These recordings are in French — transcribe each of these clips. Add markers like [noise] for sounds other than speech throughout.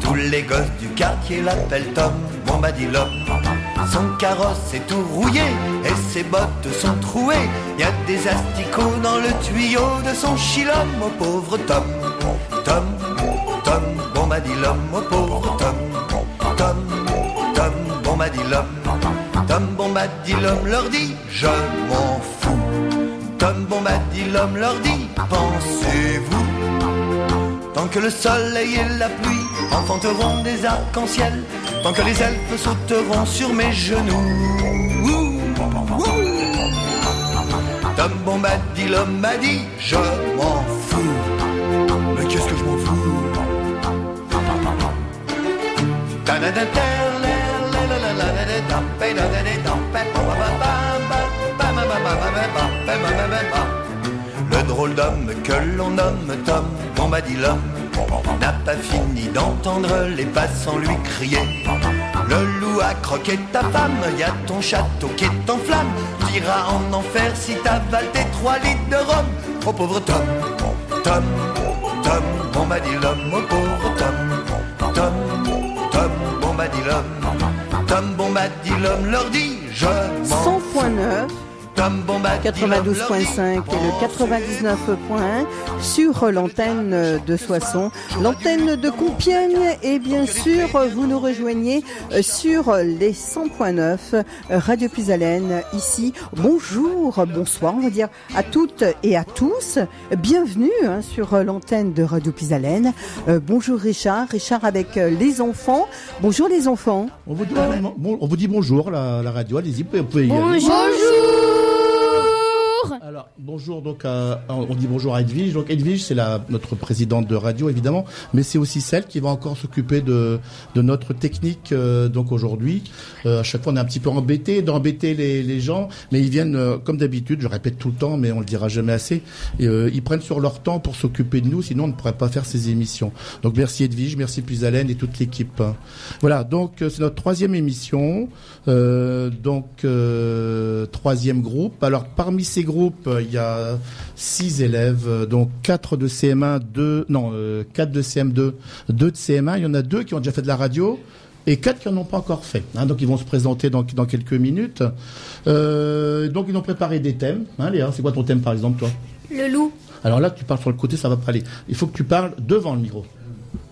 Tous les gosses du quartier l'appellent Tom Bombadilom. Son carrosse est tout rouillé et ses bottes sont trouées. Y a des asticots dans le tuyau de son chilom, au pauvre Tom. Tom, Tom, Bombadilom, au pauvre Tom. Tom, Tom, Bombadilom. Tom Bombadilom leur dit Je m'en fous. Tom Bombadilom leur dit Pensez-vous Tant que le soleil et la pluie enfanteront des arcs-en-ciel, tant que les elfes sauteront sur mes genoux. Ouh, ouh. Tom Bombadilom m'a dit Je m'en fous. Mais qu'est-ce que je m'en fous? Le drôle d'homme que l'on nomme Tom Bombadilom n'a pas fini d'entendre les passants lui crier. Le loup a croqué ta femme, y a ton château qui est en flamme. T'iras en enfer si t'avales tes trois litres de rhum. Oh pauvre Tom, Tom, Tom, Bombadilom, oh pauvre Tom, Tom, Tom, Bombadilom. Tom Bombadilom leur dit je m'en 100.9 92.5 et le 99.1 sur l'antenne de Soissons, l'antenne de Compiègne et bien sûr vous nous rejoignez sur les 100.9 Radio Pisalène ici. Bonjour, bonsoir on va dire à toutes et à tous. Bienvenue hein, sur l'antenne de Radio Pisalène. Euh, bonjour Richard, Richard avec les enfants. Bonjour les enfants. On vous dit, on vous dit bonjour la, la radio, allez-y, vous pouvez y aller. Bonjour. Bonjour, donc, à- on dit bonjour à Edwige. Donc, Edwige, c'est notre présidente de radio, évidemment, mais c'est aussi celle qui va encore s'occuper de, notre technique, euh, donc, aujourd'hui. Euh, à chaque fois, on est un petit peu embêté d'embêter les, gens, mais ils viennent, euh, comme d'habitude, je répète tout le temps, mais on le dira jamais assez, euh, ils prennent sur leur temps pour s'occuper de nous, sinon on ne pourrait pas faire ces émissions. Donc, merci Edwige, merci Puisalène et toute l'équipe. Voilà, donc, euh, c'est notre troisième émission, euh, donc, euh, troisième groupe. Alors, parmi ces groupes, euh, il y a six élèves, euh, donc quatre de CM1, deux, non, euh, quatre de CM2, deux de CM1. Il y en a deux qui ont déjà fait de la radio et quatre qui n'en ont pas encore fait. hein. donc, ils vont se présenter dans, dans quelques minutes. Euh, donc, ils ont préparé des thèmes. Hein, Léa, c'est quoi ton thème, par exemple, toi? Le loup. Alors là, tu parles sur le côté, ça va pas aller. Il faut que tu parles devant le micro.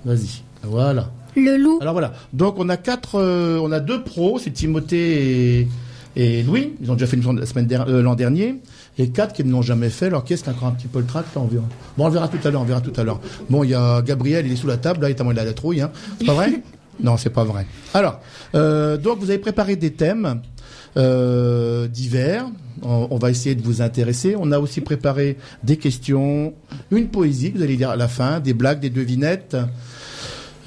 Vas-y. Voilà. Le loup. Alors voilà. Donc on a quatre, euh, on a deux pros, c'est Timothée et, et Louis. Ils ont déjà fait une la semaine der- euh, l'an dernier. Et quatre qui ne l'ont jamais fait. Alors qu'est-ce qui a encore un petit peu le trac là, on verra. Bon, on verra tout à l'heure. On verra tout à l'heure. Bon, il y a Gabriel, il est sous la table. Là, il est à moi de la trouille. Hein. C'est pas vrai? [laughs] Non, c'est pas vrai. Alors, euh, donc vous avez préparé des thèmes euh, divers. On, on va essayer de vous intéresser. On a aussi préparé des questions, une poésie vous allez lire à la fin, des blagues, des devinettes.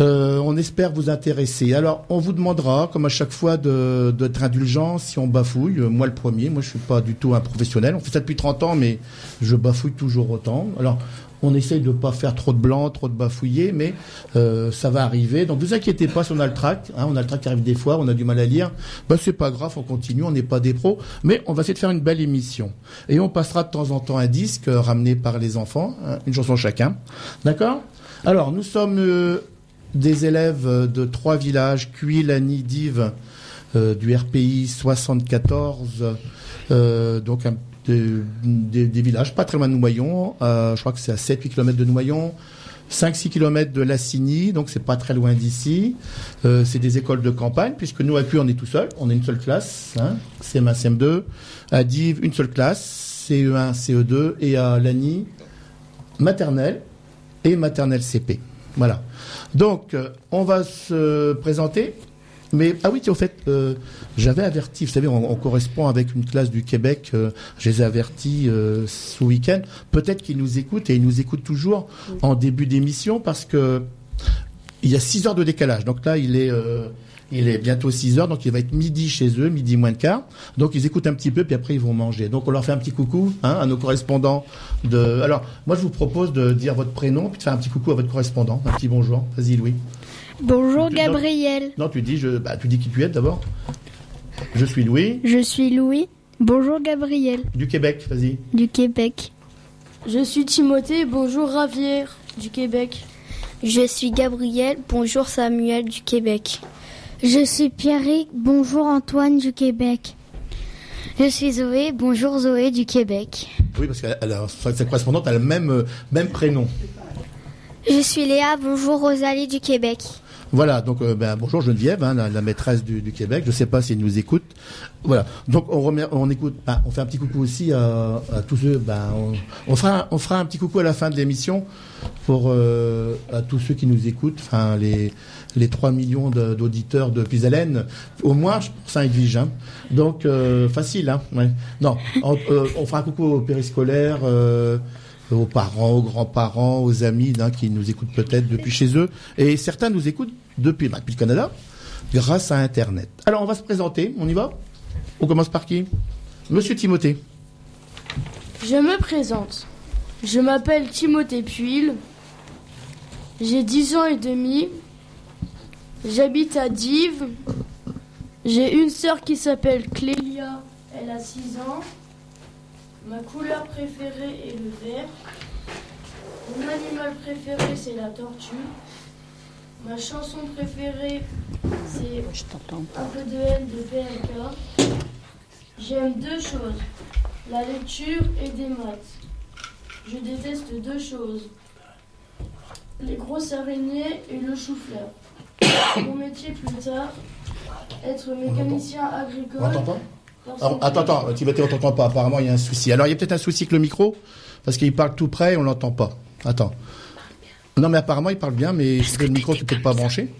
Euh, on espère vous intéresser. Alors, on vous demandera, comme à chaque fois, d'être indulgent si on bafouille. Euh, Moi, le premier. Moi, je suis pas du tout un professionnel. On fait ça depuis 30 ans, mais je bafouille toujours autant. Alors, on essaye de pas faire trop de blanc, trop de bafouiller, mais euh, ça va arriver. Donc, vous inquiétez pas si on a le trac. Hein, on a le trac qui arrive des fois, on a du mal à lire. Ben, c'est pas grave, on continue. On n'est pas des pros, mais on va essayer de faire une belle émission. Et on passera de temps en temps un disque euh, ramené par les enfants, hein, une chanson chacun. D'accord? Alors, nous sommes euh, des élèves euh, de trois villages, Cuy, Lagny, Dives, euh, du RPI 74, euh, donc des, villages pas très loin de Noyon, euh, je crois que c'est à 7-8 km de Noyon, 5-6 km de Lassigny, donc c'est pas très loin d'ici. C'est des écoles de campagne, puisque nous à Cuy on est tout seul, on est une seule classe, hein, CM1, CM2, à Dives une seule classe, CE1, CE2, et à Lagny, maternelle et maternelle CP. Voilà. Donc, euh, on va se présenter. Mais, ah oui, au fait, euh, j'avais averti, vous savez, on, on correspond avec une classe du Québec, euh, je les ai avertis ce week-end. Peut-être qu'ils nous écoutent et ils nous écoutent toujours en début d'émission parce que il y a 6 heures de décalage. Donc là, il est, il est bientôt 6 heures, donc il va être midi chez eux, midi moins de quart. Donc ils écoutent un petit peu, puis après ils vont manger. Donc on leur fait un petit coucou hein, à nos correspondants. De... Alors, moi je vous propose de dire votre prénom, puis de faire un petit coucou à votre correspondant, un petit bonjour. Vas-y Louis. Bonjour Tu- Gabriel. Non, tu dis, je, bah, tu dis qui tu es d'abord. Je suis Louis, Je suis Louis. Bonjour Gabriel. du Québec, vas-y. Du Québec. Je suis Timothée, bonjour Ravière. du Québec. Je suis Gabriel, bonjour Samuel du Québec. Je suis Pierrick, bonjour Antoine du Québec. Je suis Zoé, bonjour Zoé du Québec. Oui, parce que sa correspondante a le même, euh, même prénom. Je suis Léa, bonjour Rosalie du Québec. Voilà, donc euh, ben, bonjour Geneviève, hein, la, maîtresse du, Québec. Je ne sais pas s'il nous écoute. Voilà, donc on, on écoute, ben, on fait un petit coucou aussi à, tous ceux. Ben, on, fera, on fera un petit coucou à la fin de l'émission pour euh, à tous ceux qui nous écoutent. Enfin, les les 3 millions d'auditeurs de, de au moins pour Saint-Edwige. Hein. Donc euh, facile, hein. Non, on, on, fera coucou aux périscolaires aux parents, aux grands-parents, aux amis hein, qui nous écoutent peut-être depuis chez eux. Et certains nous écoutent depuis, depuis le Canada, grâce à Internet. Alors, on va se présenter. On y va? On commence par qui? Monsieur Timothée. Je me présente. Je m'appelle Timothée Puil. J'ai 10 ans et demi. J'habite à Dives. J'ai une sœur qui s'appelle Clélia. Elle a 6 ans. Ma couleur préférée est le vert. Mon animal préféré, c'est la tortue. Ma chanson préférée, c'est Un peu de haine de PLK. J'aime deux choses, la lecture et des maths. Je déteste deux choses, les grosses araignées et le chou-fleur. [coughs] Mon métier plus tard, être mécanicien agricole attends, attends, Timothée, on t'entend pas. Apparemment, il y a un souci. Alors, il y a peut-être un souci avec le micro, parce qu'il parle tout près et on l'entend pas. Attends. Non, mais apparemment, il parle bien, mais le micro, tu peut pas branché.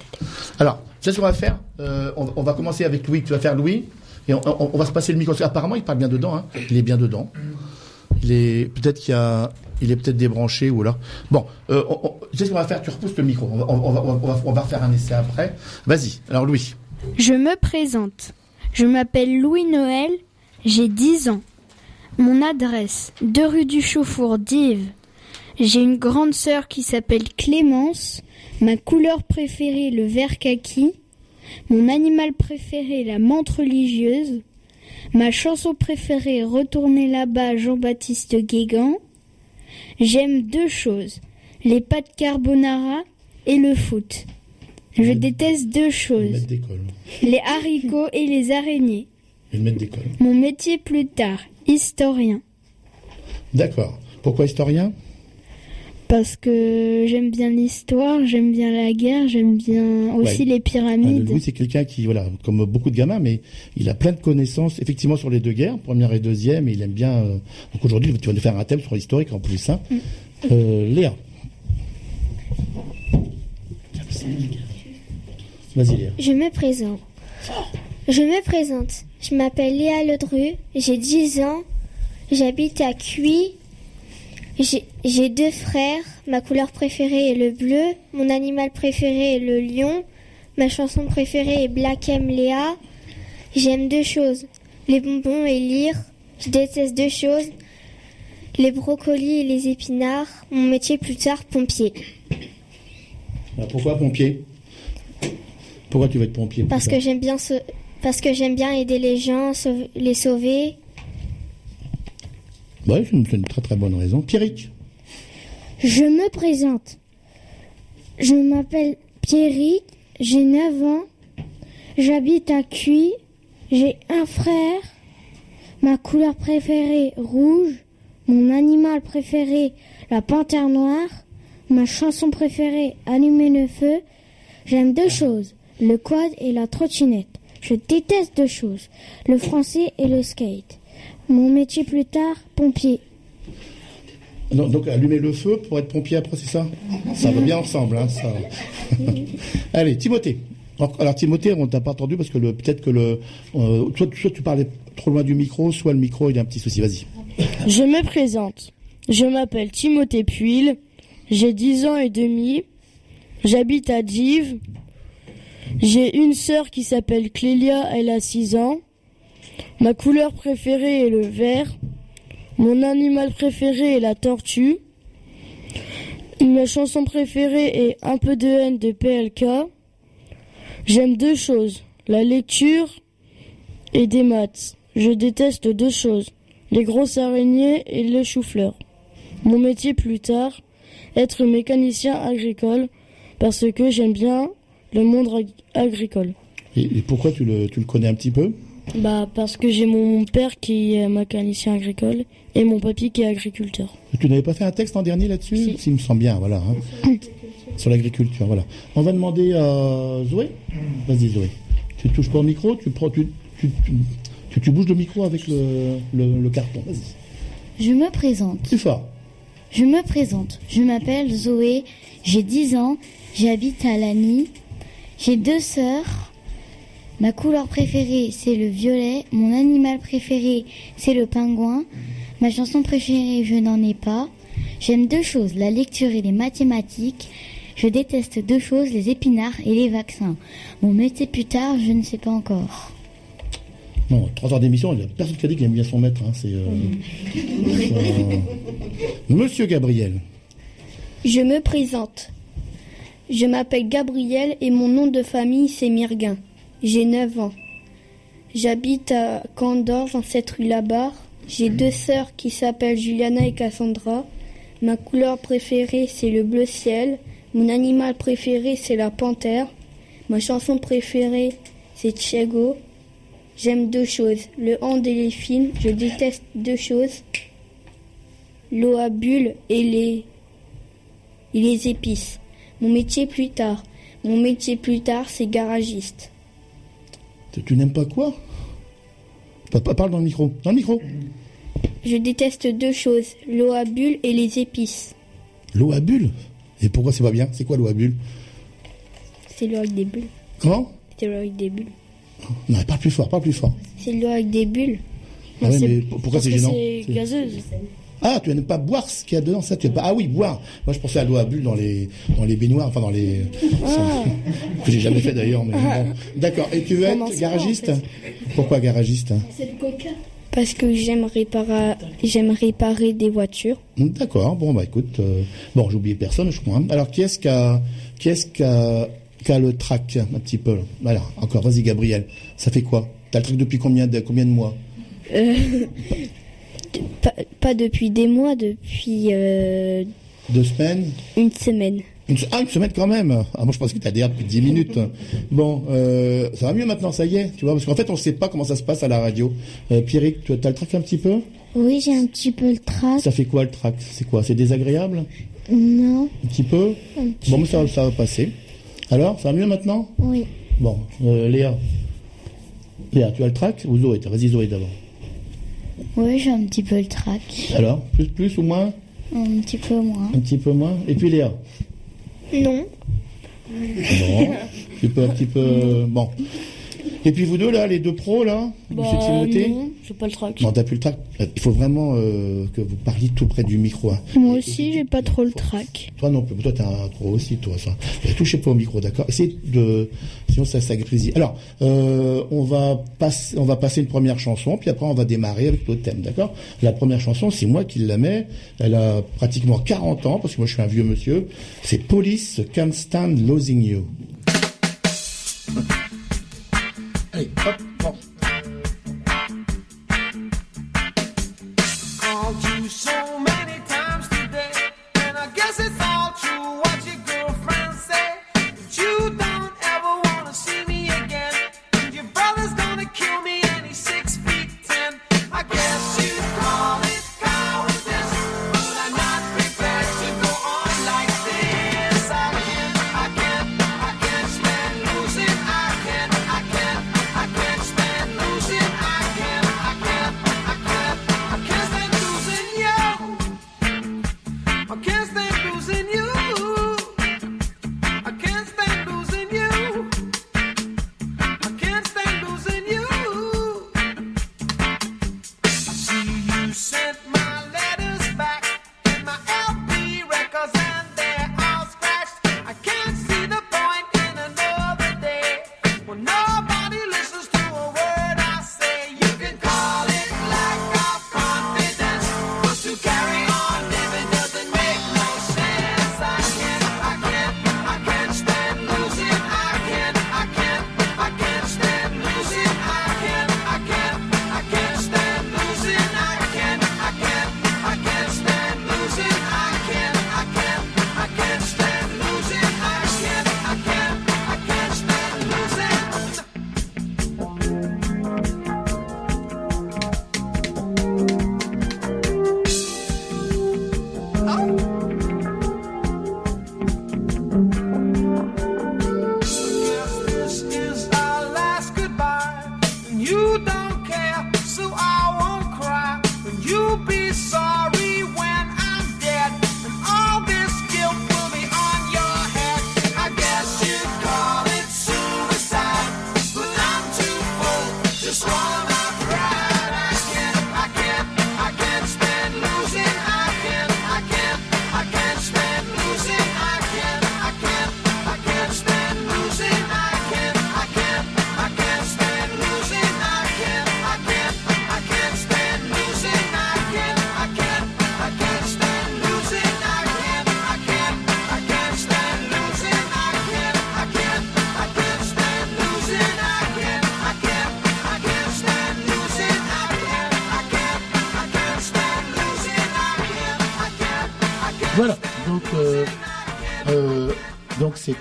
Alors, c'est ce qu'on va faire. Euh, on, va commencer avec Louis. Tu vas faire Louis, et on, va se passer le micro. Apparemment, il parle bien dedans. Hein. Il est bien dedans. Il est peut-être qu'il y a, il est peut-être débranché ou là. Bon, euh, sais ce qu'on va faire? Tu repousses le micro. On va, on on refaire un essai après. Vas-y. Alors, Louis. Je me présente. Je m'appelle Louis Noël, j'ai 10 ans. Mon adresse, 2 rue du Chauffour d'Yves. J'ai une grande sœur qui s'appelle Clémence. Ma couleur préférée, le vert kaki. Mon animal préféré, la menthe religieuse. Ma chanson préférée, Retourner là-bas, Jean-Baptiste Guégan. J'aime deux choses, les pâtes carbonara et le foot. Je déteste deux choses. Les haricots et les araignées. Mon métier plus tard, historien. D'accord. Pourquoi historien? Parce que j'aime bien l'histoire, j'aime bien la guerre, j'aime bien aussi les pyramides. Ah, Louis, c'est quelqu'un qui, voilà, comme beaucoup de gamins, mais il a plein de connaissances, effectivement, sur les deux guerres, première et deuxième, et il aime bien. Euh, donc aujourd'hui, tu vas nous faire un thème sur l'historique en plus. Hein. Mm. Euh, Léa. Je me présente. Je me présente. Je m'appelle Léa Ledru, j'ai 10 ans, j'habite à Cuy. J'ai deux frères, ma couleur préférée est le bleu, mon animal préféré est le lion, ma chanson préférée est Black M Léa. J'aime deux choses, les bonbons et lire. Je déteste deux choses, les brocolis et les épinards. Mon métier plus tard, pompier. Pourquoi pompier? Pourquoi tu veux être pompier? Parce que j'aime bien parce que j'aime bien aider les gens, les sauver. Oui, c'est une très très bonne raison. Pierrick Je me présente. Je m'appelle Pierrick, j'ai 9 ans, j'habite à Cuy, j'ai un frère, ma couleur préférée rouge, mon animal préféré la panthère noire, ma chanson préférée allumer le feu. J'aime deux choses, le quad et la trottinette. Je déteste deux choses, le français et le skate. Mon métier plus tard, pompier. donc allumer le feu pour être pompier après, c'est ça? Ça va bien ensemble, hein, ça. [laughs] Allez, Timothée. Alors Timothée, on t'a pas entendu parce que peut-être que le, euh, soit, tu parlais trop loin du micro, soit le micro il a un petit souci. Vas-y. Je me présente. Je m'appelle Timothée Puil. J'ai 10 ans et demi. J'habite à Dives. J'ai une sœur qui s'appelle Clélia, elle a 6 ans. Ma couleur préférée est le vert. Mon animal préféré est la tortue. Ma chanson préférée est Un peu de haine de PLK. J'aime deux choses, la lecture et des maths. Je déteste deux choses, les grosses araignées et le chou-fleur. Mon métier plus tard, être mécanicien agricole parce que j'aime bien le monde ag- agricole. Et, et pourquoi tu le, tu le connais un petit peu? Bah parce que j'ai mon père qui est mécanicien agricole et mon papy qui est agriculteur. Tu n'avais pas fait un texte en dernier là-dessus Si. S'il me semble bien, voilà. hein. [coughs] Sur l'agriculture, voilà. On va demander à Zoé. Vas-y, Zoé. Tu touches pas au micro, tu prends, tu, tu, tu, tu- tu bouges le micro avec le, le, le carton. Vas-y. Je me présente. Plus fort. Je me présente. Je m'appelle Zoé. J'ai 10 ans. J'habite à Lagny. J'ai deux sœurs. Ma couleur préférée, c'est le violet. Mon animal préféré, c'est le pingouin. Ma chanson préférée, je n'en ai pas. J'aime deux choses, la lecture et les mathématiques. Je déteste deux choses, les épinards et les vaccins. Mon métier plus tard, je ne sais pas encore. Non, trois heures d'émission, il n'y a personne qui a dit qu'il aime bien son maître. hein, C'est. euh, euh, [laughs] Monsieur Gabriel. Je me présente. Je m'appelle Gabriel et mon nom de famille c'est Mirguin. J'ai 9 ans. J'habite à Candor, 27 rue Labarre. J'ai deux sœurs qui s'appellent Juliana et Cassandra. Ma couleur préférée c'est le bleu ciel. Mon animal préféré c'est la panthère. Ma chanson préférée c'est Tchego. J'aime deux choses, le hand et les films. Je déteste deux choses, l'eau à bulles et les et les épices. Mon métier plus tard. Mon métier plus tard, c'est garagiste. Tu, n'aimes pas quoi? Pa- pa- Parle dans le micro. Dans le micro. Je déteste deux choses, l'eau à bulles et les épices. L'eau à bulles? Et pourquoi c'est pas bien? C'est quoi l'eau à bulles? C'est l'eau avec des bulles. Comment? C'est l'eau avec des bulles. Non, parle plus fort, parle plus fort. C'est l'eau avec des bulles. Ah ouais, mais pourquoi c'est gênant C'est- gazeuse. Ah, tu n'aimes pas boire ce qu'il y a dedans, ça tu pas. Ah oui, boire. Moi, je pensais à l'eau à bulles dans les dans les baignoires, enfin dans les. Ah. [laughs] que j'ai jamais fait d'ailleurs, mais bon. D'accord. Et tu veux être garagiste Pourquoi garagiste Parce que j'aime réparer, j'aime réparer des voitures. D'accord. Bon bah écoute, euh, bon j'ai oublié personne, je crois. Alors qui est-ce qui a qui est-ce qui a, qui a le track un petit peu Voilà. Encore. Vas-y, Gabriel. Ça fait quoi? T'as le track depuis combien de combien de mois? Euh, pas, pas depuis des mois, depuis euh, Deux semaines une semaine. Une, ah, une semaine quand même. Ah, moi, je pensais que t'as déjà depuis 10 minutes. Bon, euh, ça va mieux maintenant, ça y est, tu vois, parce qu'en fait, on sait pas comment ça se passe à la radio. Euh, Pierrick, tu as le track un petit peu? Oui, j'ai un petit peu le trac. Ça fait quoi le track C'est quoi? C'est désagréable? Non, Un petit peu? Un petit Bon, mais ça, ça va passer. Alors, ça va mieux maintenant? Oui. Bon, euh, Léa. Léa, tu as le track ou Zoé? Vas-y, Zoé d'abord. Oui, j'ai un petit peu le trac. Alors, plus, plus ou moins Un petit peu moins. Un petit peu moins Et puis Léa Non. Bon, tu peux un petit peu. Bon. Et puis vous deux là, les deux pros là, Bah, Monsieur Timothée non, j'ai pas le trac. Non, t'as plus le trac. Il faut vraiment euh, que vous parliez tout près du micro. hein. Moi aussi, j'ai pas trop le trac. Toi non plus. Toi, t'as un trop aussi, toi. Ça. Touchez pas au micro, d'accord Essayez de. Sinon, ça, ça grésille. Alors, euh, on va passer, on va passer une première chanson, puis après, on va démarrer avec notre thème, d'accord La première chanson, c'est moi qui la mets. Elle a pratiquement 40 ans, parce que moi, je suis un vieux monsieur. C'est Police Can't Stand Losing You. Allez, hop,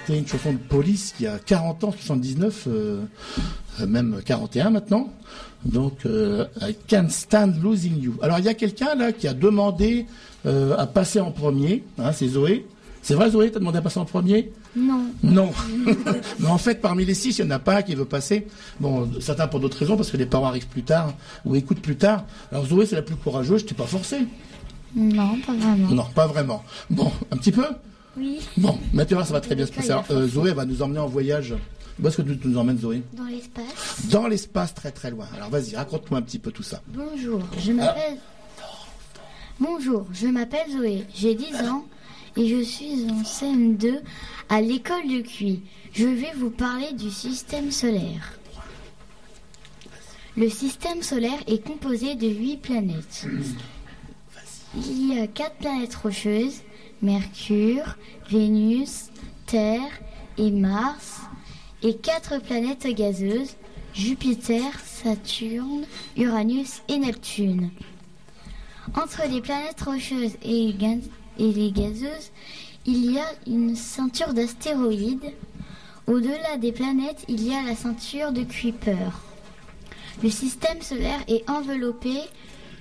c'était une chanson de police y a 40 ans, 79, euh, euh, même 41 maintenant. Donc euh, I Can't Stand Losing You. Alors il y a quelqu'un là qui a demandé euh, à passer en premier, hein, c'est Zoé. C'est vrai Zoé, t'as demandé à passer en premier? Non. Non. [laughs] Mais en fait, parmi les six, il n'y en a pas un qui veut passer. Bon, certains pour d'autres raisons, parce que les parents arrivent plus tard ou écoutent plus tard. Alors Zoé, c'est la plus courageuse, je t'ai pas forcé. Non, pas vraiment. Non, pas vraiment. Bon, un petit peu Oui. Bon, maintenant ça va très bien se passer. Alors, euh, Zoé va nous emmener en voyage. Où est-ce que tu nous emmènes, Zoé? Dans l'espace. Dans l'espace, très très loin. Alors vas-y, raconte-moi un petit peu tout ça. Bonjour, je m'appelle. Bonjour, je m'appelle Zoé, j'ai 10 ans et je suis en CM2 à l'école de Cuy. Je vais vous parler du système solaire. Le système solaire est composé de 8 planètes. Il y a 4 planètes rocheuses, Mercure, Vénus, Terre et Mars, et 4 planètes gazeuses, Jupiter, Saturne, Uranus et Neptune. Entre les planètes rocheuses et les gazeuses, il y a une ceinture d'astéroïdes. Au-delà des planètes, il y a la ceinture de Kuiper. Le système solaire est enveloppé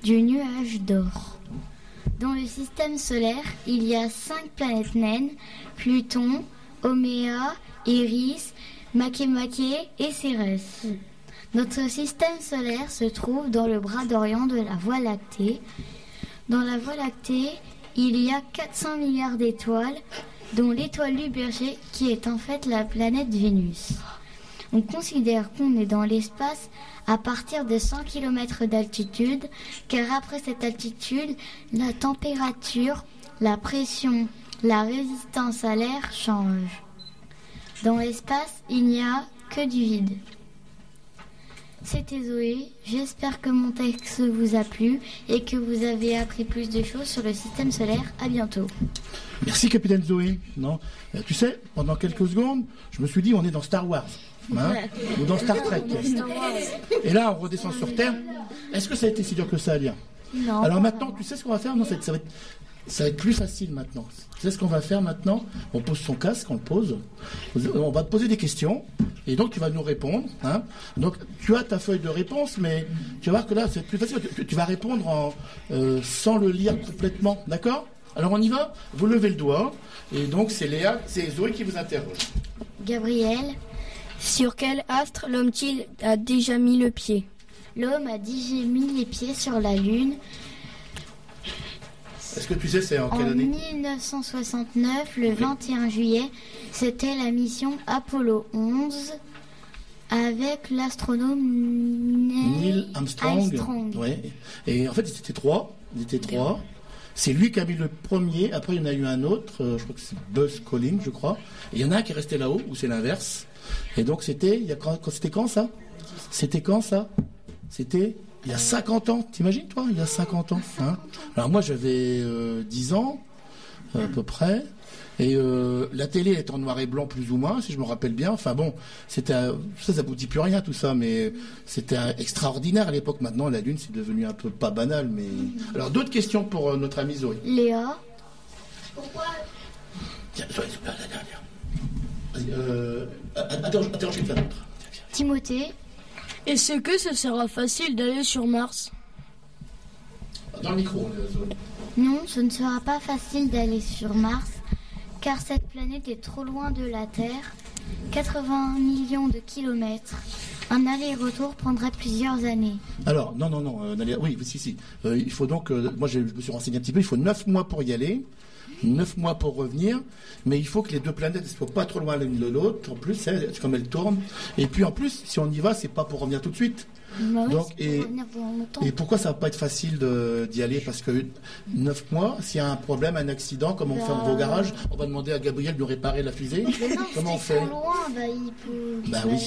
du nuage d'or. Dans le système solaire, il y a cinq planètes naines Pluton, Oméa, Eris, Makemake et Cérès. Notre système solaire se trouve dans le bras d'Orient de la Voie lactée. Dans la Voie lactée, il y a 400 milliards d'étoiles, dont l'étoile du berger qui est en fait la planète Vénus. On considère qu'on est dans l'espace à partir de 100 km d'altitude, car après cette altitude, la température, la pression, la résistance à l'air changent. Dans l'espace, il n'y a que du vide. C'était Zoé, j'espère que mon texte vous a plu et que vous avez appris plus de choses sur le système solaire. À bientôt. Merci, capitaine Zoé. Non, Euh, tu sais, pendant quelques secondes, je me suis dit, on est dans Star Wars. Hein, ou dans Star Trek. Et là, on redescend sur Terre. Est-ce que ça a été si dur que ça à lire Non. Alors maintenant, tu sais ce qu'on va faire Non, ça, va être- ça va être, ça va être plus facile maintenant. Tu sais ce qu'on va faire maintenant? On pose son casque, on le pose. On va te poser des questions. Et donc, tu vas nous répondre. hein. Donc, tu as ta feuille de réponse, mais tu vas voir que là, c'est plus facile. Tu, tu vas répondre en, euh, sans le lire complètement. D'accord? Alors, on y va? Vous levez le doigt. Et donc, c'est Léa, c'est Zoé qui vous interroge. Gabriel, Sur quel astre l'homme-t-il a déjà mis le pied? L'homme a déjà mis les pieds sur la Lune Est-ce que tu sais c'est en en quelle année 1969, le 21 juillet. C'était la mission Apollo 11 avec l'astronome Neil, Neil Armstrong. Armstrong. Ouais. Et en fait, ils étaient trois. Ils étaient trois. C'est lui qui a mis le premier. Après, il y en a eu un autre. euh, je crois que c'est Buzz Collins, je crois. Et il y en a un qui est resté là-haut, ou c'est l'inverse. Et donc, c'était, c'était quand ça? C'était quand ça? C'était il y a 50 ans. T'imagines, toi Il y a 50 ans. hein? Alors, moi, j'avais euh, 10 ans, euh, à peu près. Et euh, la télé est en noir et blanc plus ou moins, si je me rappelle bien. Enfin bon, c'était ça, ça vous dit plus rien tout ça, mais c'était extraordinaire à l'époque. Maintenant, la lune c'est devenu un peu pas banal, mais alors d'autres questions pour euh, notre ami Zoé? Léa, Tiens, Zoé, la dernière. Euh, attends, je l'autre. Timothée, Est-ce que ce sera facile d'aller sur Mars? Dans le micro. euh. Non, ce ne sera pas facile d'aller sur Mars, car cette planète est trop loin de la Terre. 80 millions de kilomètres. Un aller-retour prendrait plusieurs années. Alors, non, non, non, euh, oui, si, si. Euh, il faut donc, euh, moi je me suis renseigné un petit peu, il faut 9 mois pour y aller, 9 mois pour revenir, mais il faut que les deux planètes ne soient pas trop loin l'une de l'autre, en plus, comme elles tournent. Et puis en plus, si on y va, c'est pas pour revenir tout de suite. Bah oui, Donc, et-. Et pourquoi ça va pas être facile d'y aller? Parce que 9 mois, s'il y a un problème, un accident, comme on fait Bah, au garage, on va demander à Gabriel de réparer la fusée. Mais non, Comment on fait? loin, bah, il peut... Bah oui.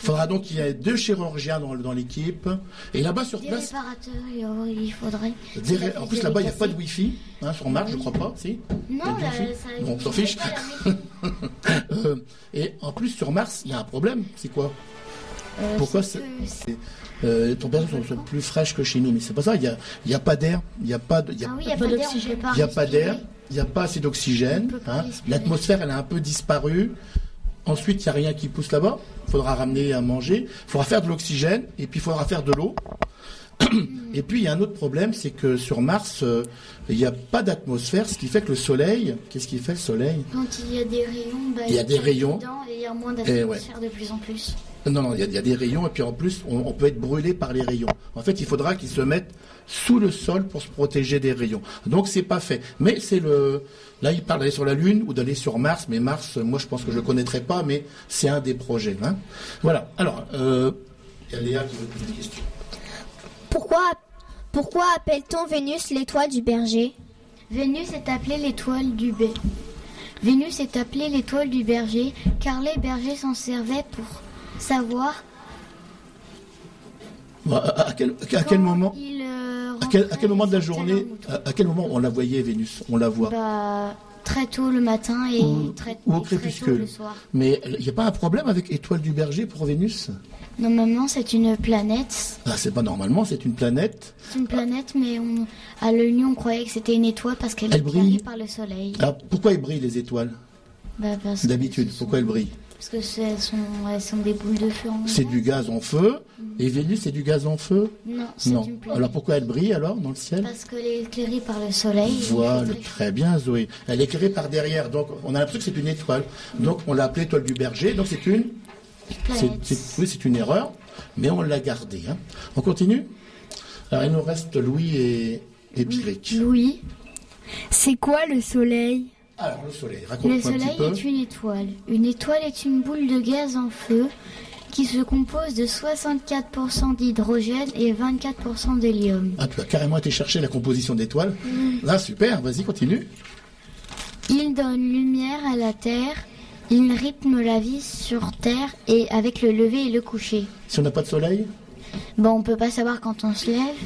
Faudra donc qu'il y ait deux chirurgiens dans, dans l'équipe. Et là-bas sur Des place, réparateurs, il y aurait- il faudrait. des ré- La en plus là-bas, il n'y a pas de. Wi-Fi, hein, sur Mars, je crois pas, si? Non, là, ça... Bon, on s'en fiche. [laughs] Euh, et en plus sur Mars, il y a un problème. C'est quoi? Euh, Pourquoi c'est euh, températures sont, sont plus fraîches que chez nous, mais c'est pas ça. Il y a, y a pas d'air, il y a pas de, il y a Ah oui, il n'y a pas d'air, Il n'y a pas respirer. d'air, il n'y a pas assez d'oxygène. Hein. L'atmosphère, elle a un peu disparu. Ensuite, il n'y a rien qui pousse là-bas. Il faudra ramener à manger. Il faudra faire de l'oxygène et puis il faudra faire de l'eau. Et puis, il y a un autre problème, c'est que sur Mars, euh, il n'y a pas d'atmosphère, ce qui fait que le Soleil, qu'est-ce qui fait le Soleil Quand il y a des rayons, bah, Il y a des rayons. dedans Et il y a moins Eh d'atmosphère de plus en plus. Non, non, il y, a- il y a des rayons et puis en plus, on, on peut être brûlé par les rayons. En fait, il faudra qu'ils se mettent sous le sol pour se protéger des rayons. Donc, c'est pas fait. Mais c'est le. Là, il parle d'aller sur la Lune ou d'aller sur Mars, mais Mars, moi, je pense que je le connaîtrais pas, mais c'est un des projets. hein. Voilà. Alors, euh, il y a Léa qui veut poser une question. Pourquoi, pourquoi appelle-t-on Vénus l'étoile du berger? Vénus est appelée l'étoile du bé. Vénus est appelée l'étoile du berger car les bergers s'en servaient pour savoir À, quel, à quel moment euh, à quel, à quel rentraient moment de la journée à, à quel moment on la voyait Vénus? On la voit Bah, très tôt le matin et Ou- très, ou au et très tôt crépuscule. le soir. Mais il n'y a pas un problème avec Étoile du Berger pour Vénus? Normalement, c'est une planète. ah, C'est pas normalement, c'est une planète. C'est une planète, mais on, à l'œil nu, on croyait que c'était une étoile parce qu'elle Elle est brille. par le soleil. Pourquoi elles brillent les étoiles? Bah, D'habitude, pourquoi sont- elles brillent Parce que sont, elles sont des boules de feu en C'est du gaz en feu. Et Vénus, c'est du gaz en feu Non, c'est Non. une. Alors pourquoi elle brille alors dans le ciel Parce qu'elle est éclairée par le soleil. Voilà, très bien Zoé. Elle est éclairée par derrière, donc on a l'impression que c'est une étoile. Donc on l'a appelée étoile du berger, donc c'est une... c'est- planète. c'est- oui, c'est une erreur, mais on l'a gardée. hein. On continue Alors il nous reste Louis et, et. Louis, c'est quoi le soleil? Alors le soleil, Le un soleil petit peu. est une étoile. Une étoile est une boule de gaz en feu qui se compose de 64% d'hydrogène et 24% d'hélium. Ah, tu as carrément été chercher la composition d'étoiles. Là, super, vas-y, continue. Il donne lumière à la Terre. Il rythme la vie sur Terre et avec le lever et le coucher. Si on n'a pas de soleil Bon, on peut pas savoir quand on se lève.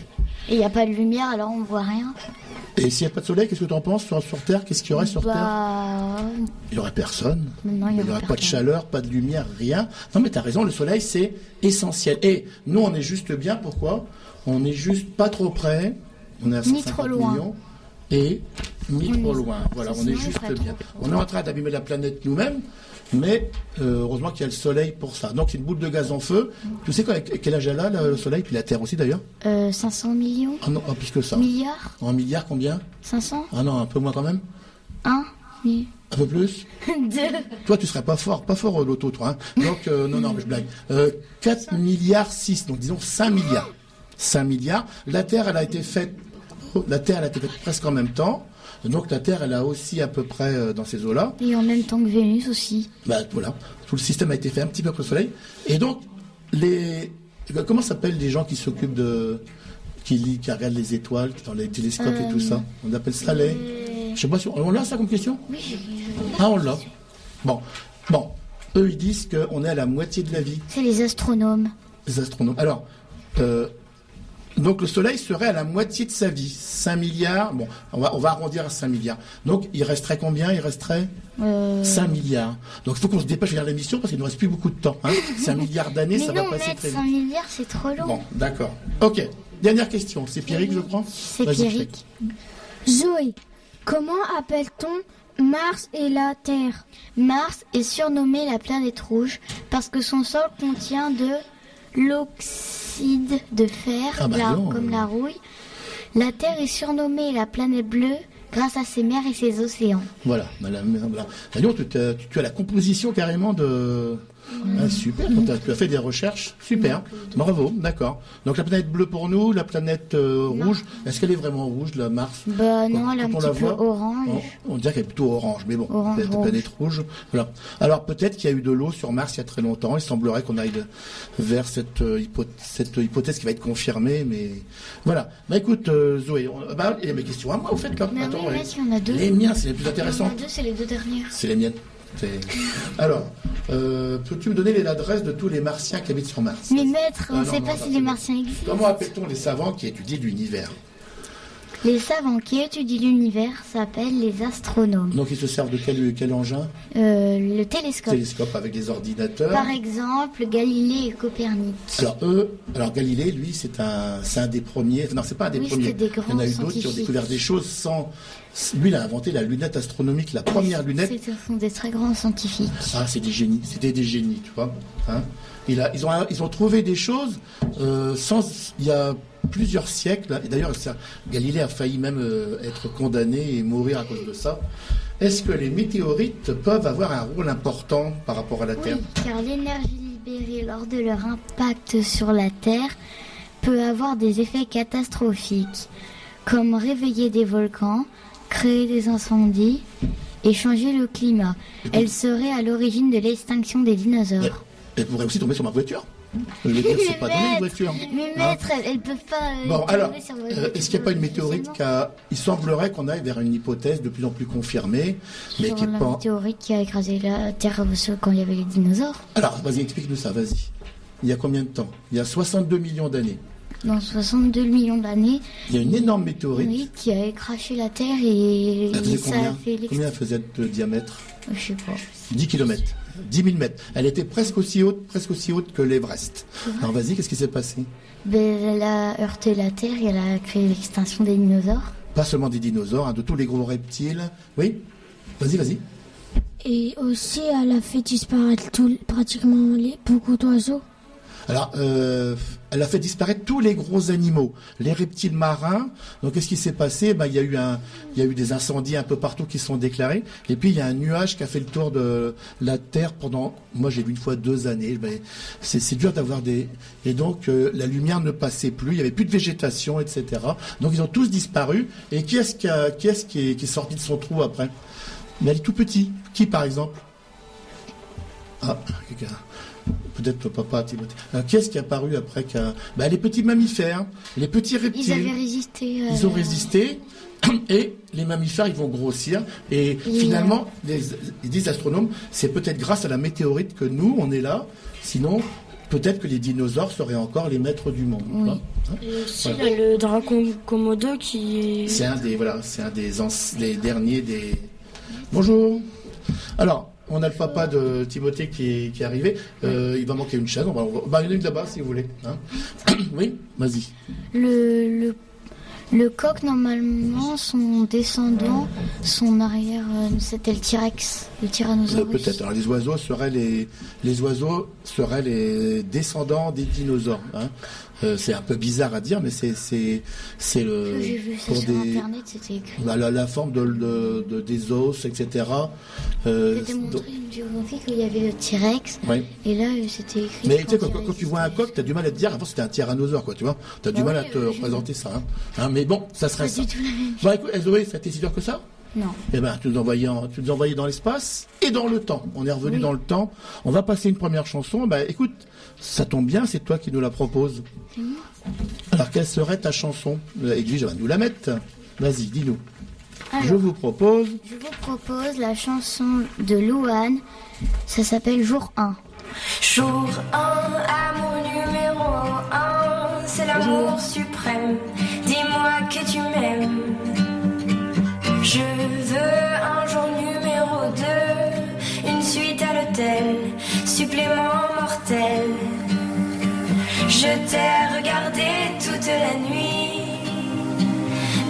Et il n'y a pas de lumière, alors on voit rien. Et s'il n'y a pas de soleil, qu'est-ce que tu en penses sur, sur Terre? Qu'est-ce qu'il y aurait sur Terre? Bah, Il n'y aurait personne. non, il n'y aurait aurait pas de chaleur, pas de lumière, rien. Non, mais tu as raison, le soleil, c'est essentiel. Et nous, on est juste bien, pourquoi? On est juste pas trop près. On est à Ni 150 trop loin. millions. Et ni trop loin. Voilà, on est juste bien. On est en train d'abîmer la planète nous-mêmes, mais euh, heureusement qu'il y a le soleil pour ça. Donc c'est une boule de gaz en feu. Tu sais quel âge elle a, le soleil, puis la Terre aussi d'ailleurs? Euh, 500 millions Ah non, ah, plus que ça. Milliards? En milliards, combien? 500 Ah non, un peu moins quand même 1 Oui. Un peu plus? [laughs] 2 Toi, tu serais pas fort, pas fort au loto, toi. hein. Donc, euh, non, non, mais je blague. Euh, 4 milliards 6, donc disons 5 milliards. 5 milliards. La Terre, elle a été faite, la Terre, elle a été faite presque en même temps. Donc, la Terre, elle a aussi à peu près euh, dans ces eaux-là. Et en même temps que Vénus aussi. Bah, voilà. Tout le système a été fait un petit peu après le Soleil. Et donc, les, comment s'appellent les gens qui s'occupent de, qui, lit- qui regardent les étoiles, dans les télescopes et tout ça? On appelle ça les, je sais pas si on, on l'a ça comme question? Oui, Ah, on l'a. Bon, bon. Eux, ils disent qu'on est à la moitié de la vie, c'est les astronomes. les astronomes. Alors, euh, donc le Soleil serait à la moitié de sa vie. 5 milliards, bon, on va, on va arrondir à 5 milliards. Donc, il resterait combien? Il resterait Euh, 5 milliards. Donc, il faut qu'on se dépêche faire l'émission parce qu'il ne nous reste plus beaucoup de temps. Hein. [laughs] 5 milliards d'années, ça non, va passer très 5 vite. milliards, c'est trop long. Bon, d'accord. Ok. Dernière question. C'est Pierrick, je crois C'est Pierrick. Zoé, comment appelle-t-on Mars et la Terre? Mars est surnommé la planète rouge parce que son sol contient de l'oxyde de fer, Ah bah la- non. comme la rouille, La Terre est surnommée la planète bleue grâce à ses mers et ses océans. Voilà. Madame, voilà. D'ailleurs, tu- tu as la composition carrément de. Ah, super. Tu as fait des recherches. Super. Bravo. D'accord. Donc la planète bleue pour nous, la planète euh, rouge. Est-ce qu'elle est vraiment rouge, la Mars Bah non, elle est un Quand on petit la peu voit, orange. On, on dirait qu'elle est plutôt orange, mais bon, Orange, rouge. planète rouge. Voilà. Alors peut-être qu'il y a eu de l'eau sur Mars il y a très longtemps. Il semblerait qu'on aille vers cette, euh, cette hypothèse qui va être confirmée, mais voilà. Bah écoute, euh, Zoé, on- bah, il y a mes questions à moi, au fait, là. Mais Attends, oui, mais en a deux. Les miens, c'est les plus deux, c'est les deux dernières. C'est les miennes. Alors, euh, peux-tu me donner les adresses de tous les Martiens qui habitent sur Mars Mais maître, on ne non, sait non, pas non, si les martiens existent. Comment appelle-t-on les savants qui étudient l'univers Les savants qui étudient l'univers s'appellent les astronomes. Donc ils se servent de quel, quel engin Euh, le télescope. Télescope avec des ordinateurs. Par exemple, Galilée et Copernic. Alors eux, alors Galilée, lui, c'est un, un des premiers. Non, c'est pas un des Oui, premiers. Il y en a eu d'autres qui ont découvert des choses sans. Lui, il a inventé la lunette astronomique, la première lunette. Ce sont des très grands scientifiques. Ah, c'est des génies. C'était des génies, tu vois. Hein il a, ils ont, ils ont trouvé des choses euh, sans. Il y a plusieurs siècles. Et d'ailleurs, Galilée a failli même euh, être condamné et mourir à cause de ça. Est-ce que les météorites peuvent avoir un rôle important par rapport à la Terre? Oui, car l'énergie libérée lors de leur impact sur la Terre peut avoir des effets catastrophiques, comme réveiller des volcans, créer des incendies et changer le climat. Elle serait à l'origine de l'extinction des dinosaures. Elle pourrait aussi tomber sur ma voiture. Je veux dire, c'est pas donné une voiture. Mais Hein maître, elles, elles peuvent pas. euh, Bon, tomber alors, euh, est-ce qu'il n'y a pas une météorite qui a... Il semblerait qu'on aille vers une hypothèse de plus en plus confirmée, mais qui la pas... météorite qui a écrasé la Terre quand il y avait les dinosaures Alors, vas-y, explique-nous ça, vas-y. Il y a combien de temps? Il y a 62 millions d'années. Dans 62 millions d'années, Il y a une énorme météorite. oui, qui a écraché la Terre et Elle faisait ça a combien fait l'extinction. Combien elle faisait de diamètre Je sais pas. 10 km. 10 000 mètres. Elle était presque aussi haute, presque aussi haute que l'Everest. Alors vas-y, qu'est-ce qui s'est passé Ben, elle a heurté la Terre et elle a créé l'extinction des dinosaures. Pas seulement des dinosaures, hein, de tous les gros reptiles. Oui Vas-y, vas-y. Et aussi, elle a fait disparaître tout, pratiquement les, beaucoup d'oiseaux. Alors, euh, elle a fait disparaître tous les gros animaux, les reptiles marins. Donc, qu'est-ce qui s'est passé? Ben, il y a eu un, il y a eu des incendies un peu partout qui sont déclarés. Et puis, il y a un nuage qui a fait le tour de la Terre pendant, moi, j'ai vu une fois deux années. Ben, c'est, dur d'avoir des, et donc, euh, la lumière ne passait plus. Il y avait plus de végétation, etc. Donc, ils ont tous disparu. Et qui est-ce qui, qui est, qui est sorti de son trou après? Mais elle est tout petit. Qui, par exemple? Ah, quelqu'un. Peut-être papa, Timothée. Euh, qui est-ce qui est apparu après qu'un... Ben, les petits mammifères, les petits reptiles. Ils avaient résisté. à Ils ont résisté. [clears throat] Et les mammifères, ils vont grossir. Et Et, finalement, les, ils disent astronomes, c'est peut-être grâce à la météorite que nous, on est là. Sinon, peut-être que les dinosaures seraient encore les maîtres du monde. Oui. Hein Et aussi, Voilà. il y a le dragon Komodo qui est. C'est un des voilà, c'est un des anci- les derniers des. Bonjour. Alors, on a le papa de Timothée qui est, qui est arrivé. Euh, il va manquer une chaise. On va, on va- bah, il y en a une là-bas si vous voulez. hein. [coughs] oui, vas-y. Le, le, le coq, normalement, son descendant, son arrière, euh, c'était le T-Rex, le Euh, Tyrannosaurus. Peut-être. Alors les oiseaux seraient les les oiseaux seraient les descendants des dinosaures. hein. Euh, c'est un peu bizarre à dire, mais c'est c'est c'est le vu ça pour sur des internet, c'était écrit. bah, la, la forme de, de- de- des os, etc. Euh, C'était donc- montré une géographie qu'il y avait le T-Rex, ouais. et là, euh, c'était écrit. Mais tu sais, quand quand, il quand tu vois un coq, t'as du mal à te dire, avant c'était un tyrannosaure, quoi, tu vois. T'as du Bah mal à oui, te je- représenter ça. Hein. Hein, mais bon, ça serait Pas ça. du tout la même Bon, écoute, eh, Zoé, ça t'est si dur que ça? Non. Eh ben, tu nous envoyais, en- tu nous envoyais dans l'espace et dans le temps. On est revenu Oui. dans le temps. On va passer une première chanson. Bah, écoute, ça tombe bien, c'est toi qui nous la proposes. Alors, quelle serait ta chanson Edwige va nous la mettre. Vas-y, dis-nous. Alors. Je vous propose. Je vous propose la chanson de Louane, ça s'appelle Jour 1. Jour 1, amour numéro 1, c'est l'amour suprême. Dis-moi que tu m'aimes. Je veux un jour numéro 2, une suite à l'hôtel, supplément mortel. Je t'ai regardé toute la nuit,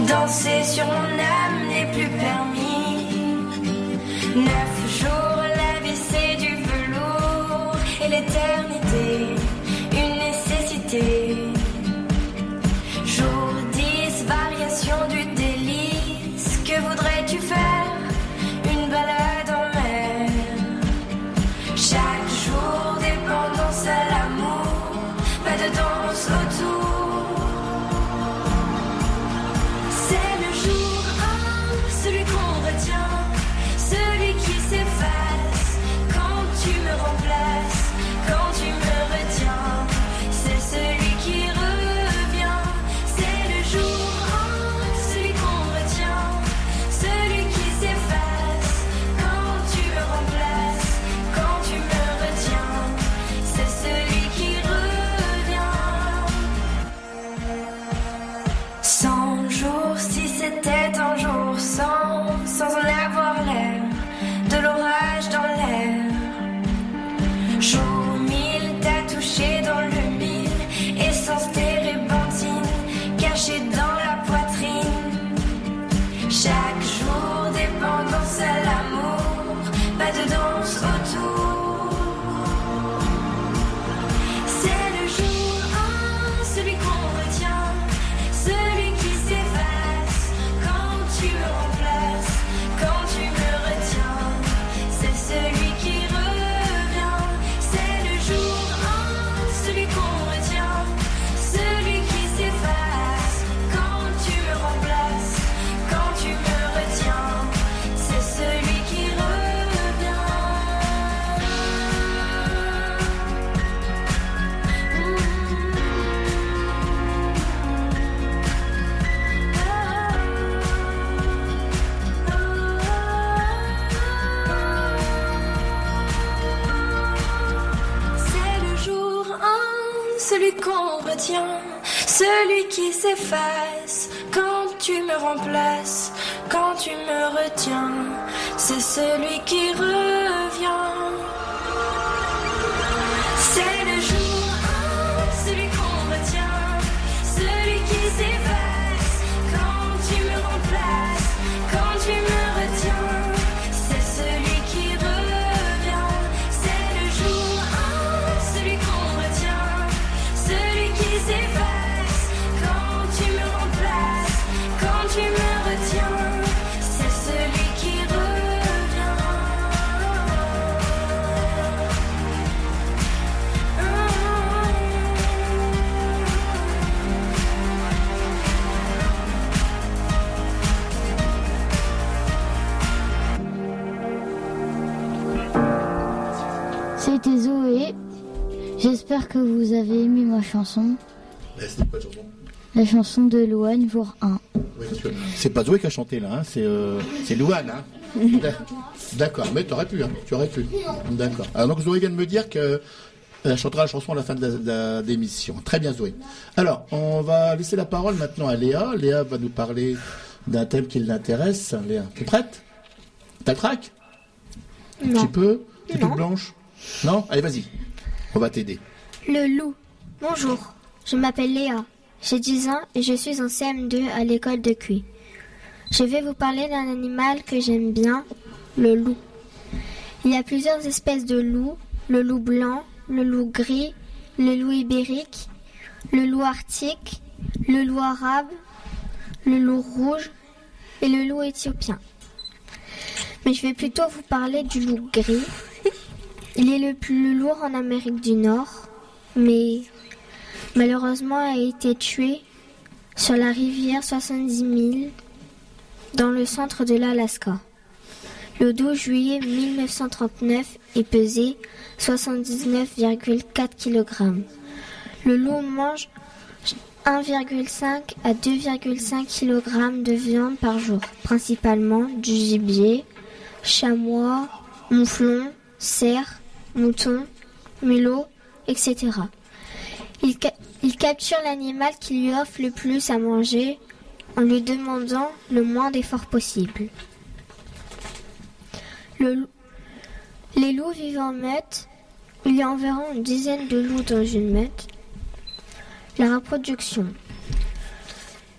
danser sur mon âme n'est plus permis. Neuf jours, celui qui s'efface quand tu me remplaces, quand tu me retiens, c'est celui qui revient. C'était Zoé. J'espère que vous avez aimé ma chanson. C'était chanson. La chanson de Louane, jour 1. Oui, parce que C'est pas Zoé qui a chanté là, hein, c'est euh, c'est Louane. Hein. [laughs] D'accord, mais tu aurais pu, hein, tu aurais pu. D'accord. Alors donc Zoé vient de me dire que elle chantera la chanson à la fin de l'émission. Très bien Zoé. Alors, on va laisser la parole maintenant à Léa. Léa va nous parler d'un thème qui l'intéresse. Léa, tu es prête? T'as le trac? Un petit peu T'es toute blanche? Non Allez, vas-y. On va t'aider. Le loup. Bonjour, je m'appelle Léa. J'ai 10 ans et je suis en CM2 à l'école de Cuy. Je vais vous parler d'un animal que j'aime bien, le loup. Il y a plusieurs espèces de loups, le loup blanc, le loup gris, le loup ibérique, le loup arctique, le loup arabe, le loup rouge et le loup éthiopien. Mais je vais plutôt vous parler du loup gris. Il est le plus lourd en Amérique du Nord, mais malheureusement a été tué sur la rivière 70 000 dans le centre de l'Alaska. Le 12 juillet 1939 il pesait 79,4 kg. Le loup mange 1,5 à 2,5 kg de viande par jour, principalement du gibier, chamois, mouflon, cerf, mouton, mulot, etc. Il, ca- il capture l'animal qui lui offre le plus à manger en lui demandant le moins d'efforts possible. Les loups vivent en meute. Il y a environ une dizaine de loups dans une meute. La reproduction.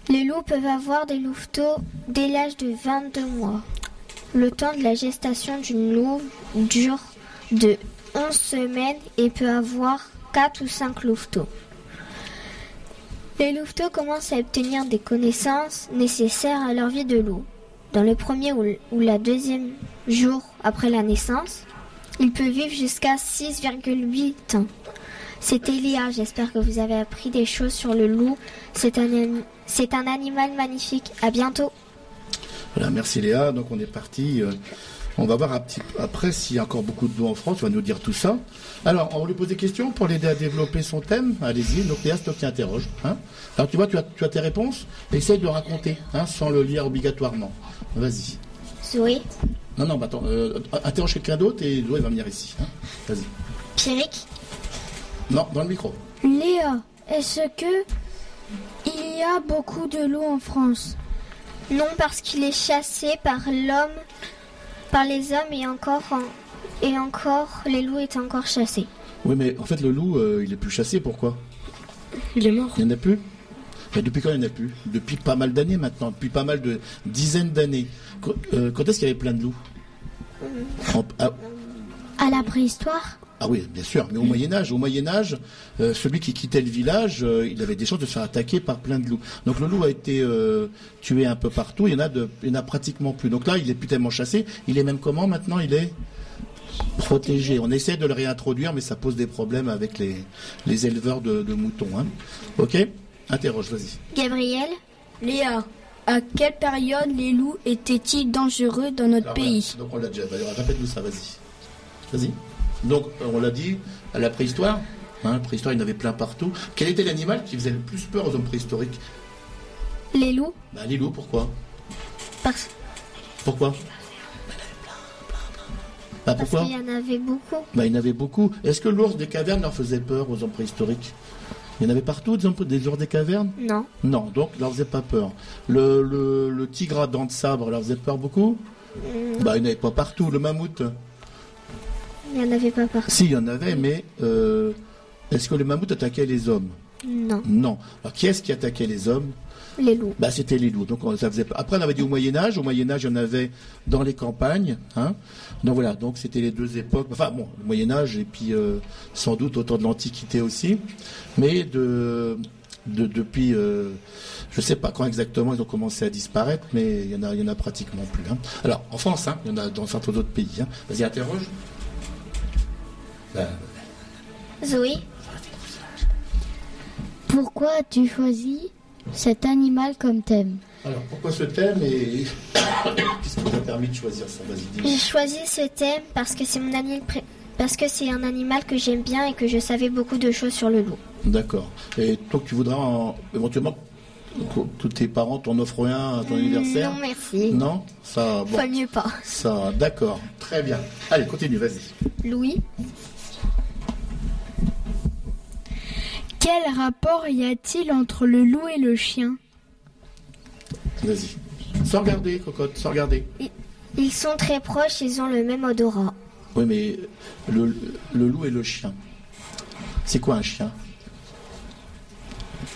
Les loups peuvent avoir des louveteaux dès l'âge de 22 mois. Le temps de la gestation d'une louve dure de 11 semaines et peut avoir 4 ou 5 louveteaux. Les louveteaux commencent à obtenir des connaissances nécessaires à leur vie de loup. Dans le premier ou la deuxième jour après la naissance, il peut vivre jusqu'à 6,8 ans. C'était Léa, j'espère que vous avez appris des choses sur le loup. C'est un, ani- c'est un animal magnifique. À bientôt. Voilà, merci Léa. Donc on est parti. euh, on va voir un petit- après s'il y a encore beaucoup de loups en France. On va nous dire tout ça. Alors, on va lui poser des questions pour l'aider à développer son thème. Allez-y. Donc Léa, c'est toi qui interroge. Hein Alors tu vois, tu as, tu as tes réponses. Essaye de raconter, hein, sans le lire obligatoirement. Vas-y. Zoé, Non, non, bah, attends. euh, interroge quelqu'un d'autre et Zoé va venir ici. hein. Vas-y. Pierrick, Non, dans le micro. Léa, est-ce que il y a beaucoup de loups en France? Non parce qu'il est chassé par l'homme, par les hommes et encore, en- et encore, les loups est encore chassés. Oui, mais en fait, le loup, euh, il est plus chassé. Pourquoi? Il est mort. Il n'y en a plus? Mais depuis quand il n'y en a plus? Depuis pas mal d'années maintenant, depuis pas mal de dizaines d'années. Qu- euh, Quand est-ce qu'il y avait plein de loups? En- ah, À la préhistoire ah oui, bien sûr, mais au Moyen Âge, au Moyen Âge, euh, celui qui quittait le village, euh, il avait des chances de se faire attaquer par plein de loups. Donc le loup a été euh, tué un peu partout. Il y en a, de, il y en a pratiquement plus. Donc là, il est plus tellement chassé. Il est même comment maintenant? Il est protégé. On essaie de le réintroduire, mais ça pose des problèmes avec les, les éleveurs de, de moutons. Hein. Ok? Interroge, vas-y. Gabriel, Léa, à quelle période les loups étaient-ils dangereux dans notre Alors, pays? Voilà. Donc on l'a déjà. Répète-nous ça, vas-y. Vas-y. Donc on l'a dit à la préhistoire. Hein, préhistoire, il y en avait plein partout. Quel était l'animal qui faisait le plus peur aux hommes préhistoriques? Les loups, Bah les loups, pourquoi? Parce, Pourquoi? Bah parce pourquoi? qu'il y en avait beaucoup. Bah il y en avait beaucoup. Est-ce que l'ours des cavernes leur faisait peur aux hommes préhistoriques? Il y en avait partout, des, hommes- des cavernes? Non. Non, donc ils leur faisait pas peur. Le, le, le tigre à dents de sabre leur faisait peur beaucoup? Mm, Bah, il n'y en avait pas partout. Le mammouth? Il n'y en avait pas partout. Si, il y en avait, mais euh, est-ce que le mammouth attaquait les hommes? Non. Non. Alors, qui est-ce qui attaquait les hommes? Les loups. bah, c'était les loups. Donc on- ça faisait. Après, on avait dit au Moyen Âge. Au Moyen Âge, il y en avait dans les campagnes. Hein. Donc voilà. Donc c'était les deux époques. Enfin bon, le Moyen Âge et puis euh, sans doute au temps de l'Antiquité aussi. Mais de, de depuis, euh, je sais pas quand exactement ils ont commencé à disparaître, mais il y en a, il y en a pratiquement plus. Hein. Alors en France, hein, il y en a dans certains autres pays. Vas-y, interroge. Zoé Pourquoi as-tu choisi cet animal comme thème alors pourquoi ce thème et [coughs] qu'est-ce qui vous a permis de choisir ça? J'ai choisi ce thème parce que c'est mon animal pré- parce que c'est un animal que j'aime bien et que je savais beaucoup de choses sur le loup. D'accord. Et toi, tu voudras en- éventuellement que tous tes parents t'en offrent un à ton anniversaire? Non merci. Non? Ça, bon. Faut mieux pas. Ça, d'accord. Très bien. Allez, continue, vas-y. Louis Quel rapport y a-t-il entre le loup et le chien? Vas-y. Sans regarder, cocotte, sans regarder. Ils sont très proches, ils ont le même odorat. Oui, mais le, le loup et le chien. C'est quoi un chien?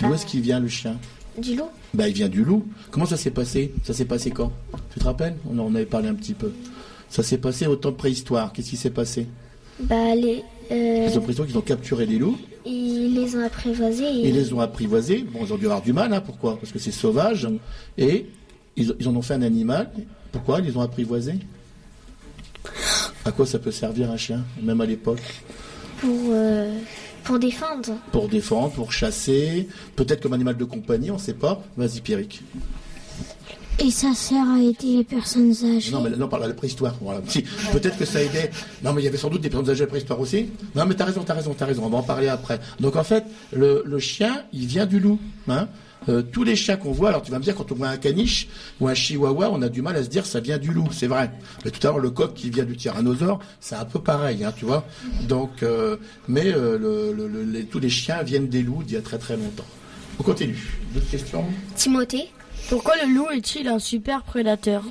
D'où est-ce qu'il vient le chien? Du loup Bah, il vient du loup. Comment ça s'est passé? Ça s'est passé quand? Tu te rappelles? On en avait parlé un petit peu. Ça s'est passé au temps de préhistoire. Qu'est-ce qui s'est passé? Bah les euh, Les hommes préhistoriques, ils ont capturé des loups. Ils les ont apprivoisés et Ils les ont apprivoisés. Bon, ils ont dû avoir du mal. Hein, pourquoi? Parce que c'est sauvage. Et ils, ils en ont fait un animal. Pourquoi ils les ont apprivoisés? À quoi ça peut servir un chien, même à l'époque? Pour euh, pour défendre. Pour défendre, pour chasser, peut-être comme animal de compagnie, on ne sait pas. Vas-y, Pierrick. Et ça sert à aider les personnes âgées. Non, mais là, on parle de la préhistoire. Voilà. Si, peut-être que ça aidait. Non, mais il y avait sans doute des personnes âgées de la préhistoire aussi. Non, mais t'as raison, t'as raison, t'as raison. On va en parler après. Donc, en fait, le, le chien, il vient du loup. Hein Euh, tous les chiens qu'on voit, alors tu vas me dire, quand on voit un caniche ou un chihuahua, on a du mal à se dire ça vient du loup, c'est vrai. Mais tout à l'heure, le coq qui vient du tyrannosaure, c'est un peu pareil, hein, tu vois. Donc, euh, mais euh, le, le- le- les- tous les chiens viennent des loups d'il y a très très longtemps. On continue. D'autres questions? Timothée? Pourquoi le loup est-il un super prédateur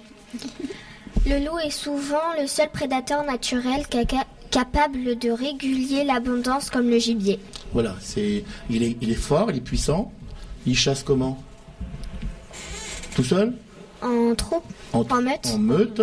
Le loup est souvent le seul prédateur naturel caca- capable de réguler l'abondance comme le gibier. Voilà, c'est, il est, il est fort, il est puissant. Il chasse comment? Tout seul? En troupe en, En meute En meute.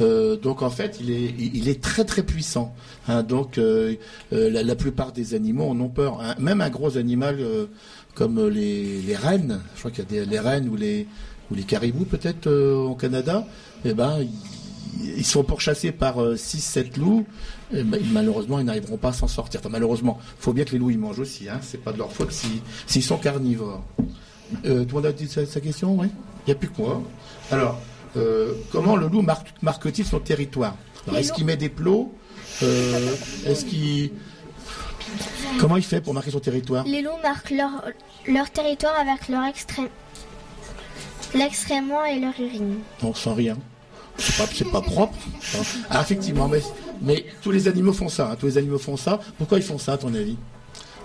Euh, donc en fait, il est, il il est très très puissant. hein. donc euh, euh, la, la plupart des animaux en ont peur. hein. Même un gros animal euh, comme les, les rennes, je crois qu'il y a des les rennes ou les ou les caribous peut-être euh, au Canada, eh ben ils, ils sont pourchassés par 6-7 loups. Eh ben, malheureusement, ils n'arriveront pas à s'en sortir. Enfin, malheureusement, faut bien que les loups ils mangent aussi. Hein. C'est pas de leur faute si- s'ils sont carnivores. Euh, tout le monde a dit sa, sa question, oui? Il n'y a plus que moi. Alors, euh, comment le loup marque, marque-t-il son territoire? Alors, Est-ce qu'il met des plots Euh, Est-ce qu'il... Comment il fait pour marquer son territoire Les loups marquent leur, leur territoire avec leur extrême, l'excrément et leur urine. Non, sans rien. C'est pas, c'est pas propre. Ah, effectivement, mais, mais tous les animaux font ça. hein. Tous les animaux font ça. Pourquoi ils font ça, à ton avis?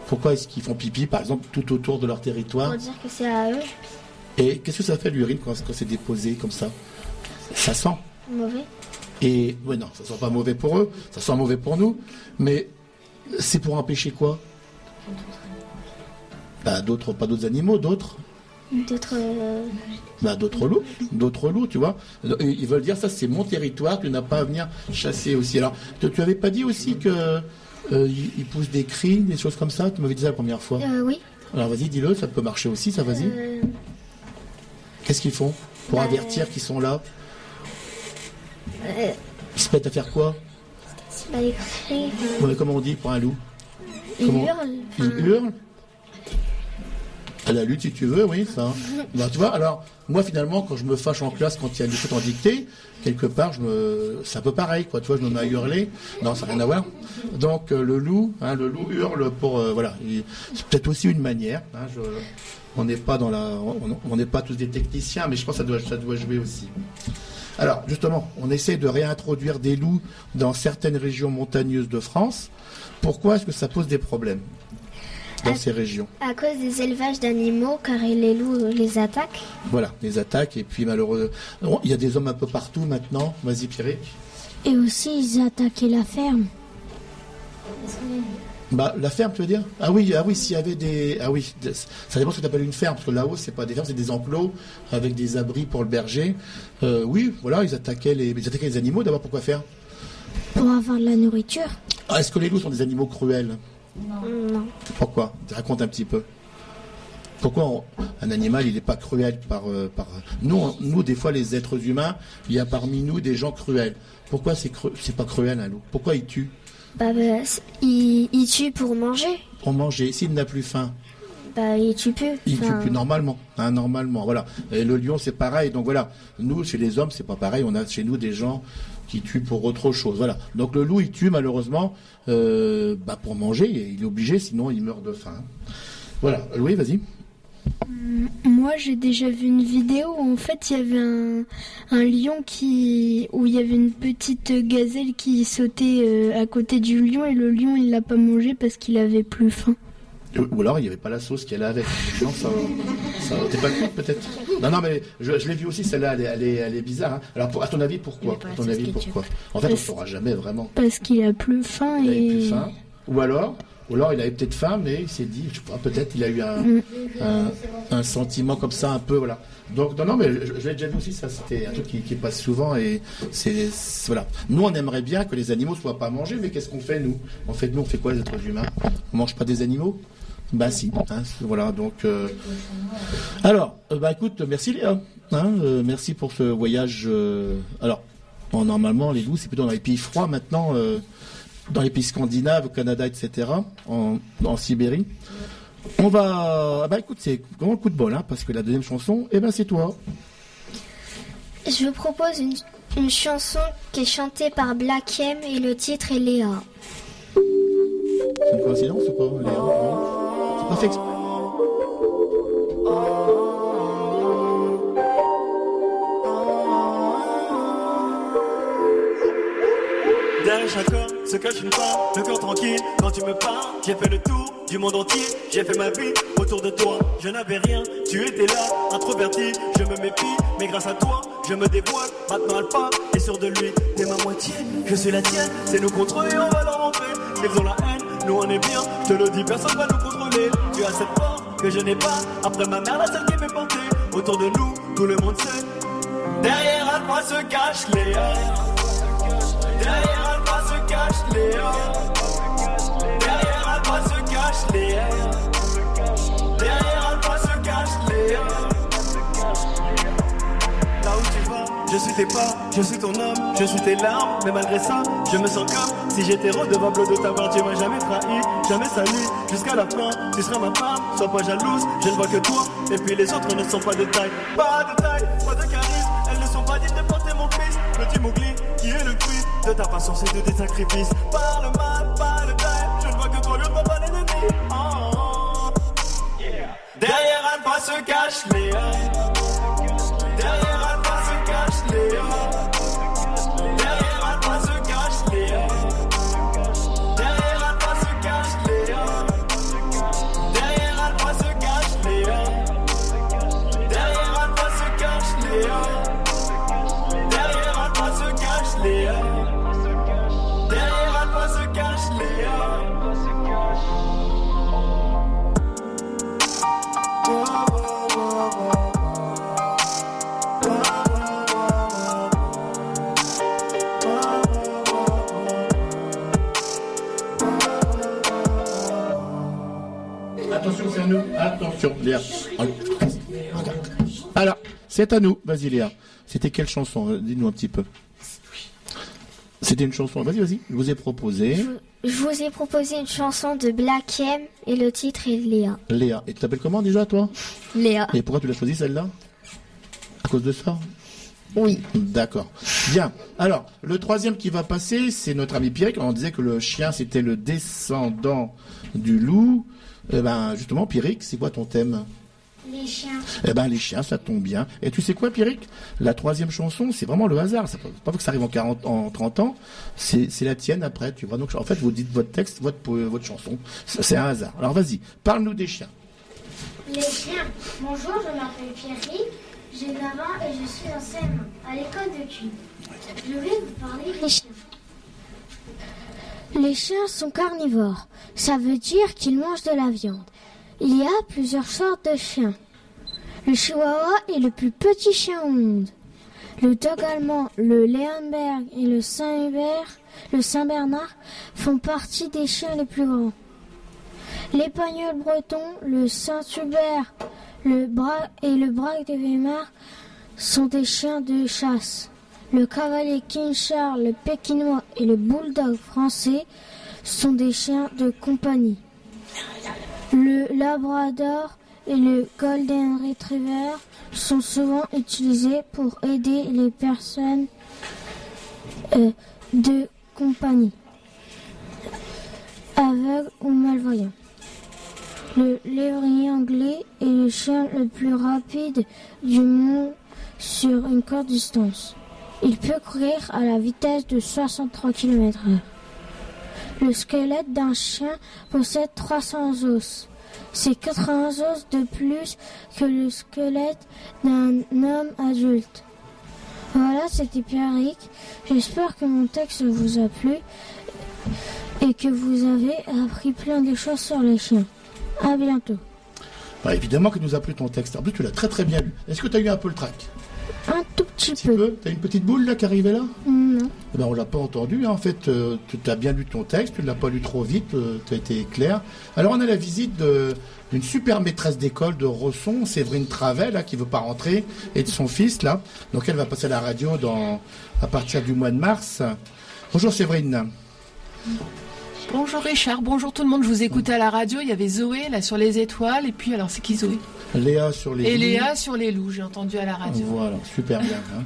Pourquoi est-ce qu'ils font pipi, par exemple, tout autour de leur territoire? Pour dire que c'est à eux, Et qu'est-ce que ça fait l'urine quand, quand c'est déposé comme ça? Ça sent. mauvais. Et ouais, non, ça sent pas mauvais pour eux, ça sent mauvais pour nous, mais c'est pour empêcher quoi Bah d'autres, pas d'autres animaux, d'autres, D'autres. euh, bah d'autres loups, d'autres loups, tu vois. Ils veulent dire ça, c'est mon territoire, tu n'as pas à venir chasser aussi. Alors, tu, tu avais pas dit aussi que euh, ils, poussent des cris, des choses comme ça? Tu m'avais dit ça la première fois. euh, oui. Alors vas-y, dis-le, ça peut marcher aussi, ça vas-y. Qu'est-ce qu'ils font pour bah, avertir qu'ils sont là? Ils se mettent à faire quoi? Ouais, Comment on dit pour un loup Comment- hurlent. Ils enfin, hurlent À la lutte, si tu veux, oui, ça. [laughs] Bah, tu vois, alors, moi, finalement, quand je me fâche en classe, quand il y a des choses en dictée, quelque part, je me... c'est un peu pareil, quoi. Tu vois, je me mets à hurler. Non, ça n'a rien à voir. Donc, euh, le loup, hein, le loup hurle pour, euh, voilà. Il- C'est peut-être aussi une manière. hein, je- On n'est pas dans la, on on n'est pas tous des techniciens, mais je pense que ça doit, ça doit jouer aussi. Alors, justement, on essaie de réintroduire des loups dans certaines régions montagneuses de France. Pourquoi est-ce que ça pose des problèmes dans ces régions? À cause des élevages d'animaux, car les loups les attaquent. Voilà, les attaques et puis malheureusement, il y a des hommes un peu partout maintenant. Vas-y Pierrick. Et aussi, ils attaquaient la ferme. Bah, la ferme, tu veux dire? Ah oui, ah oui, s'il y avait des, ah oui, ça dépend ce que tu appelles une ferme, parce que là-haut, c'est pas des fermes, c'est des enclos avec des abris pour le berger. Euh, oui, voilà, ils attaquaient les, ils attaquaient les animaux. D'abord, pourquoi faire? Pour avoir de la nourriture. ah, Est-ce que les loups sont des animaux cruels? Non. Pourquoi? Raconte un petit peu. Pourquoi on- un animal, il n'est pas cruel par, euh, par nous, on- nous, des fois, les êtres humains, il y a parmi nous des gens cruels. Pourquoi c'est cru... c'est pas cruel un loup? Pourquoi il tue? Bah, bah, il tue pour manger. Pour manger. S'il n'a plus faim, Bah, il tue plus. Il tue plus normalement, hein, normalement, voilà. Et le lion, c'est pareil. Donc voilà, nous, chez les hommes, c'est pas pareil. On a chez nous des gens qui tuent pour autre chose, voilà. Donc le loup, il tue malheureusement, euh, bah, pour manger. Il est obligé, sinon il meurt de faim. Voilà. Louis, vas-y. Moi, j'ai déjà vu une vidéo où en fait il y avait un, un lion qui où il y avait une petite gazelle qui sautait euh, à côté du lion et le lion il l'a pas mangé parce qu'il avait plus faim. Ou alors il n'y avait pas la sauce allait avec. Non, ça, ça t'es pas peut-être. Non, non, mais je, je l'ai vu aussi celle-là. Elle, est- elle est, elle est bizarre. hein. Alors, pour- à ton avis, pourquoi? À ton avis, pourquoi? En fait, on ne saura jamais vraiment. Parce qu'il a plus faim Il avait et plus faim. Ou alors, ou alors il avait peut-être faim, mais il s'est dit, je sais pas, peut-être il a eu un, Mm. un, un sentiment comme ça, un peu, voilà. Donc, non, non, mais je, je l'ai déjà vu aussi, ça, c'était un truc qui, qui passe souvent et c'est- voilà. Nous, on aimerait bien que les animaux soient pas mangés, mais qu'est-ce qu'on fait, nous? En fait, nous, on fait quoi, les êtres humains? On mange pas des animaux? Bah, si, hein, voilà, donc. euh, Alors, euh, bah, écoute, merci Léa. Hein, euh, merci pour ce voyage. euh, Alors, bon, normalement, les loups, c'est plutôt dans les pays froids maintenant. dans les pays scandinaves, au Canada, etc., en, en Sibérie. On va, ah bah écoute, c'est vraiment le coup de bol, hein, parce que la deuxième chanson, eh ben c'est toi. Je vous propose une, une chanson qui est chantée par Black M et le titre est Léa. C'est une coïncidence ou pas Léa? Pas fait exprès. Chaque se cache une femme, le cœur tranquille quand tu me parles. J'ai fait le tour du monde entier, j'ai fait ma vie autour de toi. Je n'avais rien, tu étais là, introverti, je me mépie, mais grâce à toi, je me dévoile. Maintenant part, est sûre de lui, t'es ma moitié, je suis la tienne, c'est nous contre eux on va leur montrer. Ils ont la haine, nous on est bien, je te le dis, personne va nous Tu as cette force que je n'ai pas, après ma mère, la seule qui m'est portée. Autour de nous, tout le monde sait. Derrière Alpha se cache Léa. Derrière Alpha se cache Léa. Derrière Alpha se cache Léa. Derrière Alpha se cache Léa. Là où tu vas, je suis tes pas, je suis ton homme, je suis tes larmes, mais malgré ça, je me sens comme si j'étais redevable de t'avoir. Tu m'as jamais trahi, jamais sali, jusqu'à la fin, tu seras ma femme, sois pas jalouse, je ne vois que toi, et puis les autres ne sont pas de taille, pas de taille, pas de charisme, elles ne sont pas dignes de porter mon fils, petit Mowgli, qui est le fruit de ta patience et de tes sacrifices. Par le mal, par le taille, je ne vois que toi, je ne vois pas. Oh, oh, oh. Derrière Alpha se cache Léa. Léa. Alors, c'est à nous. Vas-y, Léa. C'était quelle chanson Euh, Dis-nous un petit peu. C'était une chanson. Vas-y, vas-y. Je vous ai proposé. Je vous ai proposé une chanson de Black M et le titre est Léa. Léa. Et tu t'appelles comment déjà, toi? Léa. Et pourquoi tu l'as choisi celle-là? À cause de ça? Oui. D'accord. Bien. Alors, le troisième qui va passer, c'est notre ami Pierrick. On disait que le chien, c'était le descendant du loup. Eh ben, justement, Pierrick, c'est quoi ton thème? Les chiens. Eh ben, les chiens, ça tombe bien. Et tu sais quoi, Pierrick? La troisième chanson, c'est vraiment le hasard. C'est pas que ça arrive en 40, en 30 ans. C'est, la tienne après, tu vois. Donc, en fait, vous dites votre texte, votre, votre chanson. C'est un hasard. Alors, vas-y. Parle-nous des chiens. Les chiens. Bonjour, je m'appelle Pierrick, j'ai 9 ans et je suis en CM1 à l'école de Cuy. Je vais vous parler des chiens. Les chiens sont carnivores. Ça veut dire qu'ils mangent de la viande. Il y a plusieurs sortes de chiens. Le chihuahua est le plus petit chien au monde. Le dog allemand, le Leonberg et le Saint-Hubert, le Saint-Bernard font partie des chiens les plus grands. L'épagnol breton, le Saint-Hubert et le braque de Weimar sont des chiens de chasse. Le cavalier King Charles, le pékinois et le bulldog français sont des chiens de compagnie. Le labrador et le golden retriever sont souvent utilisés pour aider les personnes euh, de compagnie, aveugles ou malvoyants. Le lévrier anglais est le chien le plus rapide du monde sur une courte distance. Il peut courir à la vitesse de 63 km/h. Le squelette d'un chien possède 300 os. C'est 80 os de plus que le squelette d'un homme adulte. Voilà, c'était Pierrick. J'espère que mon texte vous a plu et que vous avez appris plein de choses sur les chiens. À bientôt. Bah, évidemment que nous a plu ton texte. En plus, tu l'as très très bien lu. Est-ce que tu as eu un peu le trac? Un tout petit peu. Tu as une petite boule là qui arrivait là Non. Eh ben, on l'a pas entendu. hein. En fait, euh, tu as bien lu ton texte, tu l'as pas lu trop vite, tu as été clair. Alors, on a la visite d'une super maîtresse d'école de Rosson, Séverine Travel, là, qui veut pas rentrer, et de son fils, là. Donc, elle va passer à la radio dans, à partir du mois de mars. Bonjour Séverine. Bonjour Richard, bonjour tout le monde. Je vous écoutais à la radio. Il y avait Zoé là sur les étoiles. Et puis, alors, c'est qui Zoé? Léa sur les Et loups. Léa sur les loups, j'ai entendu à la radio. Voilà, super bien. hein.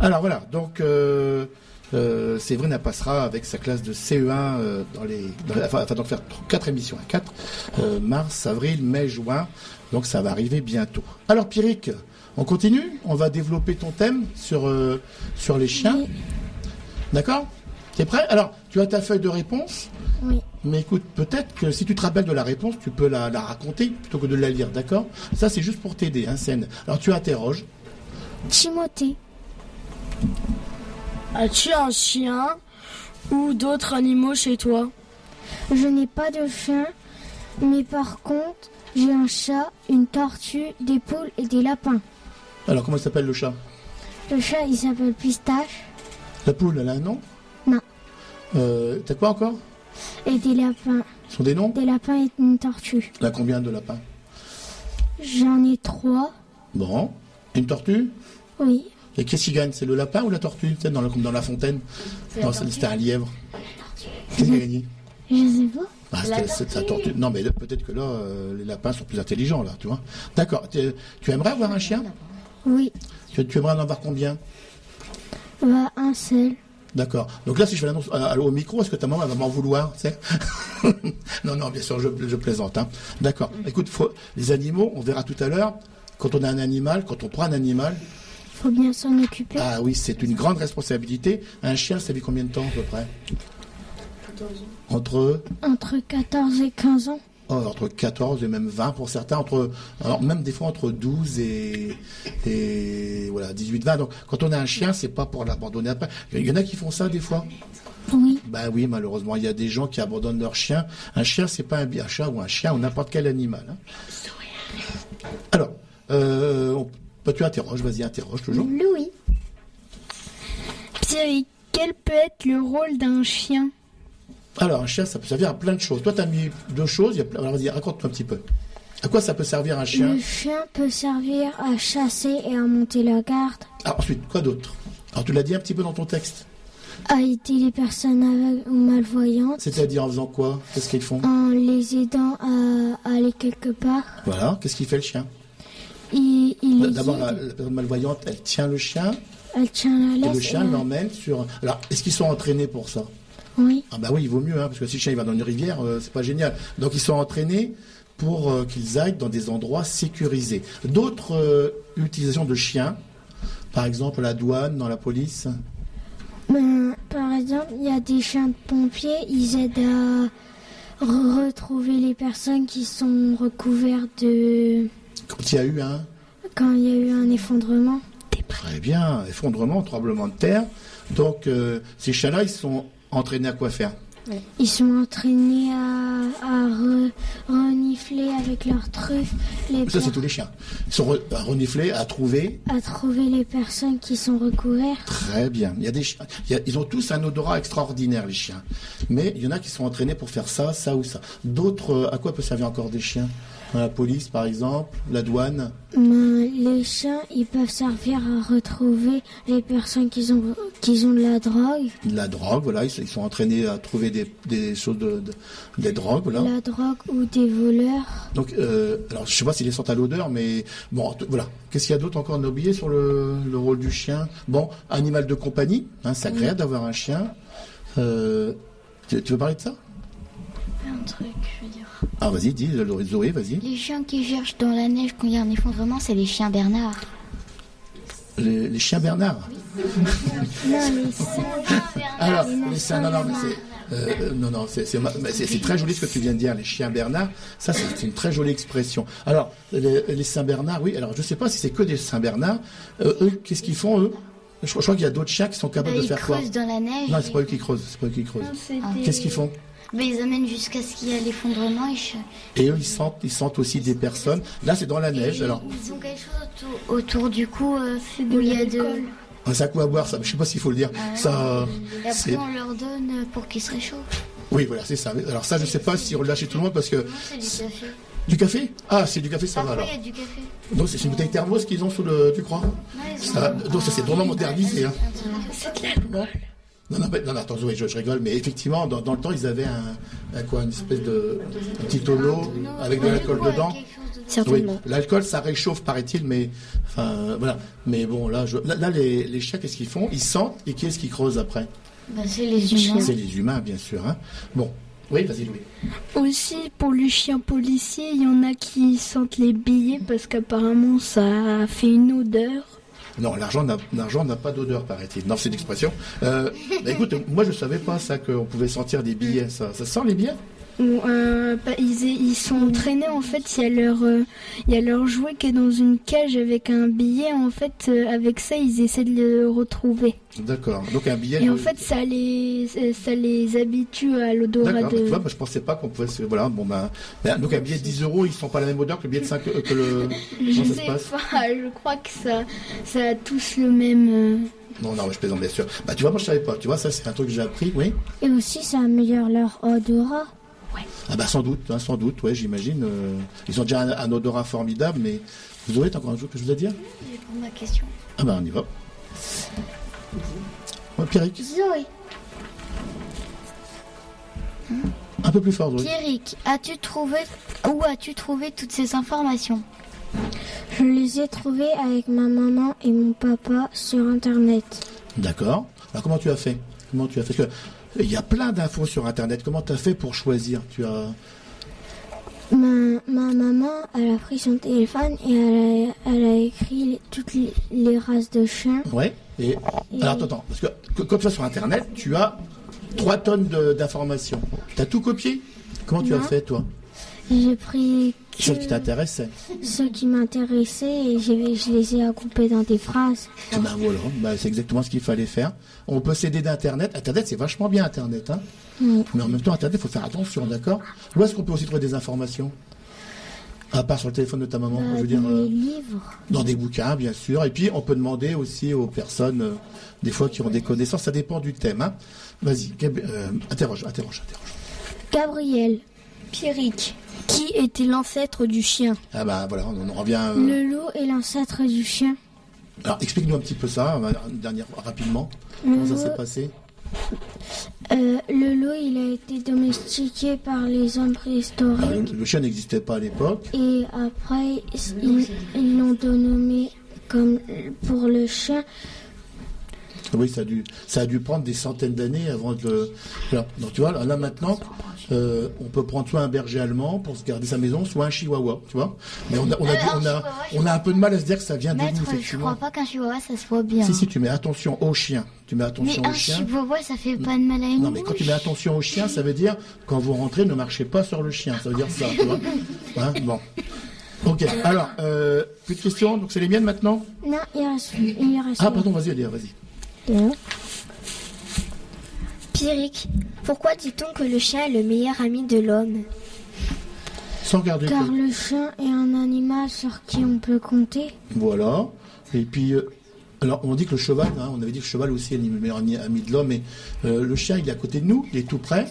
Alors voilà, donc euh, euh, Séverine passera avec sa classe de CE1 euh, dans les, dans- enfin, enfin, donc faire quatre émissions, hein, quatre, euh, mars, avril, mai, juin. Donc ça va arriver bientôt. Alors Pierrick, on continue, on va développer ton thème sur euh, sur les chiens. D'accord? T'es prêt? Alors, tu as ta feuille de réponse. Oui. Mais écoute, peut-être que si tu te rappelles de la réponse, tu peux la, la raconter plutôt que de la lire, d'accord? Ça, c'est juste pour t'aider, hein, scène. Alors, tu interroges. Timothée. As-tu un chien ou d'autres animaux chez toi? Je n'ai pas de chien, mais par contre, j'ai un chat, une tortue, des poules et des lapins. Alors, comment il s'appelle le chat? Le chat, il s'appelle Pistache. La poule, elle a un nom? Non. Euh, T'as quoi encore? Et des lapins. Ce sont des noms Des lapins et une tortue. A combien de lapins J'en ai trois. Bon. Une tortue Oui. Et qu'est-ce qui gagne C'est le lapin ou la tortue dans la, comme dans la fontaine? Non, c'était un lièvre. Qu'est-ce qui a gagné Je sais pas. Bah, c'est la tortue. Non, mais là, peut-être que là, euh, les lapins sont plus intelligents, là, tu vois. D'accord. Tu tu aimerais avoir un chien? Oui. tu, tu aimerais en avoir combien? Bah, un seul. D'accord. Donc là, si je fais l'annonce à- au micro, est-ce que ta maman elle va m'en vouloir [laughs] Non, non, bien sûr, je, je plaisante. Hein. D'accord. Écoute, faut- les animaux, on verra tout à l'heure, quand on a un animal, quand on prend un animal, Faut bien s'en occuper. ah oui, c'est une grande responsabilité. Un chien, ça vit combien de temps à peu près? Entre Entre 14 et 15 ans. Oh, entre 14 et même 20 pour certains, entre, alors même des fois entre 12 et, et voilà, 18, 20. Donc, quand on a un chien, c'est pas pour l'abandonner après. Il y en a qui font ça des fois. Oui. Ben oui, malheureusement, il y a des gens qui abandonnent leur chien. Un chien, c'est pas un, chat ou un chien ou n'importe quel animal. hein. Alors, euh, on- bah, tu interroges, vas-y, interroge toujours. Louis. Pierre, quel peut être le rôle d'un chien? Alors, un chien, ça peut servir à plein de choses. Toi, tu as mis deux choses. Alors, vas-y, raconte-toi un petit peu. À quoi ça peut servir un chien Le chien peut servir à chasser et à monter la garde, Ah, Ensuite, quoi d'autre? Alors, tu l'as dit un petit peu dans ton texte. à aider les personnes aveugles ou malvoyantes, C'est-à-dire en faisant quoi? Qu'est-ce qu'ils font? En les aidant à, aller quelque part. Voilà, qu'est-ce qu'il fait le chien? Il, D'abord, la, personne malvoyante, elle tient le chien elle tient la et laisse. le chien et- l'emmène sur. Alors, est-ce qu'ils sont entraînés pour ça? Oui. Ah bah oui, il vaut mieux, hein, parce que si le chien il va dans une rivière, euh, c'est pas génial. Donc ils sont entraînés pour euh, qu'ils aillent dans des endroits sécurisés. D'autres euh, utilisations de chiens, par exemple la douane, dans la police? Ben, par exemple, il y a des chiens de pompiers, ils aident à re- retrouver les personnes qui sont recouvertes de... Quand il y a eu un? Quand il y a eu un effondrement. Très bien, effondrement, tremblement de terre. Donc euh, ces chiens-là, ils sont entraînés à quoi faire Ils sont entraînés à, à re- renifler avec leurs truffes les Ça, c'est tous les chiens. Ils sont re- à renifler, à trouver. à trouver les personnes qui sont recouvertes. Très bien. Il y a des chiens. il y a- ils ont tous un odorat extraordinaire, les chiens. Mais il y en a qui sont entraînés pour faire ça, ça ou ça. D'autres, euh, à quoi peut servir encore des chiens? La police, par exemple, la douane. Ben, les chiens, ils peuvent servir à retrouver les personnes qui ont, qui ont de la drogue. de la drogue, voilà, ils, sont- ils sont entraînés à trouver des, des choses de, de- des drogues, voilà. La drogue ou des voleurs. Donc, euh, alors je sais pas s'ils les sentent à l'odeur, mais bon, voilà. Qu'est-ce qu'il y a d'autre encore à oublier sur le, le rôle du chien? Bon, animal de compagnie, hein, c'est agréable d'avoir un chien. Euh, tu, tu veux parler de ça? Un truc, je veux dire. Ah, vas-y, dis, Zoé, vas-y. Les chiens qui cherchent dans la neige quand il y a un effondrement, c'est les chiens Bernard. Les, les chiens Bernard. Non, les [laughs] singes. Alors, Les chiens, non, non, mais c'est. euh, non, non, c'est très joli ce que tu viens de dire, les chiens Bernard. Ça, c'est une très jolie expression. Alors, les, les Saint-Bernard, oui, alors je sais pas si c'est que des Saint-Bernard. Euh, eux, qu'est-ce qu'ils font, eux? Je, crois- je crois qu'il y a d'autres chiens qui sont capables de ils faire quoi? creusent dans la neige. Non, c'est pas eux qui creusent, c'est pas eux qui creusent. Qu'est-ce qu'ils font? Bah, ils amènent jusqu'à ce qu'il y ait l'effondrement. Et Et eux, ils sentent, ils sentent aussi des personnes. Là, c'est dans la neige, alors. Ils ont quelque chose autour, autour du cou euh, où il y a de. Un sac à boire, ça, je sais pas s'il faut le dire. Ça, euh, Et après, on leur donne pour qu'ils se réchauffent. Oui, voilà, c'est ça. Alors ça, je sais pas si relâcher tout le monde parce que. C'est du café. Du café? Ah, c'est du café, ça va alors. il y a du café. Donc c'est une bouteille thermos qu'ils ont sous le, tu crois? Ça- Donc ça c'est vraiment modernisé. Hein. C'est de l'alcool. Non, non, mais- non, attends, Zoé, je, je rigole, mais effectivement, dans, dans le temps, ils avaient un, un quoi, une espèce de un petit tonneau avec de l'alcool dedans. Certainement. Oui, l'alcool, ça réchauffe, paraît-il, mais enfin, euh, voilà. Mais bon, là, je, là, là, les, les chiens, qu'est-ce qu'ils font? Ils sentent et qui est-ce qui creuse après? Bah, c'est les humains. C'est les humains, bien sûr. Hein. Bon, oui, vas-y, Louis. Aussi, pour le chien policier, il y en a qui sentent les billets parce qu'apparemment ça fait une odeur. Non, l'argent n'a, pas d'odeur, paraît-il. Non, c'est une expression. Euh, bah, écoute, moi, je savais pas ça qu'on pouvait sentir des billets. Ça, ça sent les billets? Ou, euh, bah, ils, ils sont entraînés en fait. Il y a leur, euh, il y a leur jouet qui est dans une cage avec un billet. En fait, euh, avec ça, ils essaient de le retrouver. D'accord. Donc un billet. Et en de- fait, ça les, ça les habitue à l'odorat D'accord, de. tu vois, moi, je pensais pas qu'on pouvait se... Voilà, bon ben... ben, donc un billet de 10 euros, ils sont pas la même odeur que le billet de 5 euh, que le... Je [laughs] Comment ça se sais passe pas. Je crois que ça, ça a tous le même. euh, Non, non, je plaisante bien sûr. Bah tu vois, moi je savais pas. Tu vois, ça c'est un truc que j'ai appris, oui Et aussi, ça améliore leur odorat. Ah bah sans doute, hein, sans doute, ouais, j'imagine. euh, Ils ont déjà un, un odorat formidable, mais... Vous aurez encore un truc que je vous ai dire J'ai pour ma question. Ah bah on y va. Ouais, Pierrick, Zoé. un peu plus fort, Zoé. Pierrick, as-tu trouvé où as-tu trouvé toutes ces informations? Je les ai trouvés avec ma maman et mon papa sur Internet. D'accord. Alors comment tu as fait? Comment tu as fait? Parce que il y a plein d'infos sur Internet. Comment tu as fait pour choisir Tu as... Ma, ma maman, elle a pris son téléphone et elle a, elle a écrit les- toutes les, les races de chiens. Ouais. Et... Alors attends, attends, parce que que- quand tu vas sur Internet, tu as 3 tonnes d'informations. Tu as tout copié? Comment tu as fait, toi? J'ai pris Ceux qui t'intéressaient. ceux qui m'intéressaient et je les ai regroupés dans des phrases. Eh Ben voilà, ben, c'est exactement ce qu'il fallait faire. On peut s'aider d'Internet. Internet, c'est vachement bien, Internet. Hein Oui. Mais en même temps, Internet, il faut faire attention, d'accord? Où est-ce qu'on peut aussi trouver des informations? À part sur le téléphone de ta maman, Euh, je veux dire... dans euh, les livres. Dans des bouquins, bien sûr. Et puis, on peut demander aussi aux personnes, euh, des fois, qui ont des connaissances. Ça dépend du thème. Hein. Vas-y, euh, interroge, interroge, interroge. Gabriel. Pierrick. Qui était l'ancêtre du chien Ah bah voilà, on en revient... euh, Le loup est l'ancêtre du chien. Alors, explique-nous un petit peu ça, euh, dernière, rapidement. Le Comment ça loup- s'est passé Euh, le loup, il a été domestiqué par les hommes Ah, préhistoriques. le, le chien n'existait pas à l'époque. Et après, ils l'ont dénommé comme pour le chien. Oui, ça a dû, ça a dû prendre des centaines d'années avant de. Donc tu vois, là, là, maintenant, euh, on peut prendre soit un berger allemand pour se garder sa maison, soit un chihuahua, tu vois. Mais on a, on a, Alors, on a, on un peu de mal à se dire que ça vient de nous, je crois pas qu'un chihuahua ça se voit bien. Si, si, tu mets attention au chien. Tu mets Mais attention un au chien. chihuahua ça fait pas de mal à une Non, mais quand tu mets attention au chien, ça veut dire quand vous rentrez, ne marchez pas sur le chien. Ça veut dire ça, tu vois. [laughs] Hein, bon. Ok. Alors, euh, plus de questions? Donc c'est les miennes maintenant? Non, il reste, il reste. Ah pardon, vas-y, allez, vas-y. Pierrick, pourquoi dit-on que le chien est le meilleur ami de l'homme? Sans garder. Car le chien est un animal sur qui on peut compter. Voilà. Et puis, euh, alors on dit que le cheval, hein, on avait dit que le cheval aussi est le meilleur ami de l'homme, mais euh, le chien, il est à côté de nous, il est tout près,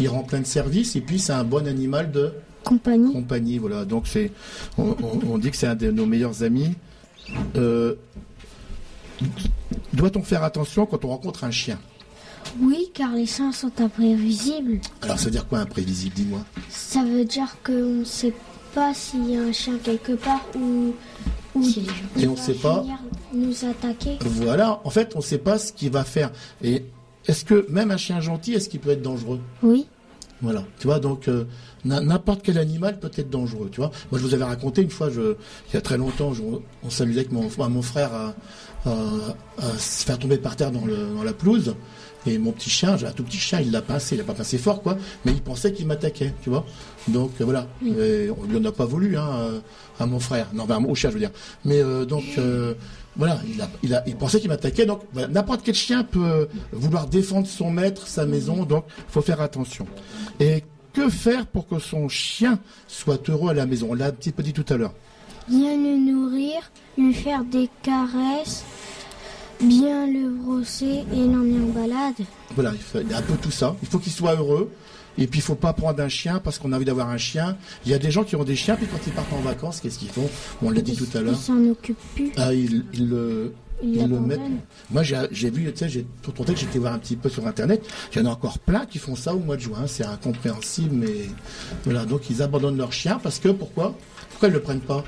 il rend plein de services, et puis c'est un bon animal de Compagnie. compagnie. Voilà. Donc c'est, on, on- on dit que c'est un de nos meilleurs amis. Euh, Doit-on faire attention quand on rencontre un chien? Oui, car les chiens sont imprévisibles. Alors ça veut dire quoi imprévisible, dis-moi Ça veut dire qu'on ne sait pas s'il y a un chien quelque part ou, ou Et on va sait pas. venir nous attaquer. Voilà. En fait, on ne sait pas ce qu'il va faire. Et est-ce que même un chien gentil, est-ce qu'il peut être dangereux? Oui. Voilà, tu vois, donc euh, n'importe quel animal peut être dangereux, tu vois. Moi, je vous avais raconté une fois, je, il y a très longtemps, je- on s'amusait avec mon, mon frère à, à- à se faire tomber par terre dans, le, dans la pelouse. Et mon petit chien, j'ai un tout petit chien, il l'a pincé, il l'a pas pincé fort, quoi, mais il pensait qu'il m'attaquait, tu vois. Donc euh, voilà, Et on lui en a pas voulu, hein, euh, à mon frère, non, ben, au chien, je veux dire. Mais euh, donc euh, voilà, il, a, il, a, il pensait qu'il m'attaquait, donc voilà, n'importe quel chien peut vouloir défendre son maître, sa maison, donc faut faire attention. Et que faire pour que son chien soit heureux à la maison? On l'a un petit peu dit tout à l'heure. Bien le nourrir, lui faire des caresses, bien le brosser et l'emmener en balade. Voilà, il, faut- il y a un peu tout ça. Il faut qu'il soit heureux. Et puis il faut pas prendre un chien parce qu'on a envie d'avoir un chien. Il y a des gens qui ont des chiens, puis quand ils partent en vacances, qu'est-ce qu'ils font? On l'a dit tout à l'heure. s'en occupe plus. Ah, ils, ils le, Il ils le mettent. Moi, j'ai vu, tu sais, j'ai tout j'étais voir un petit peu sur Internet. Il y en a encore plein qui font ça au mois de juin. C'est incompréhensible, mais voilà. Donc, ils abandonnent leur chien parce que pourquoi? Pourquoi ils le prennent pas?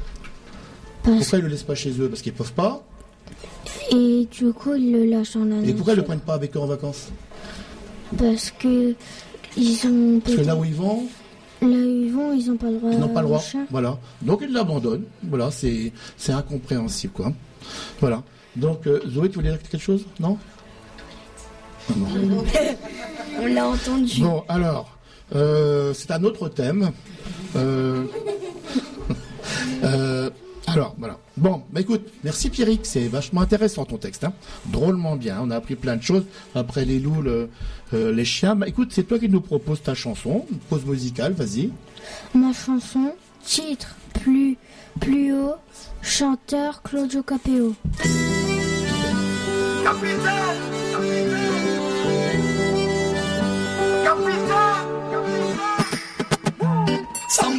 Pourquoi ils le laissent pas chez eux? Parce qu'ils peuvent pas. Et du coup, il le lâche dans la Et pourquoi ils le nature. prennent pas avec eux en vacances Parce que ils ont Parce que là où ils vont, là où ils vont, ils n'ont pas le droit. ils n'ont pas le droit. Voilà. Donc ils l'abandonnent. Voilà, c'est c'est incompréhensible, quoi. Voilà. Donc euh, Zoé, tu voulais dire quelque chose? Non? Non. [laughs] On l'a entendu. Bon, alors, euh, c'est un autre thème. Euh, [laughs] euh, alors, voilà. Bon, bah écoute, merci Pierrick, c'est vachement intéressant ton texte. Hein. Drôlement bien, on a appris plein de choses. Après les loups, le- euh, les chiens. Bah écoute, c'est toi qui nous proposes ta chanson, une pause musicale, vas-y. Ma chanson, titre plus plus haut, chanteur Claudio Capeo. Sans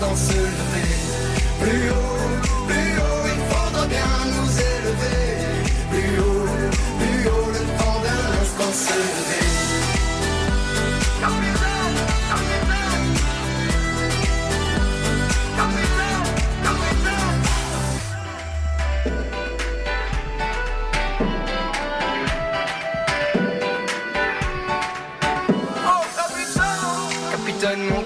D'un instant se lever. Plus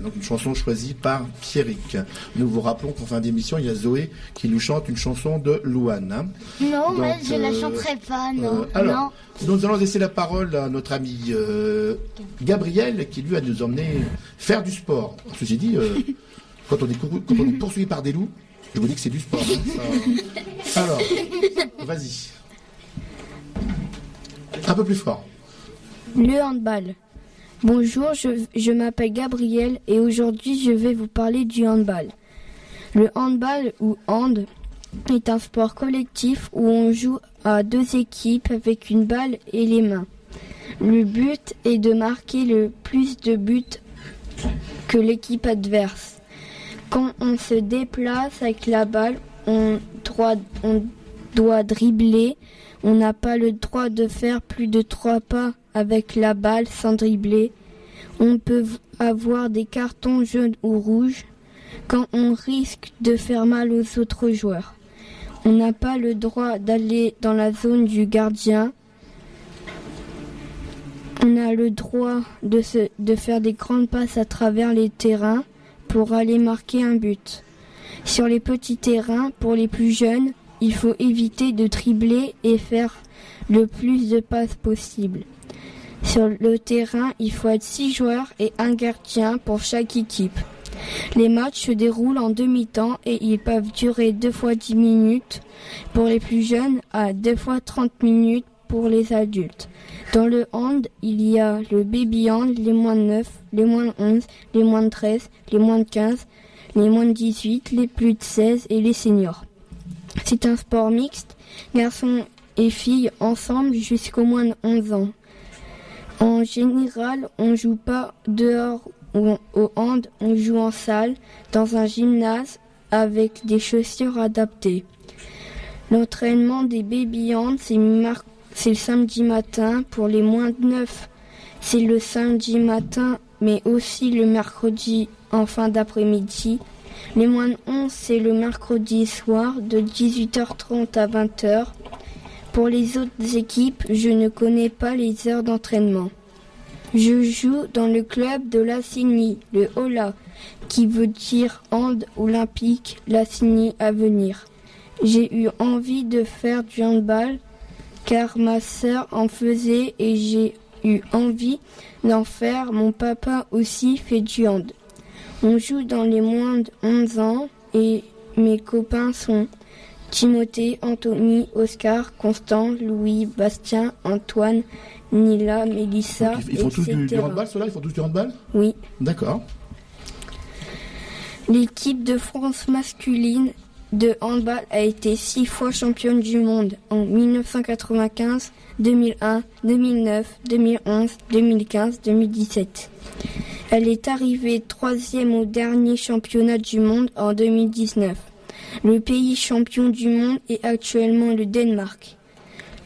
Donc une chanson choisie par Pierrick. Nous vous rappelons qu'en fin d'émission, il y a Zoé qui nous chante une chanson de Louane. hein. Non, Donc, mais je la euh, chanterai pas, non. Euh, alors, nous allons laisser la parole à notre ami euh, Gabriel qui lui a nous emmener faire du sport. Ceci dit, euh, [laughs] quand, on est couru- quand on est poursuivi par des loups, je vous dis que c'est du sport. hein, ça- Alors, vas-y. Un peu plus fort. Le handball. Bonjour, je, m'appelle Gabriel et aujourd'hui je vais vous parler du handball. Le handball ou hand est un sport collectif où on joue à deux équipes avec une balle et les mains. Le but est de marquer le plus de buts que l'équipe adverse. Quand on se déplace avec la balle, on doit, on doit dribbler. On n'a pas le droit de faire plus de trois pas avec la balle sans dribbler. On peut avoir des cartons jaunes ou rouges quand on risque de faire mal aux autres joueurs. On n'a pas le droit d'aller dans la zone du gardien. On a le droit de faire des grandes passes à travers les terrains pour aller marquer un but. Sur les petits terrains, pour les plus jeunes, il faut éviter de tribler et faire le plus de passes possible. Sur le terrain, il faut être six joueurs et un gardien pour chaque équipe. Les matchs se déroulent en demi-temps et ils peuvent durer deux fois 10 minutes pour les plus jeunes à deux fois 30 minutes pour les adultes. Dans le hand, il y a le baby hand, les moins de 9, les moins de 11, les moins de 13, les moins de 15, les moins de 18, les plus de 16 et les seniors. C'est un sport mixte, garçons et filles ensemble jusqu'au moins de 11 ans. En général, on joue pas dehors ou au hand, on joue en salle, dans un gymnase, avec des chaussures adaptées. L'entraînement des baby hand, c'est mar- c'est le samedi matin pour les moins de 9. C'est le samedi matin, mais aussi le mercredi en fin d'après-midi. Les moins de 11, c'est le mercredi soir de 18h30 à 20h. Pour les autres équipes, je ne connais pas les heures d'entraînement. Je joue dans le club de Lassigny, le HOLA, qui veut dire Hand Olympique Lassigny à venir. J'ai eu envie de faire du handball car ma sœur en faisait et j'ai eu envie d'en faire. Mon papa aussi fait du hand. On joue dans les moins de 11 ans et mes copains sont Timothée, Anthony, Oscar, Constant, Louis, Bastien, Antoine, Nila, Mélissa, Donc, ils, font tous du, handball, ceux-là Ils font tous du handball? Oui. D'accord. L'équipe de France masculine de handball a été six fois championne du monde en 1995, 2001, 2009, 2011, 2015, 2017. Elle est arrivée troisième au dernier championnat du monde en 2019. Le pays champion du monde est actuellement le Danemark.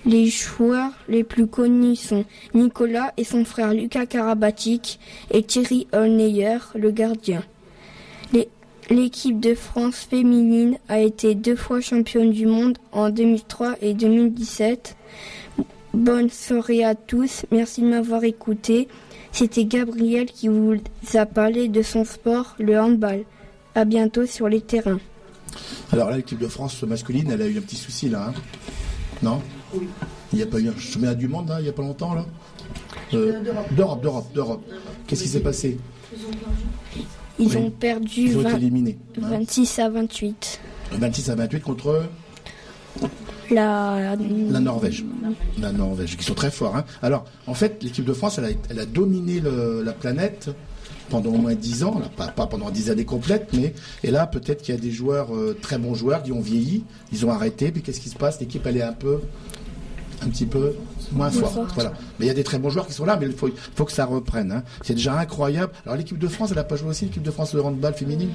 Les joueurs les plus connus sont Nicolas et son frère Lucas Karabatic et Thierry Olneyer, le gardien. L'équipe de France féminine a été deux fois championne du monde en 2003 et 2017. Bonne soirée à tous, merci de m'avoir écouté. C'était Gabriel qui vous a parlé de son sport, le handball. À bientôt sur les terrains. Alors là, l'équipe de France masculine, elle a eu un petit souci là. hein non Oui. Il n'y a pas eu un chemin du monde là, il n'y a pas longtemps là Euh, D'Europe, d'Europe, d'Europe. Qu'est-ce qui s'est passé Ils Oui. ont perdu Ils ont été 20 éliminés. hein. 26 à 28. 26 à 28 contre La, la Norvège. La Norvège, qui sont très forts. hein. Alors, en fait, l'équipe de France, elle a, elle a dominé le- la planète pendant au moins 10 ans, pas pendant 10 années complètes, mais et là, peut-être qu'il y a des joueurs, euh, très bons joueurs, qui ont vieilli, ils ont arrêté, puis qu'est-ce qui se passe? L'équipe, elle est un peu, un petit peu moins forte. Voilà. Mais il y a des très bons joueurs qui sont là, mais il faut, faut que ça reprenne. hein. C'est déjà incroyable. Alors, l'équipe de France, elle n'a pas joué aussi, l'équipe de France de handball féminine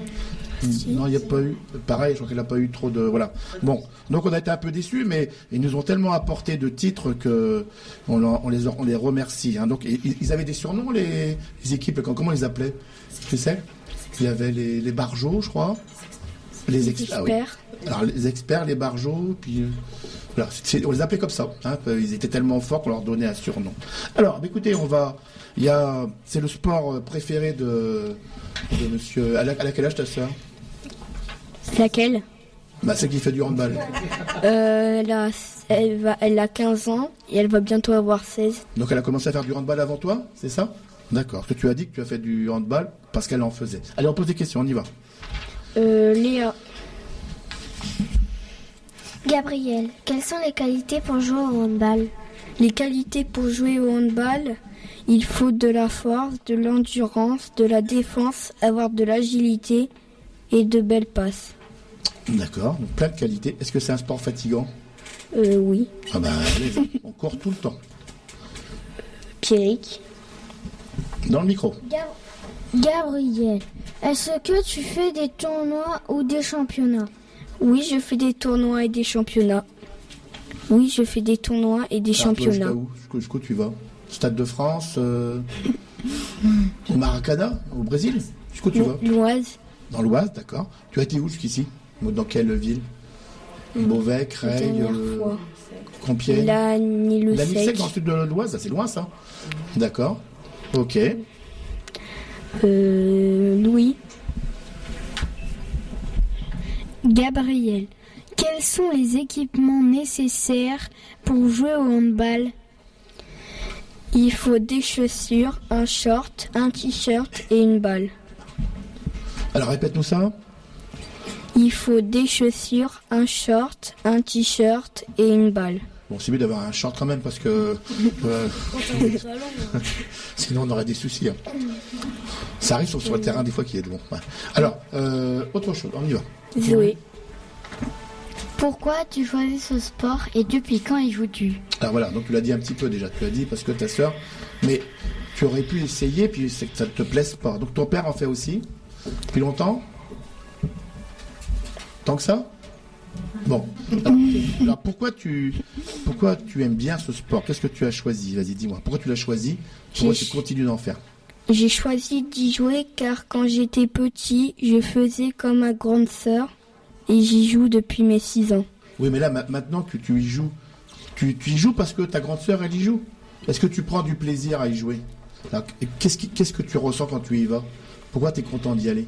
non, il n'y a pas eu. Pareil, je crois qu'elle n'a pas eu trop de. Voilà. Bon, donc on a été un peu déçus, mais ils nous ont tellement apporté de titres que on, les, on les remercie. hein. Donc ils, ils avaient des surnoms les, les équipes. Comment on les appelait? Tu sais Il y avait les, les barjots, je crois. Les, ex- ah oui. experts. Alors les experts, les barjots, puis. euh, Voilà, on les appelait comme ça. hein. Ils étaient tellement forts qu'on leur donnait un surnom. Alors, bah, écoutez, on va. Il y a, c'est le sport euh, préféré de, de Monsieur. Elle a, elle a quel âge ta sœur? Laquelle? Bah, celle qui fait du handball. Euh, elle, a, elle, va, elle a 15 ans et elle va bientôt avoir 16. Donc elle a commencé à faire du handball avant toi, c'est ça? D'accord. Que tu as dit que tu as fait du handball parce qu'elle en faisait. Allez, on pose des questions, on y va. Euh, Léa, Gabriel, quelles sont les qualités pour jouer au handball? Les qualités pour jouer au handball, il faut de la force, de l'endurance, de la défense, avoir de l'agilité et de belles passes. D'accord. Donc plein de qualités. Est-ce que c'est un sport fatigant? Euh, oui. Ah ben, allez, on court tout le temps. Pierrick, Dans le micro. Gabriel, est-ce que tu fais des tournois ou des championnats? Oui, je fais des tournois et des championnats. Oui, je fais des tournois et des Alors, championnats. Jusqu'où jusqu'où tu vas? Stade de France euh, [laughs] Au Maracana Au Brésil? Jusqu'où tu vas? L'Oise, Dans l'Oise, d'accord. Tu as été où jusqu'ici? Dans quelle ville? Beauvais, Creil, euh. Compiègne La La Nilsec dans le sud de l'Oise, c'est loin ça. D'accord. Ok. Euh, Louis, Gabriel, quels sont les équipements nécessaires pour jouer au handball? Il faut des chaussures, un short, un t-shirt et une balle. Alors répète-nous ça. Il faut des chaussures, un short, un t-shirt et une balle. Bon, c'est mieux d'avoir un short quand même parce que. euh, [laughs] sinon, on aurait des soucis. hein. Ça arrive sur, sur le terrain des fois qu'il est bon. Ouais. Alors, euh, autre chose, on y va. Zoé, Pourquoi tu choisis ce sport et depuis quand y joues-tu Alors voilà, donc tu l'as dit un petit peu déjà, tu l'as dit parce que ta sœur. Mais tu aurais pu essayer, puis c'est que ça ne te plaise pas. Donc ton père en fait aussi Depuis longtemps? Tant que ça? Bon. Alors, pourquoi tu pourquoi tu aimes bien ce sport? Qu'est-ce que tu as choisi? Vas-y, dis-moi. Pourquoi tu l'as choisi? Pourquoi tu continues d'en faire? j'ai choisi d'y jouer car quand j'étais petit, je faisais comme ma grande sœur et j'y joue depuis mes 6 ans. Oui, mais là, ma- maintenant que tu y joues, tu, tu y joues parce que ta grande sœur, elle y joue? Est-ce que tu prends du plaisir à y jouer? Qu'est-ce que tu ressens quand tu y vas? Pourquoi tu es content d'y aller?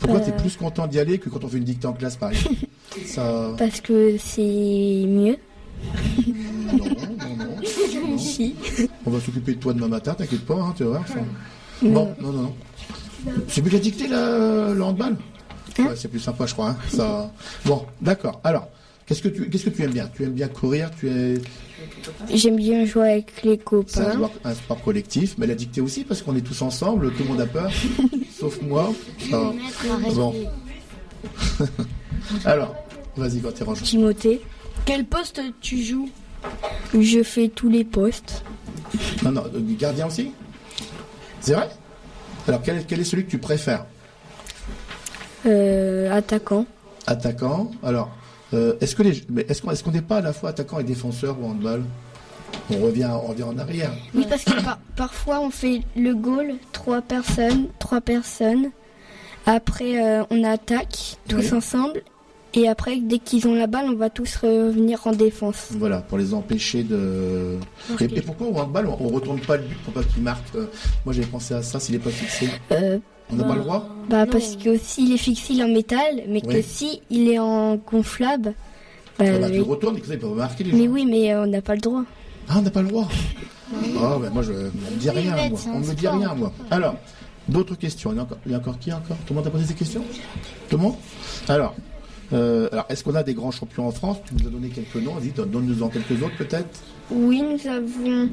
Pourquoi Euh. tu es plus content d'y aller que quand on fait une dictée en classe, par exemple [laughs] Ça... Parce que c'est mieux. Non, non, non. [laughs] Si. On va s'occuper de toi demain matin, t'inquiète pas, hein, tu vas voir. ça. Bon, non, non, non. C'est plus la dictée, là, le handball Ouais, C'est plus sympa, je crois. hein, ça... Bon, d'accord. Alors, qu'est-ce que tu qu'est-ce que tu aimes bien? Tu aimes bien courir Tu es... J'aime bien jouer avec les C'est un, copains. sport- un sport collectif, mais la dictée aussi, parce qu'on est tous ensemble, tout le monde a peur, [laughs] sauf moi. Bon. [laughs] Alors, vas-y, quand t'es rangé. Timothée, Quel poste tu joues? Je fais tous les postes. Non, non, euh, gardien aussi? C'est vrai? Alors, quel est, quel est celui que tu préfères? Euh, attaquant. Attaquant. Alors, euh, est-ce que les, mais est-ce qu'on est-ce qu'on n'est pas à la fois attaquant et défenseur au handball? On revient, on revient en arrière. Oui, parce que par- parfois on fait le goal, trois personnes, trois personnes. Après, euh, on attaque tous Oui. ensemble. Et après, dès qu'ils ont la balle, on va tous revenir en défense. Voilà, pour les empêcher de. Et, et pourquoi au handball on, on retourne pas le but pour pas qu'il marque Euh, Moi j'avais pensé à ça s'il est pas fixé. Euh, On n'a pas le droit Bah, parce que s'il est fixé il est en métal, mais Oui. que si il est en gonflable, bah, Ah bah, Tu oui. le retournes et que ça, marquer les mais gens. oui, mais euh, on n'a pas le droit. Ah, on n'a pas le droit. Oh, ben moi, je, on me dit rien, mais moi. On me dit rien, moi. Alors, d'autres questions. Il y a encore, il y a encore qui encore? Tout le monde a posé des questions? Tout le monde? Alors, euh, alors est-ce qu'on a des grands champions en France? Tu nous as donné quelques noms. Vas-y, donne- donne-nous en quelques autres, peut-être. Oui, nous avons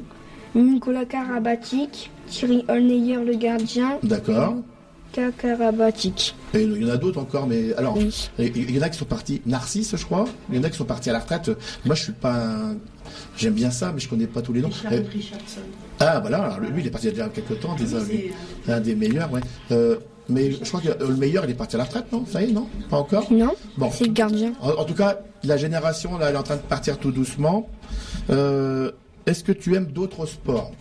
Nicolas Karabatic, Thierry Olneyer le gardien, D'accord. Et il y en a d'autres encore, mais alors, il il y en a qui sont partis, Narcisse, je crois. Il y en a qui sont partis à la retraite. Moi, je suis pas un... J'aime bien ça, mais je connais pas tous les noms. Euh, Ah, voilà, alors lui, il est parti il y a déjà quelques temps, déjà, lui. Un des meilleurs, ouais. Euh, mais je crois que euh, le meilleur, il est parti à la retraite, non? Ça y est, non? Pas encore? Non, Bon. c'est le gardien. En, en tout cas, la génération, là, elle est en train de partir tout doucement. Euh, Est-ce que tu aimes d'autres sports?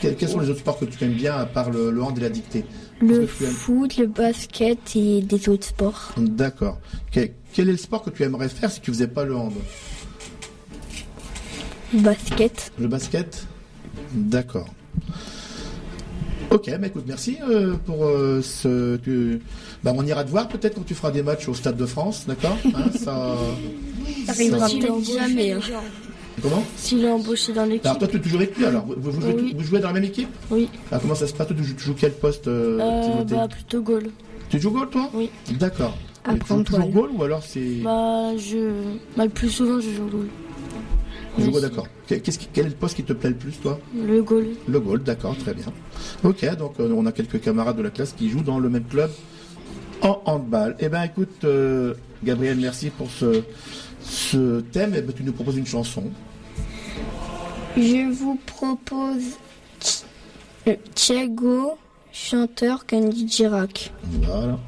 Quels, quels sont les autres sports que tu aimes bien, à part le, le hand et la dictée? Le foot, le basket et des autres sports. D'accord. Que- Quel est le sport que tu aimerais faire si tu faisais pas le hand? Le basket. Le basket? D'accord. Ok, bah écoute, merci euh, pour euh, ce. tu- Bah, on ira te voir peut-être quand tu feras des matchs au Stade de France, d'accord? Hein, Ça. Ça arrivera ça- peut-être jamais. hein. Comment S'il est embauché dans l'équipe. Alors toi, tu es toujours avec lui alors vous, vous jouez, Oui. vous jouez dans la même équipe Oui. Alors comment ça se passe Toi, tu joues, tu joues quel poste euh, Euh, bah, plutôt goal. Tu joues goal toi Oui. D'accord. Tu joues toujours goal ou alors c'est. Bah, je... bah, le plus souvent, je joue goal. Joues goal, d'accord. Quel, qu'est-ce qui- quel est le poste qui te plaît le plus toi Le goal. Le goal, d'accord, très bien. Ok, donc euh, on a quelques camarades de la classe qui jouent dans le même club en handball. Eh ben écoute, euh, Gabriel, merci pour ce, ce thème. Eh ben, tu nous proposes une chanson. Je vous propose le Thiago, chanteur Candy Girac. Voilà.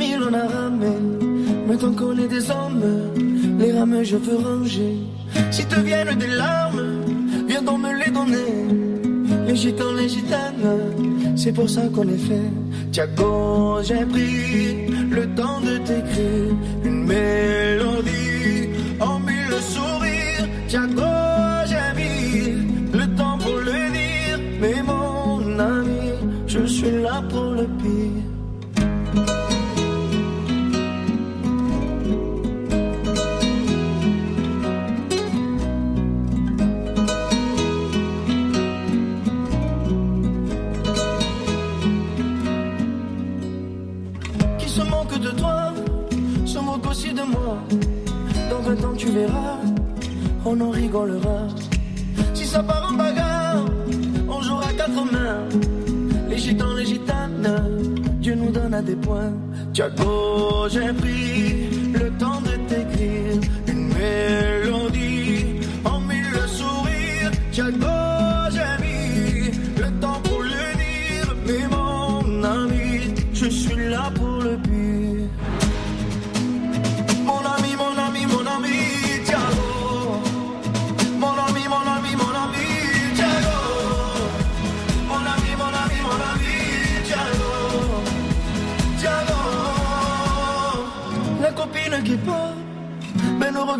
Ami l'on a ramé. Maintenant qu'on est des hommes, les rames je veux ranger. Si te viennent des larmes, viens donc me les donner. Les gitans, les gitanes, c'est pour ça qu'on est fait. Tiago, j'ai pris le temps de t'écrire une mélodie en mille sourires. Tiago, on en rigolera. Si ça part en bagarre, on jouera quatre mains. Les gitans, les gitanes, Dieu nous donne à des points. Tiago, j'ai pris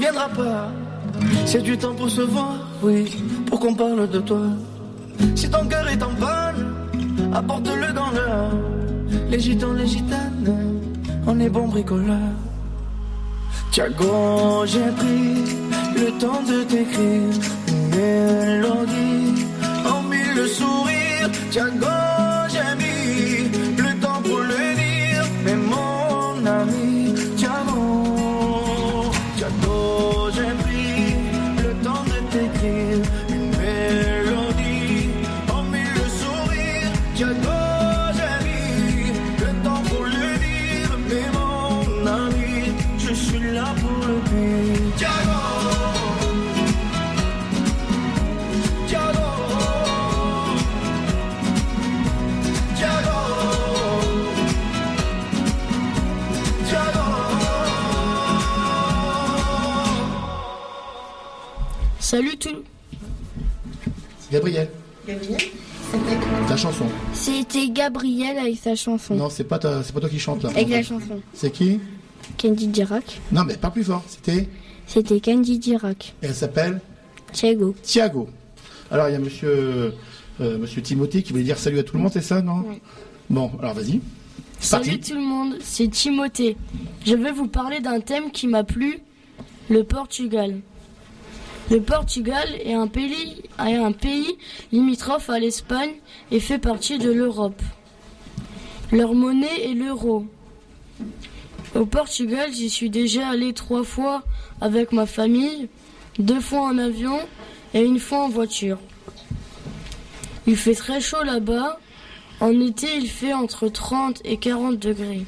reviendra pas. C'est du temps pour se voir, oui, pour qu'on parle de toi. Si ton cœur est en panne, apporte-le dans l'heure. Les gitans, les gitanes, on est bon bricoleur. Tiago, j'ai pris le temps de t'écrire une mélodie en mille sourires. Tiago, C'était Gabriel avec sa chanson. Non, c'est pas, ta- c'est pas toi qui chante là. Avec la chanson. C'est qui? Candy Girac. Non, mais pas plus fort. C'était? C'était Candy Dirac. Et elle s'appelle? Thiago. Thiago. Alors, il y a monsieur, euh, monsieur Timothée qui voulait dire salut à tout le monde, c'est ça, non? Bon, alors vas-y. Salut parti. tout le monde, c'est Timothée. Je vais vous parler d'un thème qui m'a plu, le Portugal. Le Portugal est un pays, limitrophe à l'Espagne et fait partie de l'Europe. Leur monnaie est l'euro. Au Portugal, j'y suis déjà allé trois fois avec ma famille, deux fois en avion et une fois en voiture. Il fait très chaud là-bas. En été, il fait entre 30 et 40 degrés.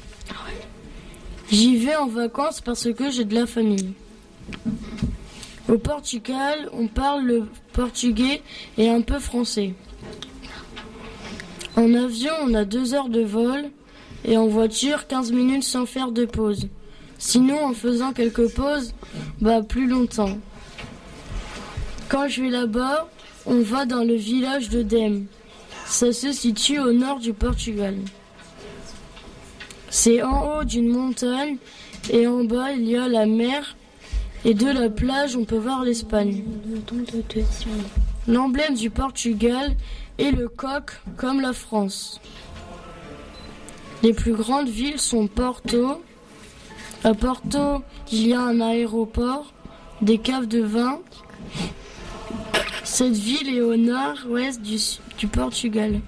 J'y vais en vacances parce que j'ai de la famille. Au Portugal, on parle le portugais et un peu français. En avion, on a deux heures de vol et en voiture, 15 minutes sans faire de pause. Sinon, en faisant quelques pauses, bah plus longtemps. Quand je vais là-bas, on va dans le village de Dem. Ça se situe au nord du Portugal. C'est en haut d'une montagne et en bas il y a la mer et de la plage on peut voir l'Espagne. L'emblème du Portugal est le coq comme la France. Les plus grandes villes sont Porto. À Porto, il y a un aéroport, des caves de vin. Cette ville est au nord-ouest du, Portugal.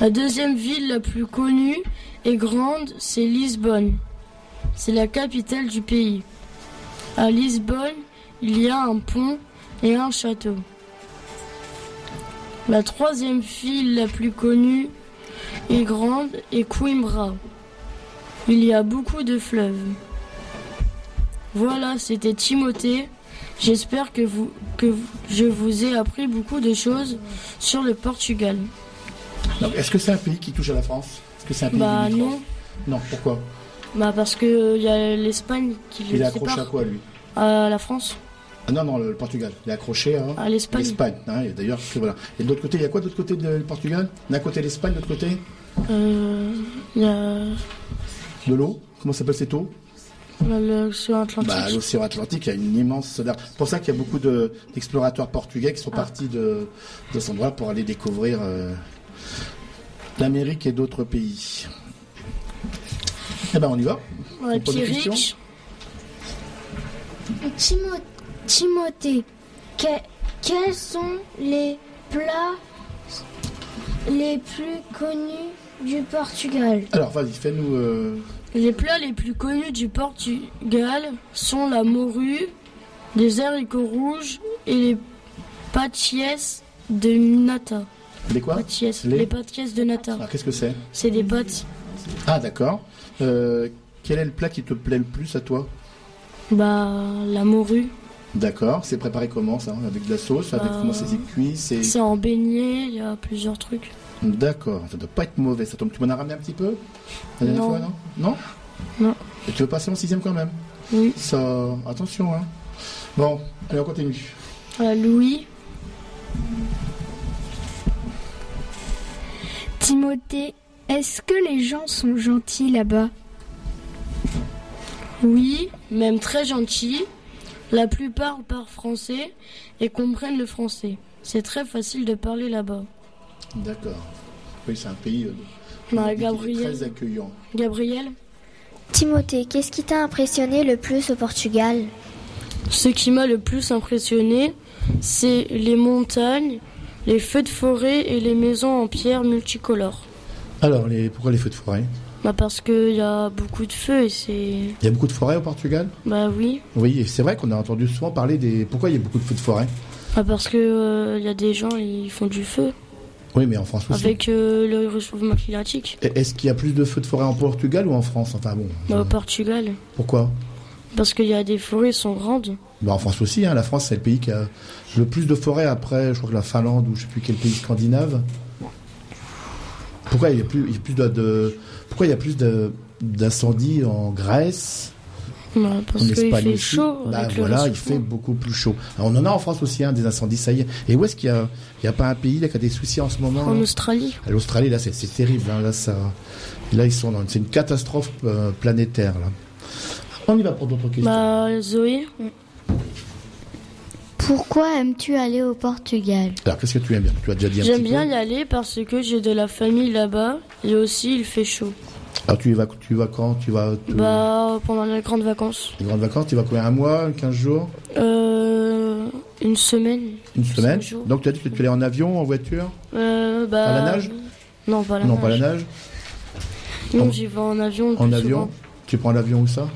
La deuxième ville la plus connue et grande, c'est Lisbonne. C'est la capitale du pays. À Lisbonne, il y a un pont et un château. La troisième ville la plus connue et grande est Coimbra. Il y a beaucoup de fleuves. Voilà, c'était Timothée. J'espère que, vous, que vous- je vous ai appris beaucoup de choses sur le Portugal. Est-ce que c'est un pays qui touche à la France? Est-ce que c'est un pays Bah non, Non, pourquoi? Bah parce que il y a l'Espagne qui Il est accroché à quoi, lui? À la France. Ah non, non, le, Portugal. Il est accroché à, À l'Espagne. l'Espagne. hein, et d'ailleurs, voilà. Et de l'autre côté, il y a quoi de l'autre côté du Portugal? D'un côté l'Espagne, de l'autre côté? Euh, Il y a de l'eau? Comment s'appelle cette eau? L'océan Atlantique. bah, L'océan Atlantique, il y a une immense. C'est pour ça qu'il y a beaucoup de- d'explorateurs portugais qui sont partis de, de cet endroit pour aller découvrir euh, l'Amérique et d'autres pays. Eh ben, on y va. Ouais, On pose des Pierrick. questions Timo- Timothée, que- quels sont les plats les plus connus du Portugal? Alors, vas-y, fais-nous. euh, Les plats les plus connus du Portugal sont la morue, les haricots rouges et les patiès de nata. Les quoi? Les- les patiès de nata. Alors, qu'est-ce que c'est? C'est des pâtes. Ah, d'accord. Euh, quel est le plat qui te plaît le plus à toi? Bah, la morue. D'accord. C'est préparé comment ça Avec de la sauce Avec Bah, comment c'est cuit C'est. C'est en beignet, il y a plusieurs trucs. D'accord. Ça doit pas être mauvais. Ça tombe. Tu m'en as ramené un petit peu La dernière Non. fois, non? Non? Non. Et tu veux passer en sixième quand même? Oui. Ça. Attention, hein. Bon, allez, on continue. Euh, Louis, Timothée, est-ce que les gens sont gentils là-bas? Oui, même très gentil. La plupart parlent français et comprennent le français. C'est très facile de parler là-bas. D'accord. Oui, c'est un pays euh, Bah, Gabriel. très accueillant. Gabriel, Timothée, qu'est-ce qui t'a impressionné le plus au Portugal? Ce qui m'a le plus impressionné, c'est les montagnes, les feux de forêt et les maisons en pierre multicolores. Alors, les... pourquoi les feux de forêt Bah parce qu'il y a beaucoup de feux et c'est... Il y a beaucoup de forêts au Portugal Bah oui, Oui, et c'est vrai qu'on a entendu souvent parler des. Pourquoi il y a beaucoup de feux de forêt bah parce que euh, il y a des gens, ils font du feu Oui, mais en France aussi. avec euh, le réchauffement climatique. Est-ce qu'il y a plus de feux de forêt en Portugal ou en France? Enfin bon. Bah, au Portugal, Pourquoi? Parce qu'il y a des forêts qui sont grandes. bah, En France aussi, hein. la France c'est le pays qui a le plus de forêts après, je crois que la Finlande ou je sais plus quel pays scandinave. Pourquoi il y a plus, il y a plus de, de- pourquoi il y a plus d'incendies en Grèce Bah, parce en qu'il Espagne fait aussi chaud. Bah avec le voilà, il fait beaucoup plus chaud. Alors, on en a en France aussi hein, des incendies, ça y est. Et où est-ce qu'il y a, il y a pas un pays là qui a des soucis en ce moment En Australie. À l'Australie, là, c'est c'est terrible. hein, Là, ça, là, ils sont dans, c'est une catastrophe euh, planétaire. Là. On y va pour d'autres questions. Bah, Zoé Pourquoi aimes-tu aller au Portugal Alors, qu'est-ce que tu aimes bien? Tu as déjà dit un J'aime petit bien peu. y aller parce que j'ai de la famille là-bas et aussi il fait chaud. Alors, tu y vas, tu y vas quand? Tu vas te- Bah, pendant les grandes vacances. les grandes vacances Tu vas courir un mois, 15 jours, Euh, une semaine. une semaine? jours. Donc, tu as dit que tu allais en avion, en voiture? Euh, bah, À la nage? Non, pas à la Non, nage. pas la nage. Non, j'y vais en avion. le En plus avion souvent? Tu prends l'avion où ça?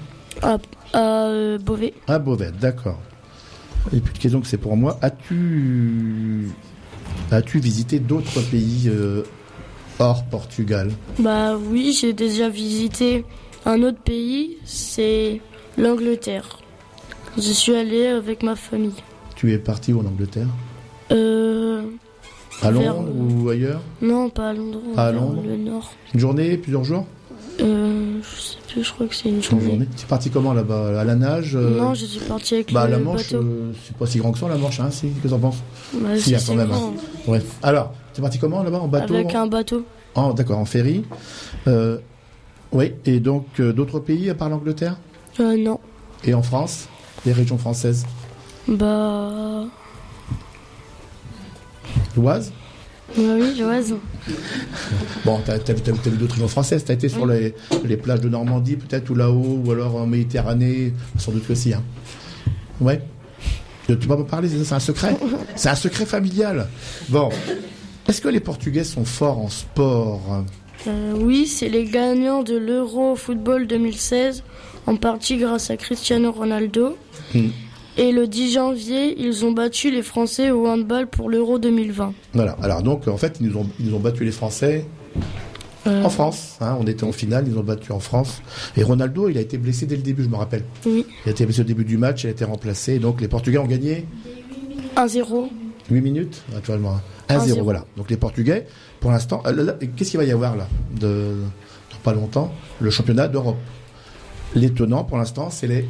À, à, euh, Beauvais. À Beauvais, d'accord. Et puis, question que c'est pour moi. As-tu as-tu visité d'autres pays euh, hors Portugal? Bah oui, j'ai déjà visité un autre pays, c'est l'Angleterre. Je suis allée avec ma famille. Tu es parti où en Angleterre? Euh, À Vers- Londres ou ailleurs? Non, pas à Londres. À Londres Le Nord. Une journée, plusieurs jours? Euh, je sais plus, je crois que c'est une Une journée. journée. Tu es parti comment là-bas À la nage euh, Non, je suis partie avec Bah, le la Manche, euh, c'est pas si grand que ça, la Manche, hein, si, qu'est-ce que t'en penses Bah, Si, hein, quand même. grand. hein. Ouais. Alors, tu es parti comment là-bas En bateau Avec un bateau. En- D'accord, en ferry. Oui, et donc d'autres pays à part l'Angleterre Euh, non. Et en France Les régions françaises Bah. L'Oise bah oui, l'Oise. Bon, t'as t'as vu d'autres régions françaises T'as été sur les, les plages de Normandie peut-être ou là-haut Ou alors en Méditerranée Sans doute que si, hein. Ouais Tu vas me parler, c'est un secret? C'est un secret familial Bon. Est-ce que les Portugais sont forts en sport? Euh, oui, c'est les gagnants de l'Euro Football 2016, en partie grâce à Cristiano Ronaldo. Hmm. Et le 10 janvier, ils ont battu les Français au handball pour l'Euro 2020. Voilà. Alors donc, en fait, ils nous ont, ils nous ont battu les Français Euh, en France. hein. on était en finale, ils ont battu en France. Et Ronaldo, il a été blessé dès le début, je me rappelle. Oui. Il a été blessé au début du match, il a été remplacé. Donc les Portugais ont gagné 1-0. 8 minutes, actuellement. 1-0, 1-0. voilà. Donc les Portugais, pour l'instant, euh, qu'est-ce qu'il va y avoir là de, dans pas longtemps? Le championnat d'Europe. L'étonnant pour l'instant, c'est les,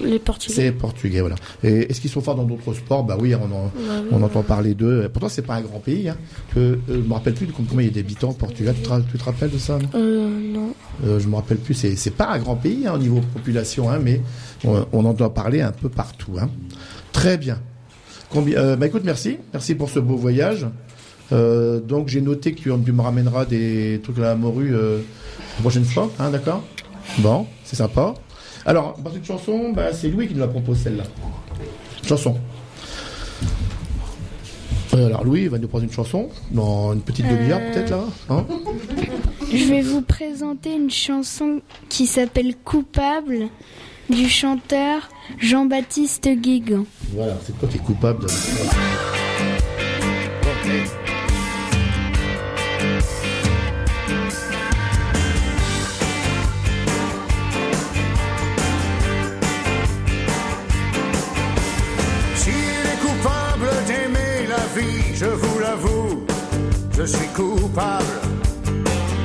Les Portugais. c'est les Portugais, voilà. Et est-ce qu'ils sont forts dans d'autres sports? Bah oui, on, en- Bah oui. on entend parler d'eux. Pourtant, c'est pas un grand pays. Hein. Que, euh, je me rappelle plus de combien il y a d'habitants au Portugal. Tu te, ra- tu te rappelles de ça non? Euh, non. euh, je me rappelle plus, c'est, c'est pas un grand pays hein, au niveau population, hein, mais on, on entend parler un peu partout. Hein. Très bien. Combien, euh, bah écoute, merci, merci pour ce beau voyage. Euh, donc j'ai noté que tu, tu me ramèneras des trucs à la morue euh, la prochaine fois, hein, d'accord? Bon, c'est sympa. Alors, par cette chanson, bah, c'est Louis qui nous la propose celle-là. Chanson. Euh, alors Louis va nous prendre une chanson dans une petite demi-heure Euh. peut-être là. Hein Je vais vous présenter une chanson qui s'appelle Coupable du chanteur Jean-Baptiste Guégan. Voilà, c'est toi qui es coupable de. Je suis coupable.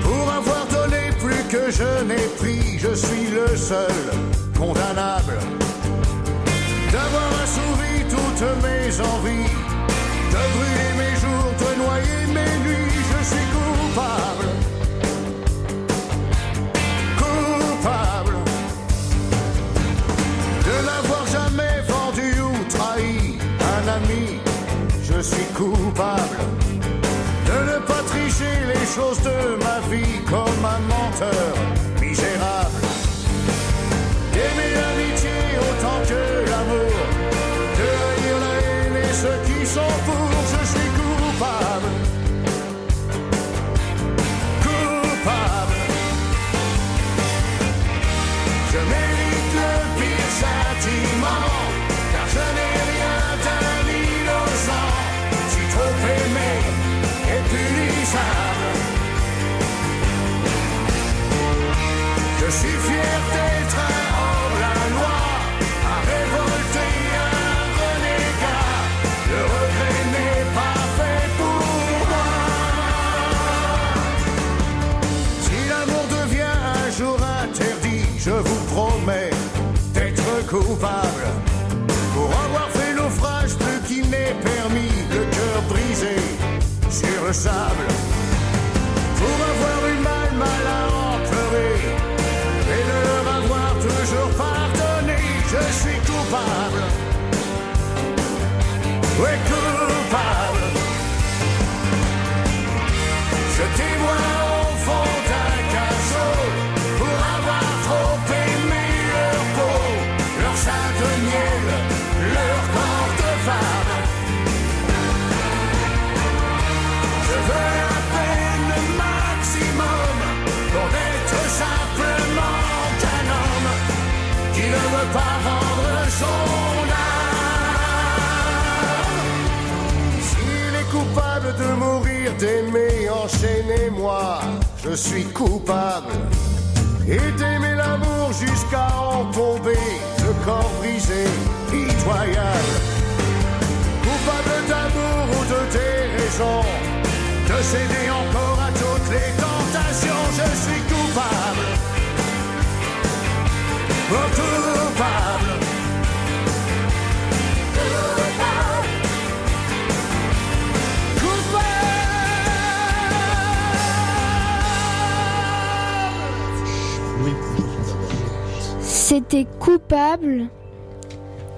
Pour avoir donné plus que je n'ai pris, je suis le seul condamnable. D'avoir assouvi toutes mes envies, de brûler mes jours, de noyer mes nuits, je suis coupable. Coupable de n'avoir jamais vendu ou trahi un ami. Je suis coupable choses de ma vie comme un menteur pour avoir eu mal, mal à en pleurer et de leur avoir toujours pardonné. Je suis coupable. Enchaîner moi, je suis coupable. Et d'aimer l'amour jusqu'à en tomber, le corps brisé, pitoyable. Coupable d'amour ou de déraison, de céder encore à toutes les tentations, je suis coupable. Coupable. C'était coupable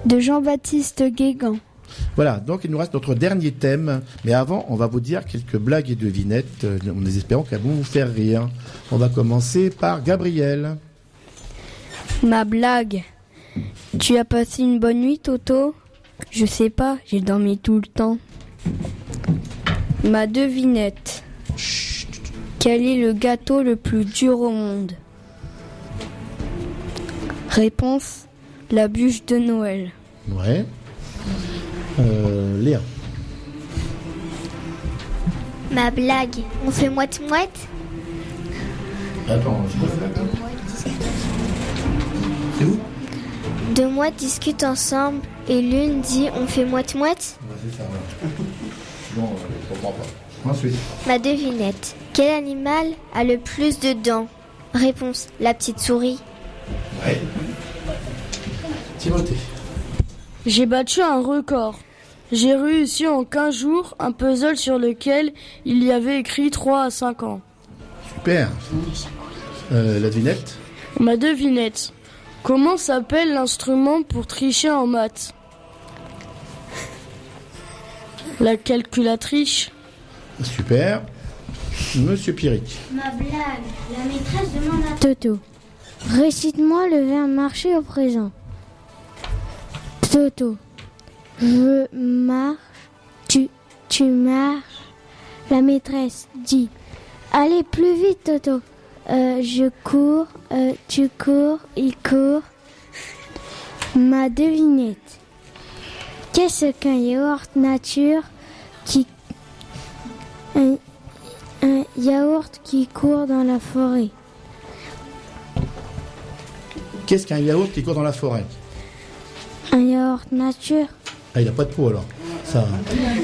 de Jean-Baptiste Guégan. Voilà, donc il nous reste notre dernier thème. Mais avant, on va vous dire quelques blagues et devinettes. euh, En espérant qu'elles vont vous faire rire. On va commencer par Gabriel. Ma blague. Tu as passé une bonne nuit, Toto? Je sais pas, j'ai dormi tout le temps. Ma devinette. Quel est le gâteau le plus dur au monde? Réponse la bûche de Noël. Ouais. Euh, Léa. Ma blague, on fait moite-moite? Attends, C'est où? Deux mois discutent ensemble et l'une dit on fait moite-moite? C'est ça, Bon, je comprends pas. Ensuite. Ma devinette. Quel animal a le plus de dents? Réponse la petite souris. Ouais. Timothée. J'ai battu un record. J'ai réussi en 15 jours un puzzle sur lequel il y avait écrit 3 à 5 ans. Super. Euh, la devinette Ma devinette. Comment s'appelle l'instrument pour tricher en maths? La calculatrice. Super. Monsieur Pierrick. Ma blague, la maîtresse demande à Toto. Récite-moi le verbe marcher au présent. Toto. Je marche. Tu, tu marches. La maîtresse dit. Allez plus vite, Toto. Euh, je cours. euh, tu cours. Il court. Ma devinette. Qu'est-ce qu'un yaourt nature qui. Un, un yaourt qui court dans la forêt? Qu'est-ce qu'un yaourt qui court dans la forêt Un yaourt nature. Ah, il a pas de peau alors. Ça.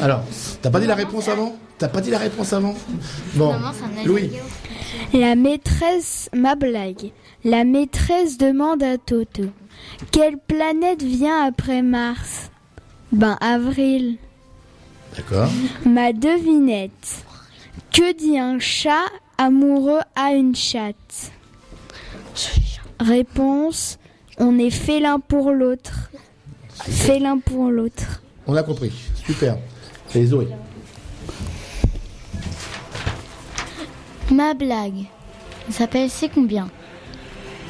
Alors, t'as pas dit la réponse avant? T'as pas dit la réponse avant? Bon, Louis. La maîtresse, ma blague. La maîtresse demande à Toto. Quelle planète vient après Mars? Ben avril. D'accord. Ma devinette. Que dit un chat amoureux à une chatte? Réponse. On est félin pour l'autre. Félin pour l'autre. On a compris. Super. Et Zoé. Ma blague s'appelle C'est combien?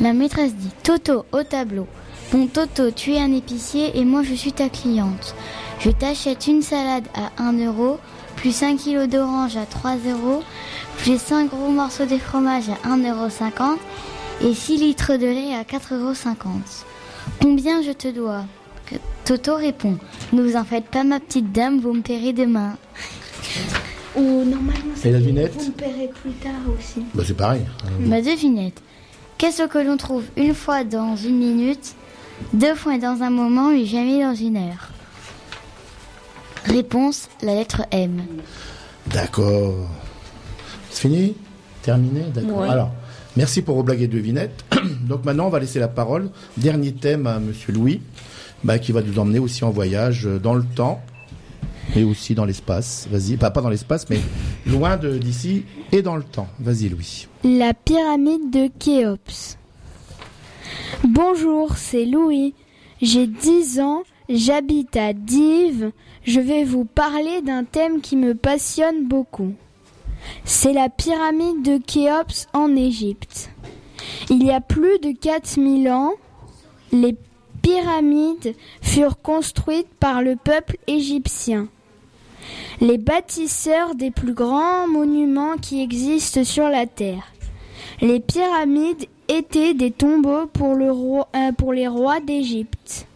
La maîtresse dit Toto au tableau. Bon Toto, tu es un épicier et moi je suis ta cliente. Je t'achète une salade à 1 euro, plus 5 kilos d'orange à 3 euros, plus 5 gros morceaux de fromage à 1,50 euro et 6 litres de lait à 4,50 euros. Combien je te dois? Toto répond Ne vous en faites pas ma petite dame, vous me paierez demain. Ou normalement, Et la devinette vous me paierez plus tard aussi. Bah, c'est pareil. Ma devinette. Qu'est-ce que l'on trouve une fois dans une minute, deux fois dans un moment et jamais dans une heure? Réponse, la lettre M. D'accord. C'est fini? Terminé? D'accord. Ouais. Alors, merci pour vos blagues et devinettes. [clears throat] Donc maintenant, on va laisser la parole. Dernier thème à Monsieur Louis, bah, qui va nous emmener aussi en voyage euh, dans le temps et aussi dans l'espace. Vas-y, pas, dans l'espace, mais loin d'ici et dans le temps. Vas-y, Louis. La pyramide de Khéops. Bonjour, c'est Louis. J'ai 10 ans, j'habite à Dives. Je vais vous parler d'un thème qui me passionne beaucoup. C'est la pyramide de Khéops en Égypte. Il y a plus de 4000 ans, les pyramides furent construites par le peuple égyptien. Les bâtisseurs des plus grands monuments qui existent sur la Terre. Les pyramides étaient des tombeaux pour, euh, pour les rois d'Égypte.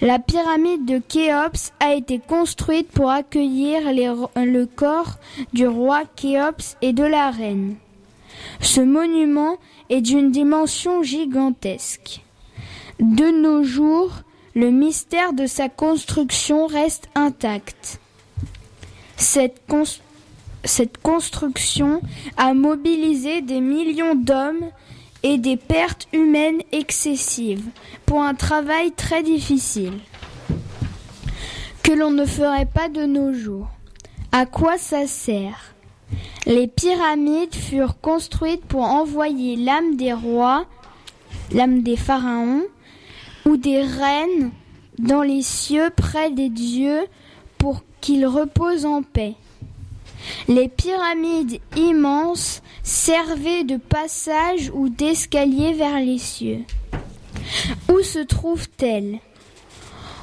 La pyramide de Khéops a été construite pour accueillir le corps du roi Khéops et de la reine. Ce monument est d'une dimension gigantesque. De nos jours, le mystère de sa construction reste intact. Cette construction a mobilisé des millions d'hommes et des pertes humaines excessives pour un travail très difficile que l'on ne ferait pas de nos jours. À quoi ça sert? Les pyramides furent construites pour envoyer l'âme des rois, l'âme des pharaons ou des reines dans les cieux près des dieux pour qu'ils reposent en paix. Les pyramides immenses servaient de passage ou d'escalier vers les cieux. Où se trouvent-elles?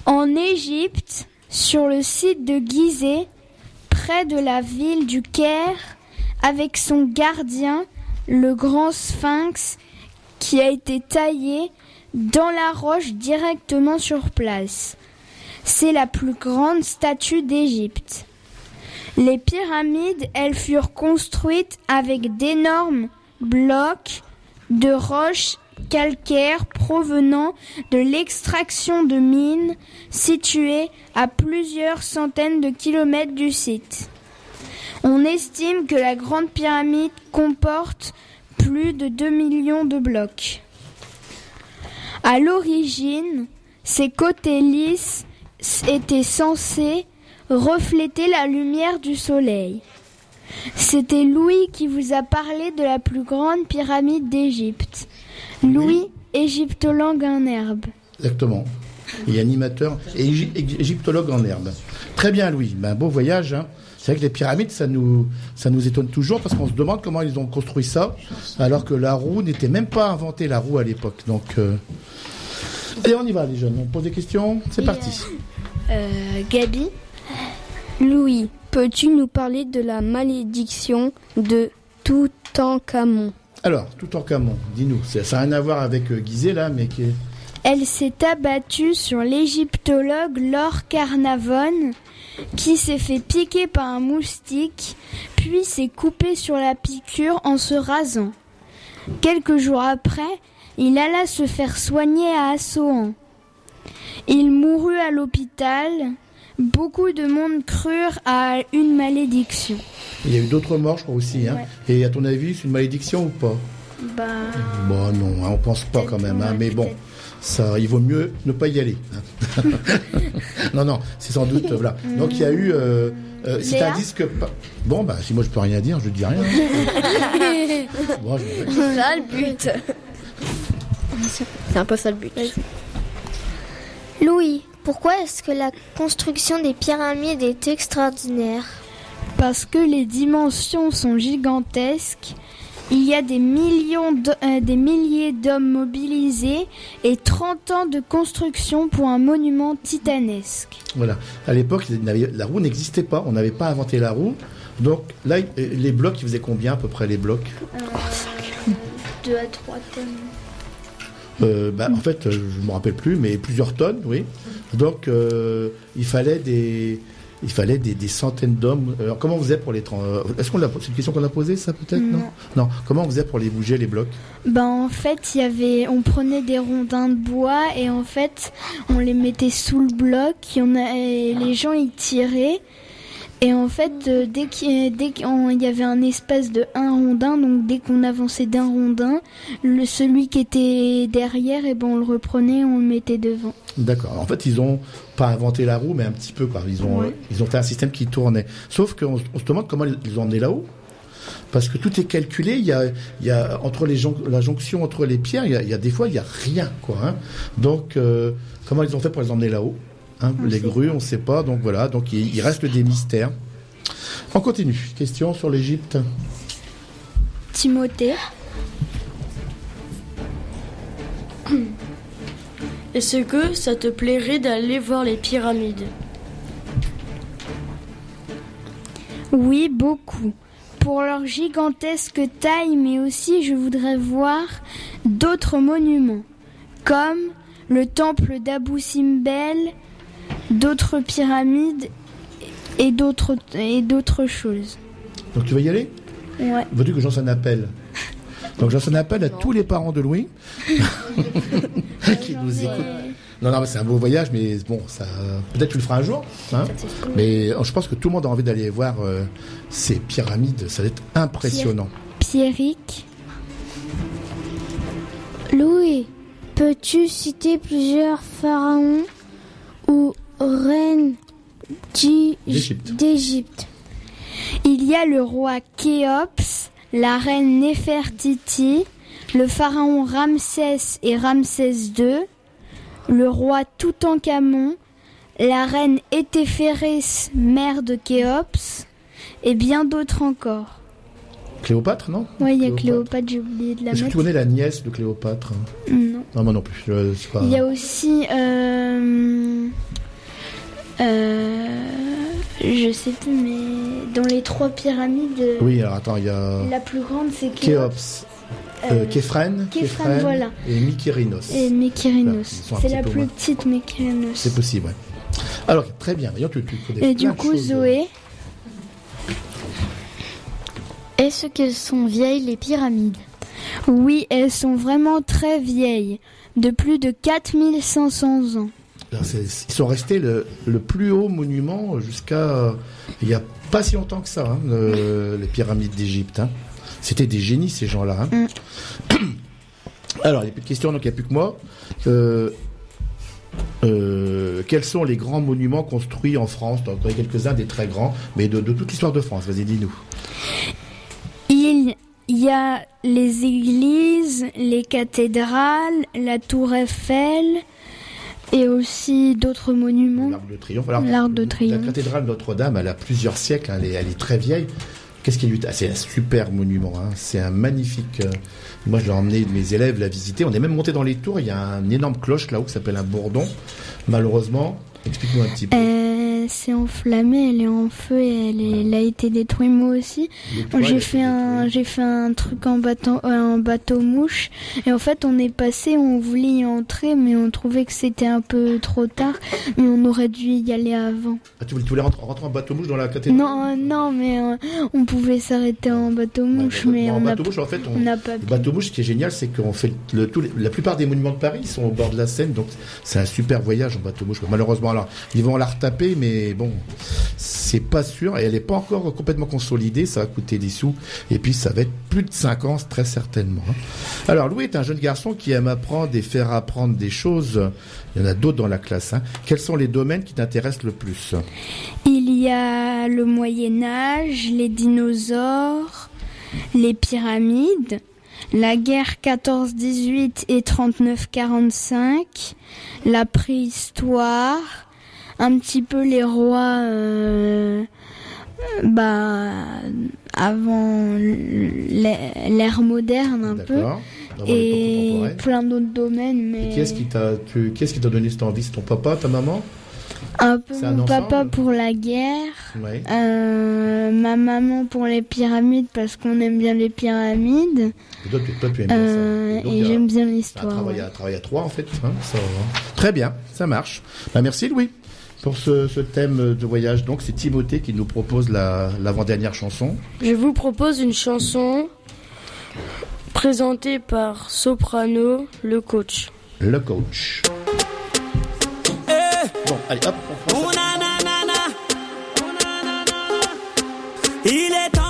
En Égypte, sur le site de Gizeh, près de la ville du Caire, avec son gardien, le grand sphinx, qui a été taillé dans la roche directement sur place. C'est la plus grande statue d'Égypte. Les pyramides, elles furent construites avec d'énormes blocs de roches calcaires provenant de l'extraction de mines situées à plusieurs centaines de kilomètres du site. On estime que la Grande Pyramide comporte plus de 2 millions de blocs. À l'origine, ces côtés lisses étaient censés refléter la lumière du soleil. C'était Louis qui vous a parlé de la plus grande pyramide d'Égypte. Louis, égyptologue en herbe. Exactement. Et animateur et égy- égy- égyptologue en herbe. Très bien, Louis. Ben, beau voyage. hein. C'est vrai que les pyramides, ça nous, ça nous étonne toujours parce qu'on se demande comment ils ont construit ça, alors que la roue n'était même pas inventée, la roue à l'époque. Donc, euh... et on y va, les jeunes. On pose des questions. C'est parti. Euh, Gabi Louis, peux-tu nous parler de la malédiction de Toutankhamon? Alors, tout en camon, dis-nous. Ça n'a rien à voir avec euh, Gizeh là, mais qui est. Elle s'est abattue sur l'égyptologue Laure Carnavon, qui s'est fait piquer par un moustique, puis s'est coupé sur la piqûre en se rasant. Quelques jours après, il alla se faire soigner à Assouan. Il mourut à l'hôpital. Beaucoup de monde crurent à une malédiction. Il y a eu d'autres morts, je crois aussi. Hein. Ouais. Et à ton avis, c'est une malédiction ou pas? Bah, Bon, non, hein, on pense pas quand même. hein, mais bon, ça, il vaut mieux ne pas y aller. hein. [laughs] non, non, c'est sans doute. voilà. Donc il y a eu. Euh, euh, c'est un disque. Bon, bah, si moi je peux rien dire, je dis rien. [laughs] Bon, je- [laughs] C'est ça le but. C'est un peu ça le but. Louis, pourquoi est-ce que la construction des pyramides est extraordinaire Parce que les dimensions sont gigantesques, il y a des millions, de- euh, des milliers d'hommes mobilisés et 30 ans de construction pour un monument titanesque. Voilà. À l'époque, la roue n'existait pas. On n'avait pas inventé la roue. Donc là, il- les blocs, ils faisaient combien à peu près les blocs? 2 à 3 tonnes. Euh, bah, En fait, euh, je ne me rappelle plus, mais plusieurs tonnes, oui. Donc, euh, il fallait des, il fallait des, des centaines d'hommes. Alors, comment on faisait pour les... euh, Est-ce qu'on. C'est une question qu'on a posée, ça, peut-être Non? Non. Comment on faisait pour les bouger, les blocs? Ben en fait, il y avait, on prenait des rondins de bois et en fait, on les mettait sous le bloc. Y en a, et les gens ils tiraient. Et en fait, euh, dès qu'il y avait un espace de un rondin, donc dès qu'on avançait d'un rondin, le celui qui était derrière, et ben on le reprenait, on le mettait devant. D'accord. En fait, ils ont pas inventé la roue, mais un petit peu, quoi. Ils ont, Ouais. ils ont fait un système qui tournait. Sauf qu'on se- on se demande comment ils ont emmené là-haut. Parce que tout est calculé, il y a, il y a entre les jon- la jonction entre les pierres, il y a, il y a des fois il y a rien quoi. hein. Donc euh, comment ils ont fait pour les emmener là-haut? Hein Les grues, on ne sait pas. Donc voilà, donc il, il reste des mystères. On continue. Question sur l'Égypte. Timothée. Est-ce que ça te plairait d'aller voir les pyramides? Oui, beaucoup. Pour leur gigantesque taille, mais aussi je voudrais voir d'autres monuments, comme le temple d'Abu Simbel, d'autres pyramides et d'autres et d'autres choses. Donc tu vas y aller Ouais. Veux-tu que j'en un appel Donc j'en un appel à tous les parents de Louis [laughs] qui nous écoutent. Non, non, c'est un beau voyage, mais bon, ça, peut-être tu le feras un jour. hein. mais euh, je pense que tout le monde a envie d'aller voir euh, ces pyramides. Ça va être impressionnant. Pierrick, Louis, peux-tu citer plusieurs pharaons? Ou D'Égypte. d'Égypte il y a le roi Khéops, la reine Néfertiti, le pharaon Ramsès et Ramsès II, le roi Toutankhamon, la reine Étéphérès, mère de Khéops, et bien d'autres encore. Cléopâtre, non Oui, il y a Cléopâtre, j'ai oublié de la Est-ce que mettre. tu connais la nièce de Cléopâtre hein Non. Non, moi non plus. je- pas- Il y a aussi. Euh, euh, je sais plus, mais dans les trois pyramides. Oui, alors attends, il y a La plus grande, c'est Khéops. Euh, Euh, Képhrène, Képhrène, voilà. et Mykérinos. Et Mykérinos. C'est la plus moins. petite Mykérinos. C'est possible, ouais. Alors, très bien. D'ailleurs, tu, tu connais Et du coup, choses. Est-ce qu'elles sont vieilles les pyramides? Oui, elles sont vraiment très vieilles, de plus de 4500 ans. Alors, Ils sont restés le, le plus haut monument jusqu'à il y a pas si longtemps que ça, hein, le- [laughs] les pyramides d'Égypte. hein. C'était des génies ces gens-là. hein. [coughs] Alors, il n'y a plus de questions, donc il n'y a plus que moi. Euh, euh, quels sont les grands monuments construits en France? Y en a quelques-uns des très grands, mais de, de toute l'histoire de France. Vas-y, dis-nous. Il y a les églises, les cathédrales, la tour Eiffel et aussi d'autres monuments. L'Arc de Triomphe. Alors, L'Arc de La Triomphe. cathédrale Notre-Dame, elle a plusieurs siècles, hein, elle, est, elle est très vieille. Qu'est-ce qu'il lui ah, C'est un super monument, hein, c'est un magnifique. euh, moi, je l'ai emmené mes élèves la visiter. On est même monté dans les tours. Il y a un énorme cloche là-haut qui s'appelle un bourdon. Malheureusement, explique-nous un petit peu. Euh, c'est enflammé, elle est en feu et elle, est- elle a été détruite moi aussi. A J'ai fait un, j'ai fait un truc en bateau, euh, en bateau mouche et en fait on est passé, on voulait y entrer mais on trouvait que c'était un peu trop tard, mais on aurait dû y aller avant. Ah, tu voulais, tu voulais rentrer, rentrer en bateau mouche dans la cathédrale? Non, euh, non, mais euh, on pouvait s'arrêter en bateau mouche, mais on en bateau mouche, en fait, on, on n'a pas le bateau mouche, ce qui est génial, c'est qu'on fait le, les- la plupart des monuments de Paris ils sont au bord de la Seine, donc c'est un super voyage en bateau mouche. Malheureusement, alors ils vont la retaper, mais bon, c'est pas sûr et elle n'est pas encore complètement consolidée. Ça va coûter des sous et puis ça va être plus de 5 ans très certainement. hein. Alors Louis est un jeune garçon qui aime apprendre et faire apprendre des choses. Il y en a d'autres dans la classe. hein. Quels sont les domaines qui t'intéressent le plus? Il y a le Moyen Âge, les dinosaures, les pyramides, la guerre 14-18 et 39-45, la préhistoire, un petit peu les rois euh, bah, avant l'ère moderne un peu. Et plein d'autres domaines, mais Et Qui t'a t'a donné cette envie? C'est ton papa, ta maman? Un peu un mon papa pour la guerre. Ouais. Euh, ma maman pour les pyramides parce qu'on aime bien les pyramides. Et toi, tu, toi, tu aimes bien Euh, ça. Et j'aime bien l'histoire. travail, ouais. à, à trois, en fait. hein, ça va. Très bien, ça marche. Bah, merci, Louis, pour ce, ce thème de voyage. Donc, c'est Timothée qui nous propose la- l'avant-dernière chanson. Je vous propose une chanson présentée par Soprano, le coach. Le coach. Bon, allez, hop, on prend ça. Il est temps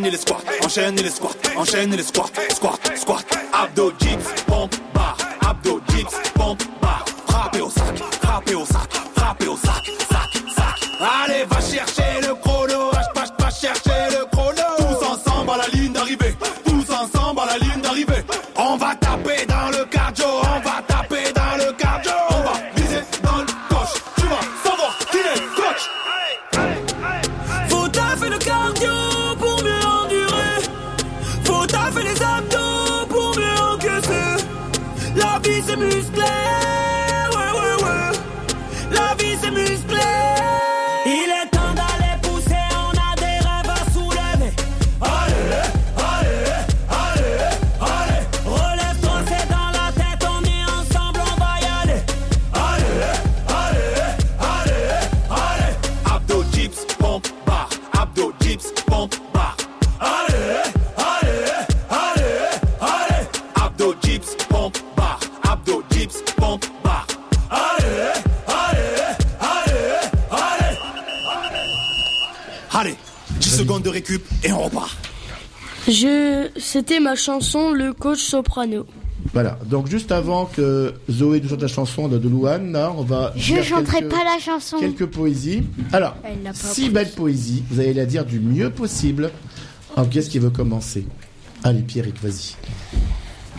Enchaîne les squats, enchaîne les squats, enchaîne les squats, squat, squat. Abdo, ma chanson Le coach soprano. Voilà, donc juste avant que Zoé nous chante la chanson de, de Louane, là, on va. Je lire chanterai quelques- pas la chanson. Quelques poésies. Alors, six belles poésies, vous allez la dire du mieux possible. Alors, qu'est-ce qui veut commencer Allez, Pierrick, vas-y.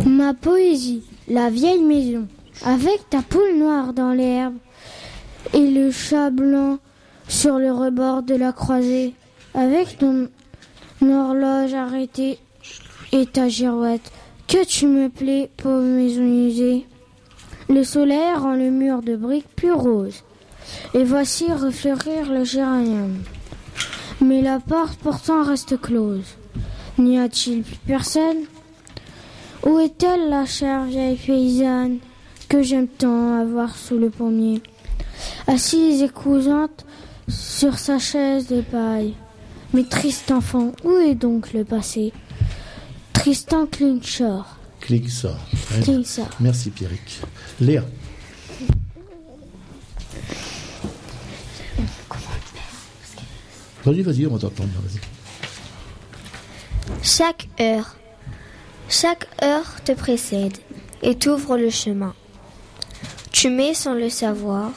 Ma poésie, la vieille maison, avec ta poule noire dans l'herbe et le chat blanc sur le rebord de la croisée, avec ton horloge arrêtée et ta girouette. Que tu me plais, pauvre maison usée. Le soleil rend le mur de briques plus rose, et voici refleurir le géranium. Mais la porte pourtant reste close. N'y a-t-il plus personne? Où est-elle la chère vieille paysanne que j'aime tant avoir sous le pommier? Assise et cousante sur sa chaise de paille. Mais triste enfant, où est donc le passé? Tristan. Clique, sort. Merci, Pierrick. Léa. Vas-y, vas-y, on va t'entendre. Vas-y. Chaque heure, chaque heure te précède et t'ouvre le chemin. Tu mets sans le savoir.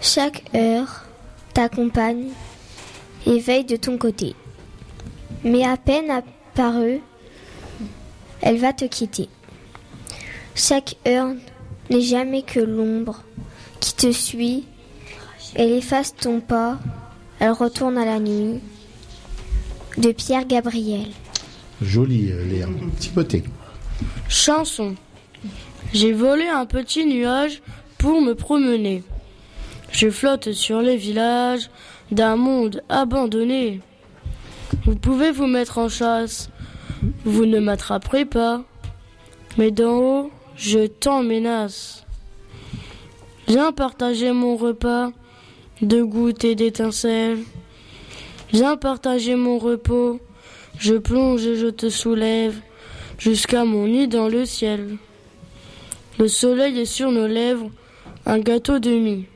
Chaque heure t'accompagne et veille de ton côté. Mais à peine apparue, elle va te quitter. Chaque heure n'est jamais que l'ombre qui te suit. Elle efface ton pas, elle retourne à la nuit. De Pierre Gabriel. Jolie, euh, Léa. Timothée. Chanson. J'ai volé un petit nuage pour me promener. Je flotte sur les villages d'un monde abandonné. Vous pouvez vous mettre en chasse, vous ne m'attraperez pas. Mais d'en haut, je t'en menace. Viens partager mon repas de gouttes et d'étincelles. Viens partager mon repos. Je plonge et je te soulève jusqu'à mon nid dans le ciel. Le soleil est sur nos lèvres, un gâteau de mie.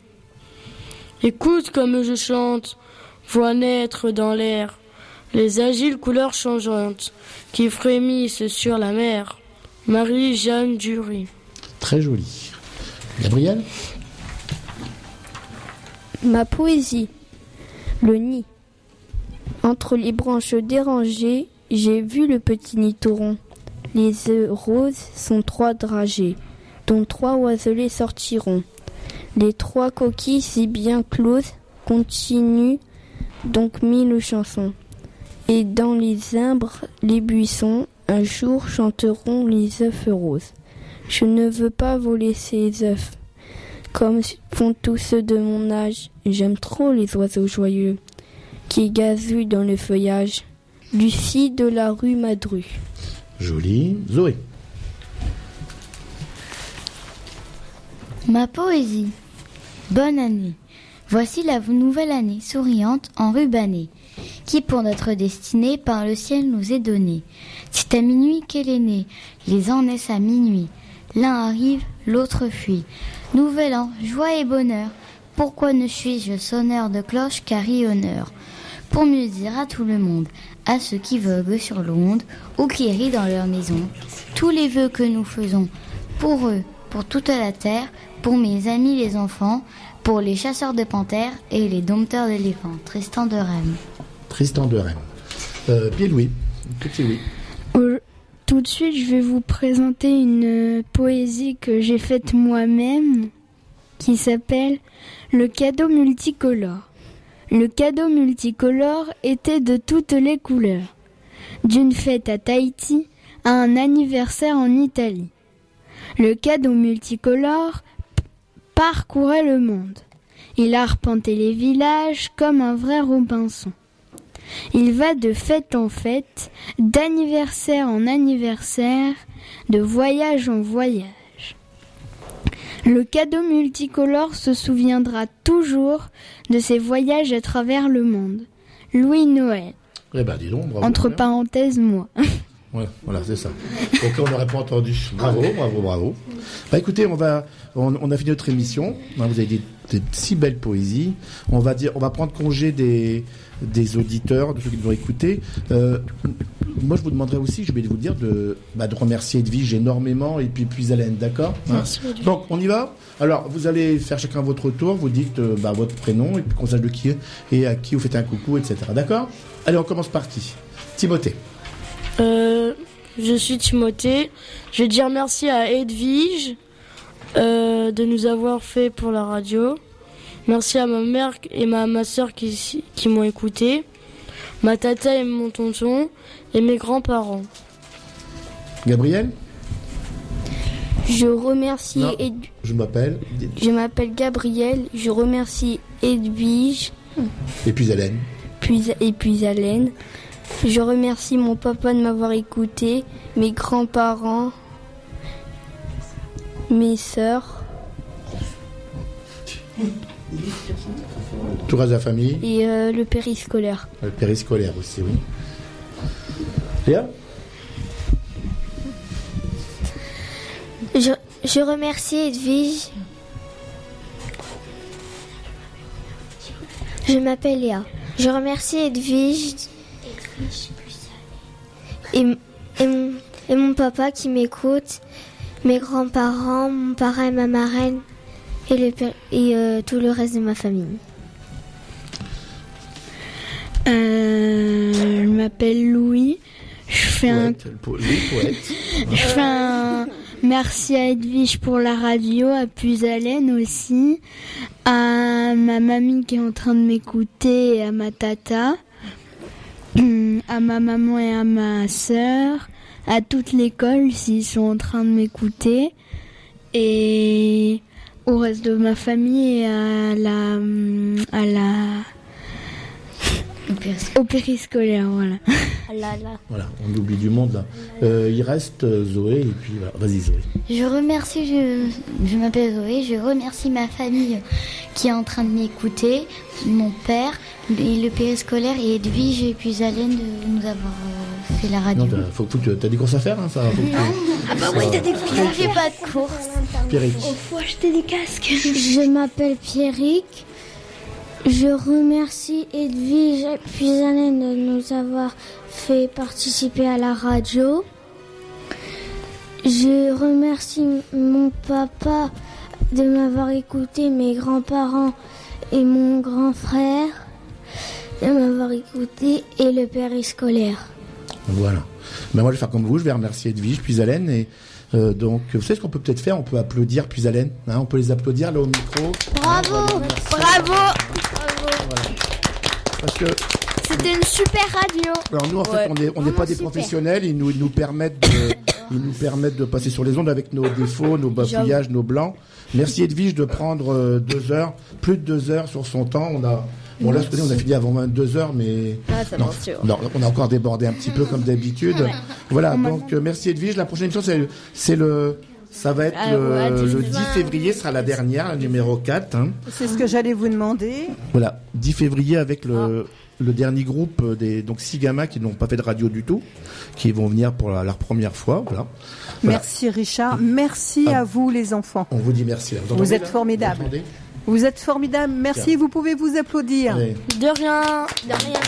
Écoute comme je chante, vois naître dans l'air les agiles couleurs changeantes qui frémissent sur la mer. Marie-Jeanne Dury. Très jolie. Gabriel? Ma poésie. Le nid. Entre les branches dérangées, j'ai vu le petit nid tauron. Les œufs roses sont trois dragées, dont trois oiselets sortiront. Les trois coquilles si bien closes continuent donc mille chansons. Et dans les imbres, les buissons, un jour chanteront les œufs roses. Je ne veux pas voler ces œufs, comme font tous ceux de mon âge. J'aime trop les oiseaux joyeux qui gazouillent dans le feuillage. Lucie de la rue Madru. Jolie. Zoé. Ma poésie. Bonne année. Voici la nouvelle année souriante enrubannée, qui pour notre destinée par le ciel nous est donnée. C'est à minuit qu'elle est née, les ans naissent à minuit. L'un arrive, l'autre fuit. Nouvel an, joie et bonheur. Pourquoi ne suis-je sonneur de cloche carillonneur Pour mieux dire à tout le monde, à ceux qui voguent sur l'onde ou qui rient dans leur maison, tous les vœux que nous faisons, pour eux, pour toute la terre, pour mes amis les enfants, pour les chasseurs de panthères et les dompteurs d'éléphants. Tristan de Rennes. Tristan de Rennes. Euh, Pierre-Louis. Petit Louis. Au- Tout de suite, je vais vous présenter une euh, poésie que j'ai faite moi-même qui s'appelle Le cadeau multicolore. Le cadeau multicolore était de toutes les couleurs. D'une fête à Tahiti à un anniversaire en Italie. Le cadeau multicolore parcourait le monde. Il arpentait les villages comme un vrai Robinson. Il va de fête en fête, d'anniversaire en anniversaire, de voyage en voyage. Le cadeau multicolore se souviendra toujours de ses voyages à travers le monde. Louis Noël. Eh ben, dis donc, bravo. Entre bien. parenthèses, moi. [laughs] Ouais, voilà, c'est ça. Donc on n'aurait pas entendu. Bravo, bravo, bravo. Bah écoutez, on va, on, on a fini notre émission. Hein, Vous avez des, des si belles poésies. On va dire, on va prendre congé des, des auditeurs, de ceux qui nous ont écoutés. Euh, moi, je vous demanderai aussi, je vais vous dire de, bah, de remercier Edwige énormément et puis puis Hélène, d'accord Merci. Donc on y va. Alors vous allez faire chacun votre tour. Vous dites euh, bah, votre prénom et puis qu'on sache de qui et à qui vous faites un coucou, etc. D'accord Allez, on commence par qui Timothée. Euh, je suis Timothée. Je vais dire merci à Edwige euh, de nous avoir fait pour la radio. Merci à ma mère et ma, ma soeur qui, qui m'ont écouté. Ma tata et mon tonton et mes grands-parents. Gabriel? Je remercie Non. Ed- Je m'appelle. Je m'appelle Gabriel. Je remercie Edwige Et puis Hélène. puis, et puis Alain. Je remercie mon papa de m'avoir écouté, mes grands-parents, mes sœurs Tout le reste de la famille. et euh, le périscolaire. Le périscolaire aussi, oui. Léa? Je, je remercie Edwige. Je m'appelle Léa. Je remercie Edwige et, et, mon, et mon papa qui m'écoute, mes grands-parents, mon parrain et ma marraine et, le, et euh, tout le reste de ma famille. Euh, je m'appelle Louis. Je fais un Poète. [laughs] Je fais un merci à Edwige pour la radio, à Puzalène aussi, à ma mamie qui est en train de m'écouter et à ma tata, à ma maman et à ma sœur, à toute l'école s'ils sont en train de m'écouter et au reste de ma famille et à la à la au périscolaire voilà. [laughs] Voilà, on oublie du monde là. Euh, il reste euh, Zoé et puis voilà. Vas-y Zoé. Je remercie, je, je m'appelle Zoé, je remercie ma famille qui est en train de m'écouter, mon père, et le périscolaire et Edwige et puis Alain de nous avoir euh, fait la radio. Non, t'as, faut, que tu t'as des courses à faire, hein, ça. Faut que tu- [laughs] Ah bah oui, t'as des Je fais pas de course. Pierrick. faut acheter des casques. Je m'appelle Pierrick. Je remercie Edwige et puis Alain de nous avoir fait participer à la radio. Je remercie mon papa de m'avoir écouté, mes grands-parents et mon grand frère de m'avoir écouté et le périscolaire. Voilà. Ben moi, je vais faire comme vous. Je vais remercier Edwige, puis Hélène. Et euh, donc, vous savez ce qu'on peut peut-être faire? On peut applaudir, puis Hélène. Hein, on peut les applaudir là au micro. Bravo, bravo. Parce que C'était une super radio. Alors nous en fait on n'est on Vraiment pas des super. professionnels, ils nous, ils nous permettent de, [coughs] ils nous permettent de passer sur les ondes avec nos défauts, nos bafouillages, nos blancs. Merci Edwige de prendre euh, deux heures, plus de deux heures sur son temps. On a bon là je connais, on a fini avant 22 heures, mais Ah, ça non, non, on a encore débordé un petit peu comme d'habitude. Ouais. Voilà donc euh, merci Edwige. La prochaine émission c'est le Ça va être Ah, le, ouais, le 10 10 février sera la dernière, la numéro 4. hein. C'est ce que j'allais vous demander. Voilà, 10 février avec le, Ah. le dernier groupe euh, des donc six gamins qui n'ont pas fait de radio du tout, qui vont venir pour la, leur première fois. Voilà. Voilà. Merci Richard. Merci Ah. à vous les enfants. On vous dit merci. Vous, entendez, êtes là? Formidables. Vous Vous êtes formidables. Merci. Vous pouvez vous applaudir. Allez. De rien. De rien.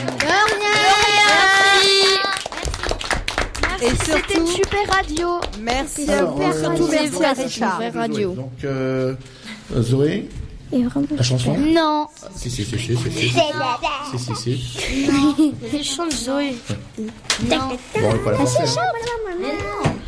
Et C'était une surtout, super radio. merci à vous. Surtout c'est merci à c'est Richard. une vraie radio. Donc euh, Zoé, la chanson Non. Si si si si si si. Si si si. Chante Zoé. Bon, on va pas la hein.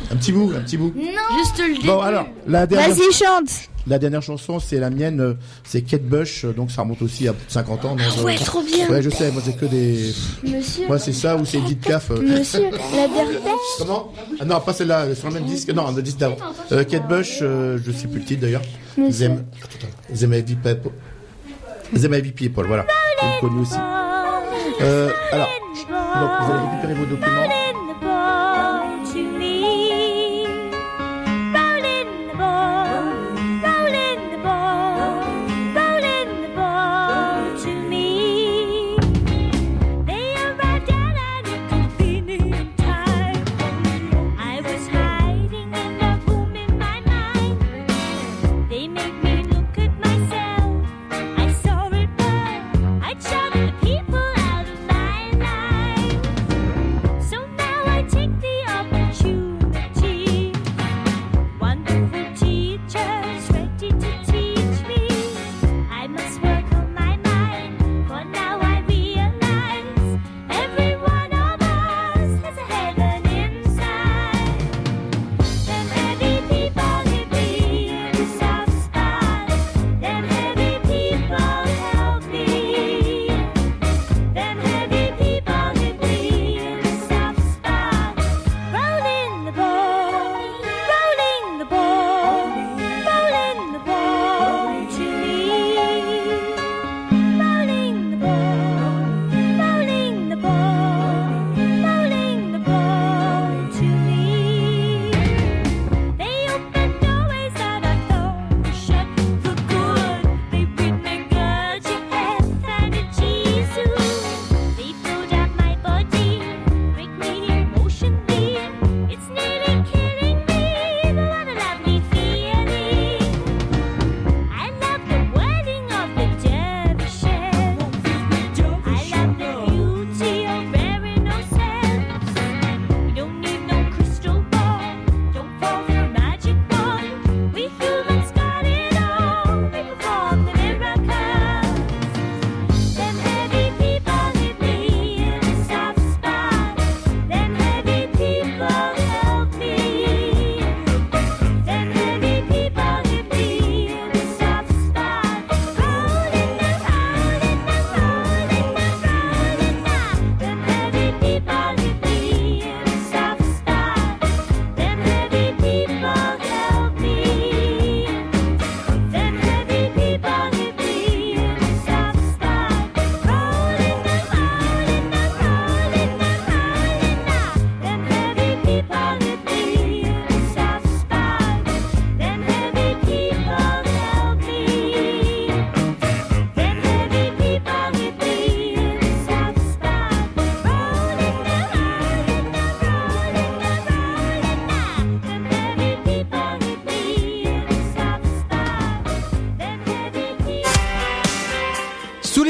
Un petit bout, un petit bout. Juste le début. Bon alors, la dernière. Vas-y, chante. La dernière chanson, c'est la mienne, euh, c'est Kate Bush, euh, donc ça remonte aussi à plus de 50 ans. donc, Ah ouais, euh, trop bien. Ouais, je sais, moi c'est que des. Monsieur. Moi c'est ça ou c'est Edith Piaf. Monsieur, la dépêche. [laughs] Comment? Ah non, pas celle-là, sur le même disque. Non, le disque d'avant. Euh, Kate Bush, euh, je sais plus le titre d'ailleurs. Them Heavy People. Heavy People, voilà. C'est connu aussi. Alors, donc vous allez récupérer vos documents.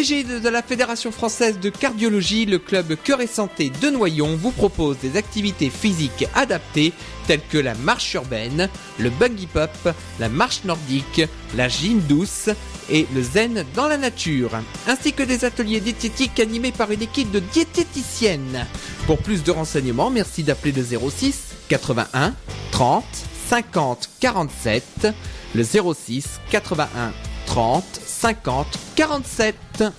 L'égide de la Fédération française de cardiologie, le club Cœur et Santé de Noyon vous propose des activités physiques adaptées telles que la marche urbaine, le buggy pop, la marche nordique, la gym douce et le zen dans la nature, ainsi que des ateliers diététiques animés par une équipe de diététiciennes. Pour plus de renseignements, merci d'appeler le 06 81 30 50 47, le 06 81 30 50 47.